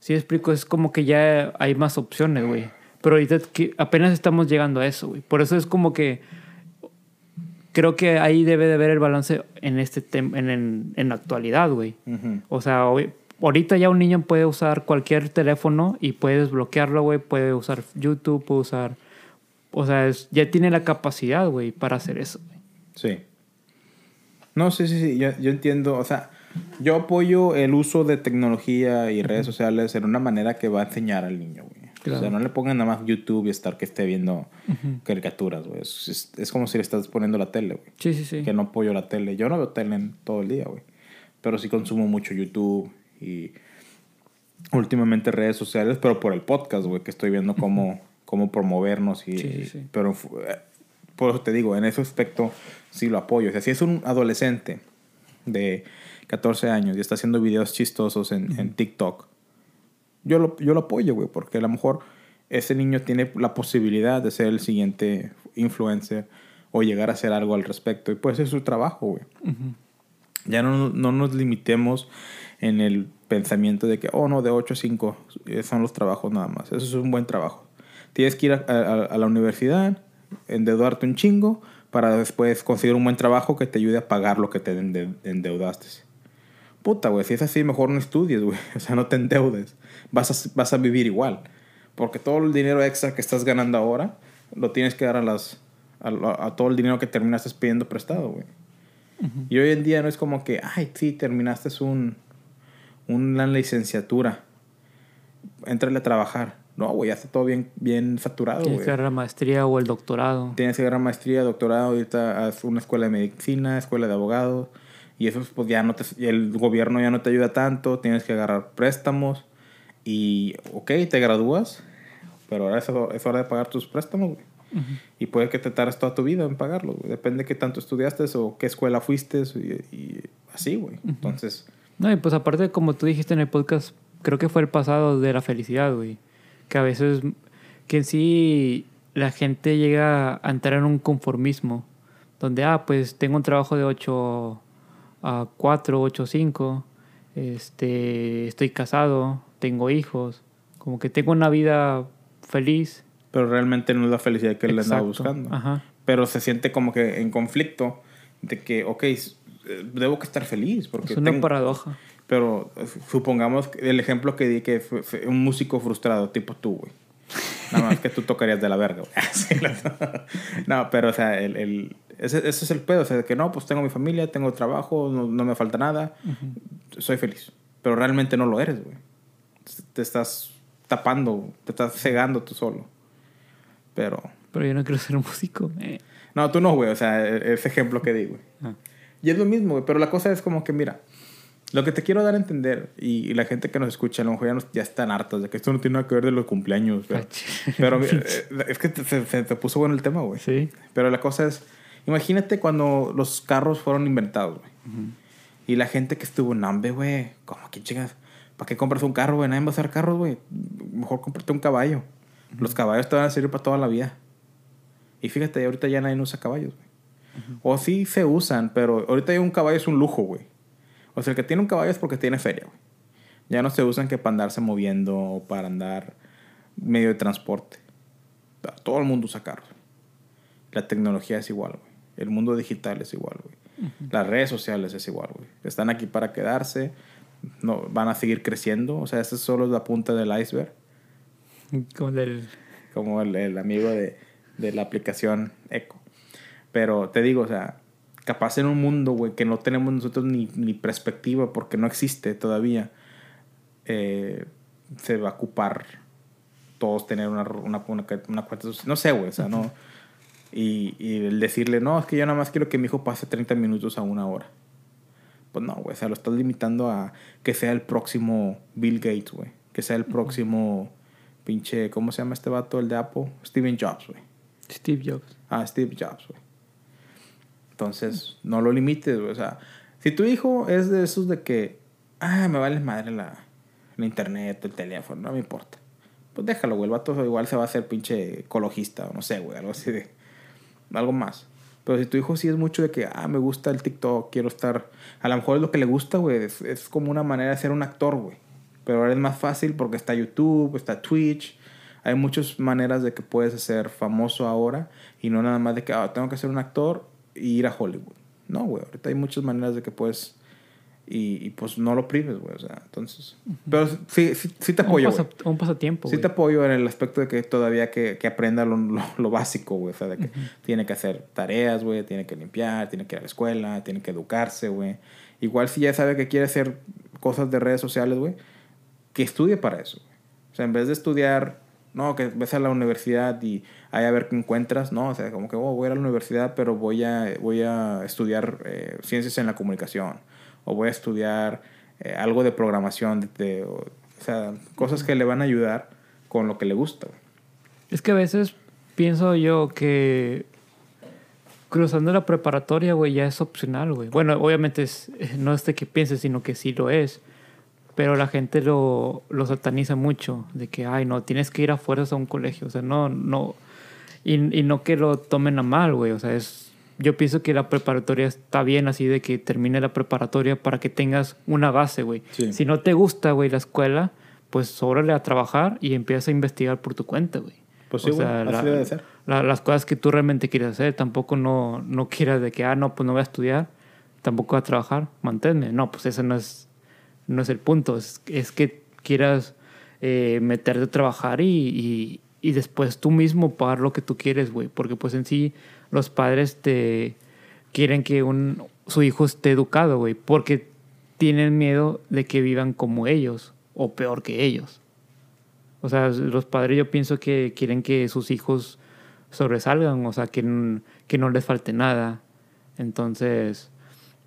Si explico, es como que ya hay más opciones, güey. Pero ahorita que apenas estamos llegando a eso, güey. Por eso es como que creo que ahí debe de haber el balance en este en, en, en la actualidad, güey. O sea, hoy- ahorita ya un niño puede usar cualquier teléfono y puede desbloquearlo, güey. Puede usar YouTube, puede usar... O sea, es- ya tiene la capacidad, güey, para hacer eso, güey. Sí. No, sí, sí, sí. Yo, yo entiendo. O sea, yo apoyo el uso de tecnología y redes sociales en una manera que va a enseñar al niño, güey. O sea, no le pongan nada más YouTube y estar que esté viendo caricaturas, güey. Es, es- es como si le estás poniendo la tele, güey. Sí, sí, sí. Que no apoyo la tele. Yo no veo tele todo el día, güey. Pero sí consumo mucho YouTube y últimamente redes sociales, pero por el podcast, güey, que estoy viendo cómo, cómo promovernos y... Sí, sí. Pero eh, por eso te digo, en ese aspecto sí lo apoyo. O sea, si es un adolescente de 14 años y está haciendo videos chistosos en, en TikTok, yo lo, yo lo apoyo, güey, porque a lo mejor ese niño tiene la posibilidad de ser el siguiente influencer o llegar a hacer algo al respecto. Y pues es su trabajo, güey. Ya no, no, nos limitemos en el pensamiento de que, oh, no, de 8 a 5 son los trabajos nada más. Eso es un buen trabajo. Tienes que ir a, a la universidad, endeudarte un chingo, para después conseguir un buen trabajo que te ayude a pagar lo que te endeudaste. Puta, güey, si es así, mejor no estudies, güey. O sea, no te endeudes. Vas a, vas a vivir igual. Porque todo el dinero extra que estás ganando ahora lo tienes que dar a, las, a, todo el dinero que terminaste pidiendo prestado, güey. Y hoy en día no es como que, ay, sí, terminaste un, una licenciatura. Entrale a trabajar. No, güey, ya está todo bien, bien saturado, Tienes que agarrar maestría o el doctorado. Tienes que agarrar maestría, doctorado, ahorita haz una escuela de medicina, escuela de abogados. Y eso, pues ya no te, el gobierno ya no te ayuda tanto, tienes que agarrar préstamos. Y, ok, te gradúas, pero ahora es, hora de pagar tus préstamos, güey. Y puede que te tardes toda tu vida en pagarlo, güey. Depende de qué tanto estudiaste o qué escuela fuiste y, así, güey. Entonces... No, y pues aparte, como tú dijiste en el podcast, creo que fue el pasado de la felicidad, güey que a veces, que en sí la gente llega a entrar en un conformismo, donde, ah, pues tengo un trabajo de 8 a 4, 8 a 5, este, estoy casado, tengo hijos, como que tengo una vida feliz. Pero realmente no es la felicidad que él andaba buscando. Ajá. Pero se siente como que en conflicto de que, ok, debo que estar feliz. Porque es una paradoja. Pero eh, supongamos el ejemplo que di que fue, un músico frustrado, tipo tú, güey. Nada más que tú tocarías de la verga, güey. no, pero o sea, el, el, ese, ese, es el pedo. O sea, que no, pues tengo mi familia, tengo trabajo, no, no me falta nada, soy feliz. Pero realmente no lo eres, güey. Te estás tapando, te estás cegando tú solo. Pero... Pero yo no quiero ser un músico. Eh. No, tú no, güey. O sea, e, ese ejemplo que di, güey. Ah. Y es lo mismo, güey. Pero la cosa es como que, mira, lo que te quiero dar a entender, y, la gente que nos escucha, a lo mejor ya, ya están hartos de que esto no tiene nada que ver de los cumpleaños. Pero, eh, es que se, te puso bueno el tema, güey. Sí. Pero la cosa es, imagínate cuando los carros fueron inventados, güey. Y la gente que estuvo en Ambe, güey, ¿cómo que chingas? ¿Para qué compras un carro, güey? Nadie va a hacer carros, güey. Mejor cómprate un caballo. Los caballos te van a servir para toda la vida. Y fíjate, ahorita ya nadie usa caballos, güey. O sí se usan, pero ahorita un caballo es un lujo, güey. O sea, el que tiene un caballo es porque tiene feria, güey. Ya no se usan que para andarse moviendo o para andar medio de transporte. Todo el mundo usa carros. La tecnología es igual, güey. El mundo digital es igual, güey. Las redes sociales es igual, güey. Están aquí para quedarse. No, van a seguir creciendo. O sea, esa es solo la punta del iceberg. Como el, Como el, el amigo de, de la aplicación Echo. Pero te digo, o sea, capaz en un mundo, güey, que no tenemos nosotros ni, ni perspectiva porque no existe todavía, eh, se va a ocupar todos tener una, una, una, cuenta, no sé, güey, o sea, no. Y, y, el decirle, no, es que yo nada más quiero que mi hijo pase 30 minutos a una hora. Pues no, güey, o sea, lo estás limitando a que sea el próximo Bill Gates, güey. Que sea el próximo pinche, ¿cómo se llama este vato, el de Apple? Steven Jobs, güey. Steve Jobs. Ah, Steve Jobs, güey. Entonces, no lo limites, O sea, si tu hijo es de esos de que, ah, me vale madre la internet, el teléfono, no me importa. Pues déjalo, güey. El vato igual se va a hacer pinche ecologista, o no sé, güey, algo así de. Algo más. Pero si tu hijo sí es mucho de que, ah, me gusta el TikTok, quiero estar. A lo mejor es lo que le gusta, güey. Es, es, como una manera de ser un actor, güey. Pero ahora es más fácil porque está YouTube, está Twitch. Hay muchas maneras de que puedes ser famoso ahora y no nada más de que, ah, tengo que ser un actor ir a Hollywood. No, güey, ahorita hay muchas maneras de que puedes... Y, y pues no lo prives, güey, o sea, entonces... Pero sí, sí, te apoyo, un, un, pasatiempo, Sí te apoyo en el aspecto de que todavía que, que aprenda lo, lo, básico, güey, o sea, de que tiene que hacer tareas, güey, tiene que limpiar, tiene que ir a la escuela, tiene que educarse, güey. Igual si ya sabe que quiere hacer cosas de redes sociales, güey, que estudie para eso. O sea, en vez de estudiar no, que ves a la universidad y ahí a ver qué encuentras, ¿no? O sea, como que oh, voy a la universidad, pero voy a, voy a estudiar eh, ciencias en la comunicación, o voy a estudiar eh, algo de programación, de, o, sea, cosas que le van a ayudar con lo que le gusta. Es que a veces pienso yo que cruzando la preparatoria, güey, ya es opcional, güey. Bueno, obviamente es, no es de que pienses, sino que sí lo es. Pero la gente lo, lo sataniza mucho, de que, ay, no, tienes que ir a fuerzas a un colegio. O sea, no, no. Y, y no que lo tomen a mal, güey. O sea, es. Yo pienso que la preparatoria está bien así de que termine la preparatoria para que tengas una base, güey. Sí. Si no te gusta, güey, la escuela, pues órale a trabajar y empieza a investigar por tu cuenta, güey. Pues sí, O güey, sea, así la- debe de ser. la- las cosas que tú realmente quieres hacer. Tampoco no, no quieras de que, ah, no, pues no voy a estudiar, tampoco voy a trabajar, manténme. No, pues ese no es, no es el punto. Es, es que quieras eh, meterte a trabajar y, y, después tú mismo pagar lo que tú quieres, güey. Porque pues en sí los padres te quieren que un, su hijo esté educado, güey. Porque tienen miedo de que vivan como ellos o peor que ellos. O sea, los padres yo pienso que quieren que sus hijos sobresalgan, o sea, que, que no les falte nada. Entonces,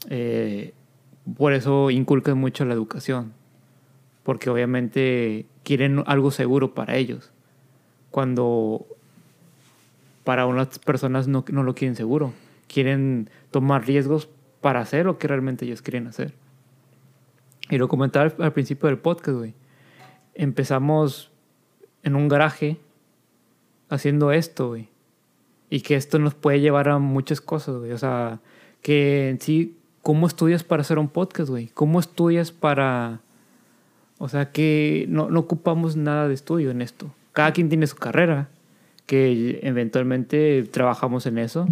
eh, por eso inculcan mucho la educación, porque obviamente quieren algo seguro para ellos, cuando para unas personas no, no lo quieren seguro, quieren tomar riesgos para hacer lo que realmente ellos quieren hacer. Y lo comentaba al, al principio del podcast, güey. Empezamos en un garaje haciendo esto, güey. Y que esto nos puede llevar a muchas cosas, güey. O sea, que en sí, ¿cómo estudias para hacer un podcast, güey? ¿Cómo estudias para... O sea, que no, no ocupamos nada de estudio en esto. Cada quien tiene su carrera, que eventualmente trabajamos en eso.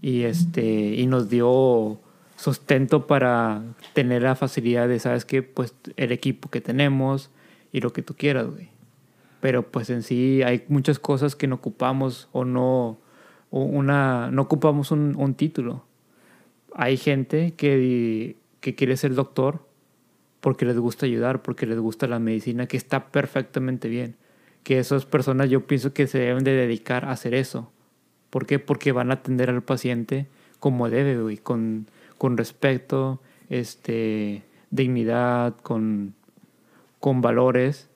Y, este, y nos dio sustento para tener la facilidad de, ¿sabes qué? Pues el equipo que tenemos y lo que tú quieras, güey. Pero pues en sí hay muchas cosas que no ocupamos o no, una, no ocupamos un título. Hay gente que, que quiere ser doctor porque les gusta ayudar, porque les gusta la medicina, que está perfectamente bien. Que esas personas yo pienso que se deben de dedicar a hacer eso. ¿Por qué? Porque van a atender al paciente como debe, güey, con, con respeto, este, dignidad, con, con valores.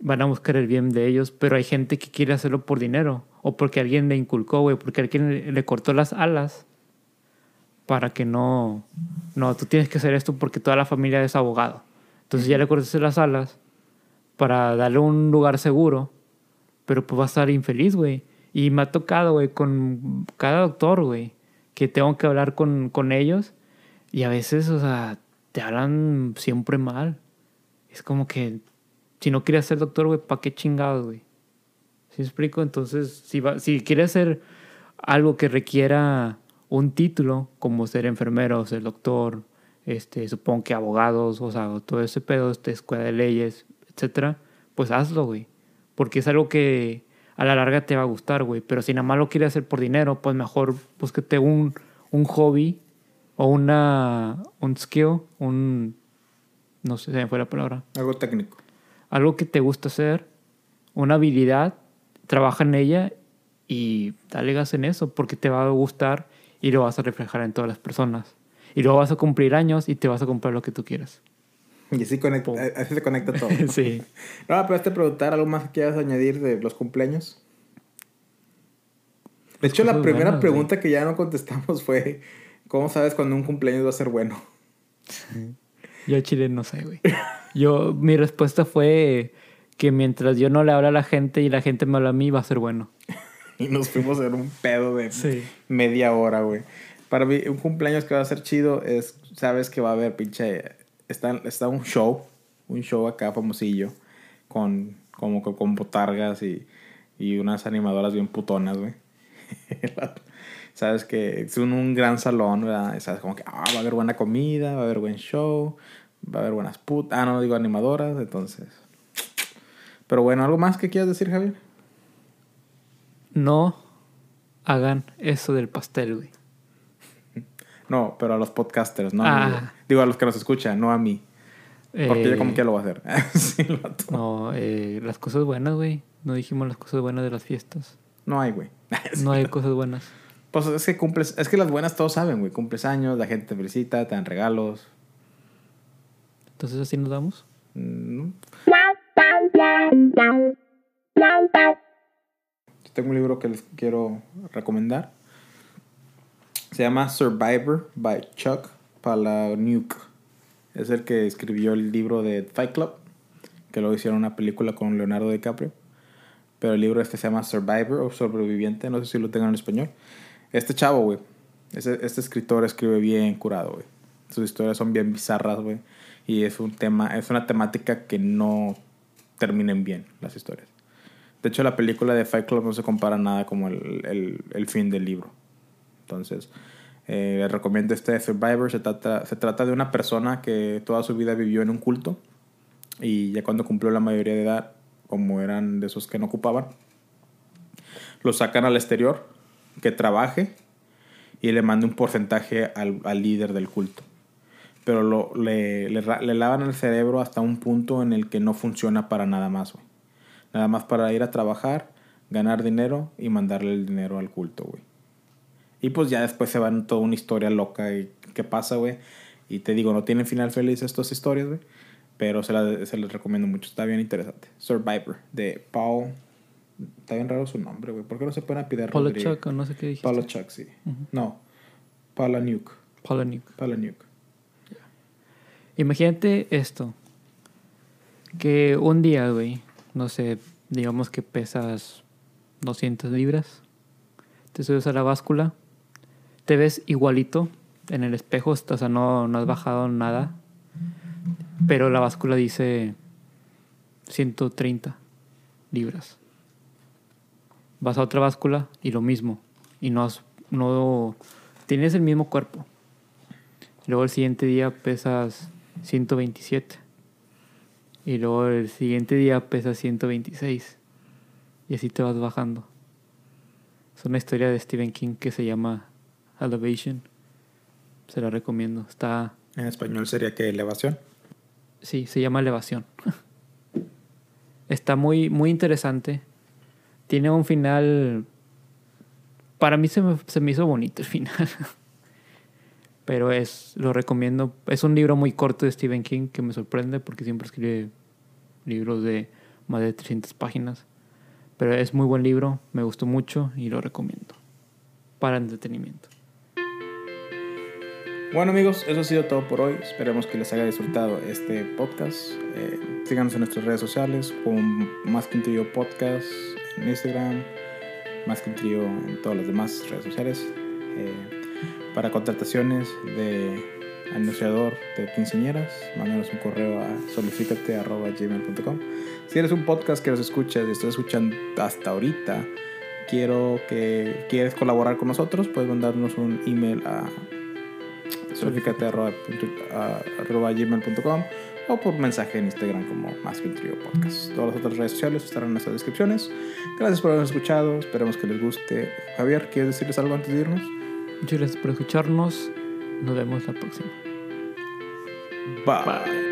Van a buscar el bien de ellos, pero hay gente que quiere hacerlo por dinero o porque alguien le inculcó, güey, porque alguien le, le cortó las alas para que no, no, tú tienes que hacer esto porque toda la familia es abogado. Entonces ya le cortaste las alas para darle un lugar seguro, pero pues va a estar infeliz, güey. Y me ha tocado, güey, con cada doctor, güey, que tengo que hablar con, con ellos y a veces, o sea, te hablan siempre mal. Es como que si no quieres ser doctor, güey, ¿para qué chingados, güey? ¿Sí explico? Entonces, si, va, si quieres hacer algo que requiera un título, como ser enfermero, ser doctor, este, supongo que abogados, o sea, todo ese pedo, este, escuela de leyes, etcétera, pues hazlo, güey. Porque es algo que a la larga te va a gustar, güey. Pero si nada más lo quieres hacer por dinero, pues mejor búsquete un, un hobby o una, un skill, un... No sé, se me fue la palabra. Algo técnico. Algo que te gusta hacer, una habilidad, trabaja en ella y dale gas en eso porque te va a gustar y lo vas a reflejar en todas las personas. Y luego vas a cumplir años y te vas a comprar lo que tú quieras. Y así, conecta, así se conecta todo. sí. No, pero te preguntar algo más que quieras añadir de los cumpleaños. De hecho, la primera buenas, güey. pregunta que ya no contestamos fue: ¿Cómo sabes cuando un cumpleaños va a ser bueno? Yo Chile no sé, güey. Yo, mi respuesta fue que mientras yo no le hablo a la gente y la gente me habla a mí, va a ser bueno. Y nos fuimos en un pedo de Sí. media hora, güey. Para mí, un cumpleaños que va a ser chido es, sabes que va a haber pinche. Está, está un show, un show acá famosillo, con, como con botargas y, y unas animadoras bien putonas, güey. sabes que es un, un gran salón, ¿verdad? Sabes como que ah, va a haber buena comida, va a haber buen show, va a haber buenas putas. Ah, no digo animadoras, entonces. Pero bueno, ¿algo más que quieras decir, Javier? No hagan eso del pastel, güey. No, pero a los podcasters, no a mí, Ah. Digo, a los que nos escuchan, no a mí. Porque Eh, yo como que lo voy a hacer. sí. No, eh, las cosas buenas, güey. No dijimos las cosas buenas de las fiestas. No hay, güey. No hay cosas buenas. Pues es que cumples, es que las buenas todos saben, güey. Cumples años, la gente te felicita, te dan regalos. Entonces así nos damos. Mm, Yo tengo un libro que les quiero recomendar. Se llama Survivor by Chuck Palahniuk. Es el que escribió el libro de Fight Club, que luego hicieron una película con Leonardo DiCaprio. Pero el libro este se llama Survivor o Sobreviviente, no sé si lo tengan en español. Este chavo, güey, este, escritor escribe bien curado, güey. Sus historias son bien bizarras, güey. Y es un tema, es una temática que no terminen bien las historias. De hecho, la película de Fight Club no se compara nada como el, el, el fin del libro. Entonces, eh, les recomiendo este Survivor. Se trata, se trata de una persona que toda su vida vivió en un culto. Y ya cuando cumplió la mayoría de edad, como eran de esos que no ocupaban, lo sacan al exterior, que trabaje y le mande un porcentaje al, al líder del culto. Pero lo, le, le, lavan el cerebro hasta un punto en el que no funciona para nada más. Nada más para ir a trabajar, ganar dinero y mandarle el dinero al culto, güey. Y pues ya después se van toda una historia loca y qué pasa, güey. Y te digo, no tienen final feliz estas historias, güey. Pero se, la, se les recomiendo mucho. Está bien interesante. Survivor, de Paul. Está bien raro su nombre, güey. ¿Por qué no se pueden apidar Paulo Chuck, o no sé qué dijiste. Paulo Chuck, sí. Uh -huh. No. Paula Nuke. Paula Nuke. Imagínate esto. Que un día, güey, no sé, digamos que pesas 200 libras. Te subes a la báscula. Te ves igualito en el espejo. O sea, no, no has bajado nada. Pero la báscula dice 130 libras. Vas a otra báscula y lo mismo. Y no, has, no tienes el mismo cuerpo. Luego el siguiente día pesas 127. Y luego el siguiente día pesas 126. Y así te vas bajando. Es una historia de Stephen King que se llama Elevation. Se la recomiendo. Está. En español sería que elevación. Sí, se llama Elevación. Está muy, muy interesante. Tiene un final. Para mí se me, se me hizo bonito el final. Pero es, lo recomiendo. Es un libro muy corto de Stephen King que me sorprende porque siempre escribe libros de más de 300 páginas. Pero es muy buen libro, me gustó mucho y lo recomiendo. Para entretenimiento. Bueno amigos, eso ha sido todo por hoy. Esperemos que les haya disfrutado este podcast. Eh, síganos en nuestras redes sociales con Más que un Trío Podcast en Instagram, Más que un Trío en todas las demás redes sociales. Eh, para contrataciones de anunciador de quinceañeras, mándanos un correo a solicítate.gmail.com. Si eres un podcast que nos escuchas y estás escuchando hasta ahorita, quiero que quieres colaborar con nosotros, puedes mandarnos un email a solicítate.gmail.com o por mensaje en Instagram como Más que un Trío Podcast. Todas las otras redes sociales estarán en nuestras descripciones. Gracias por habernos escuchado, esperemos que les guste. Javier, ¿quieres decirles algo antes de irnos? Muchas gracias por escucharnos. Nos vemos la próxima. Bye. Bye.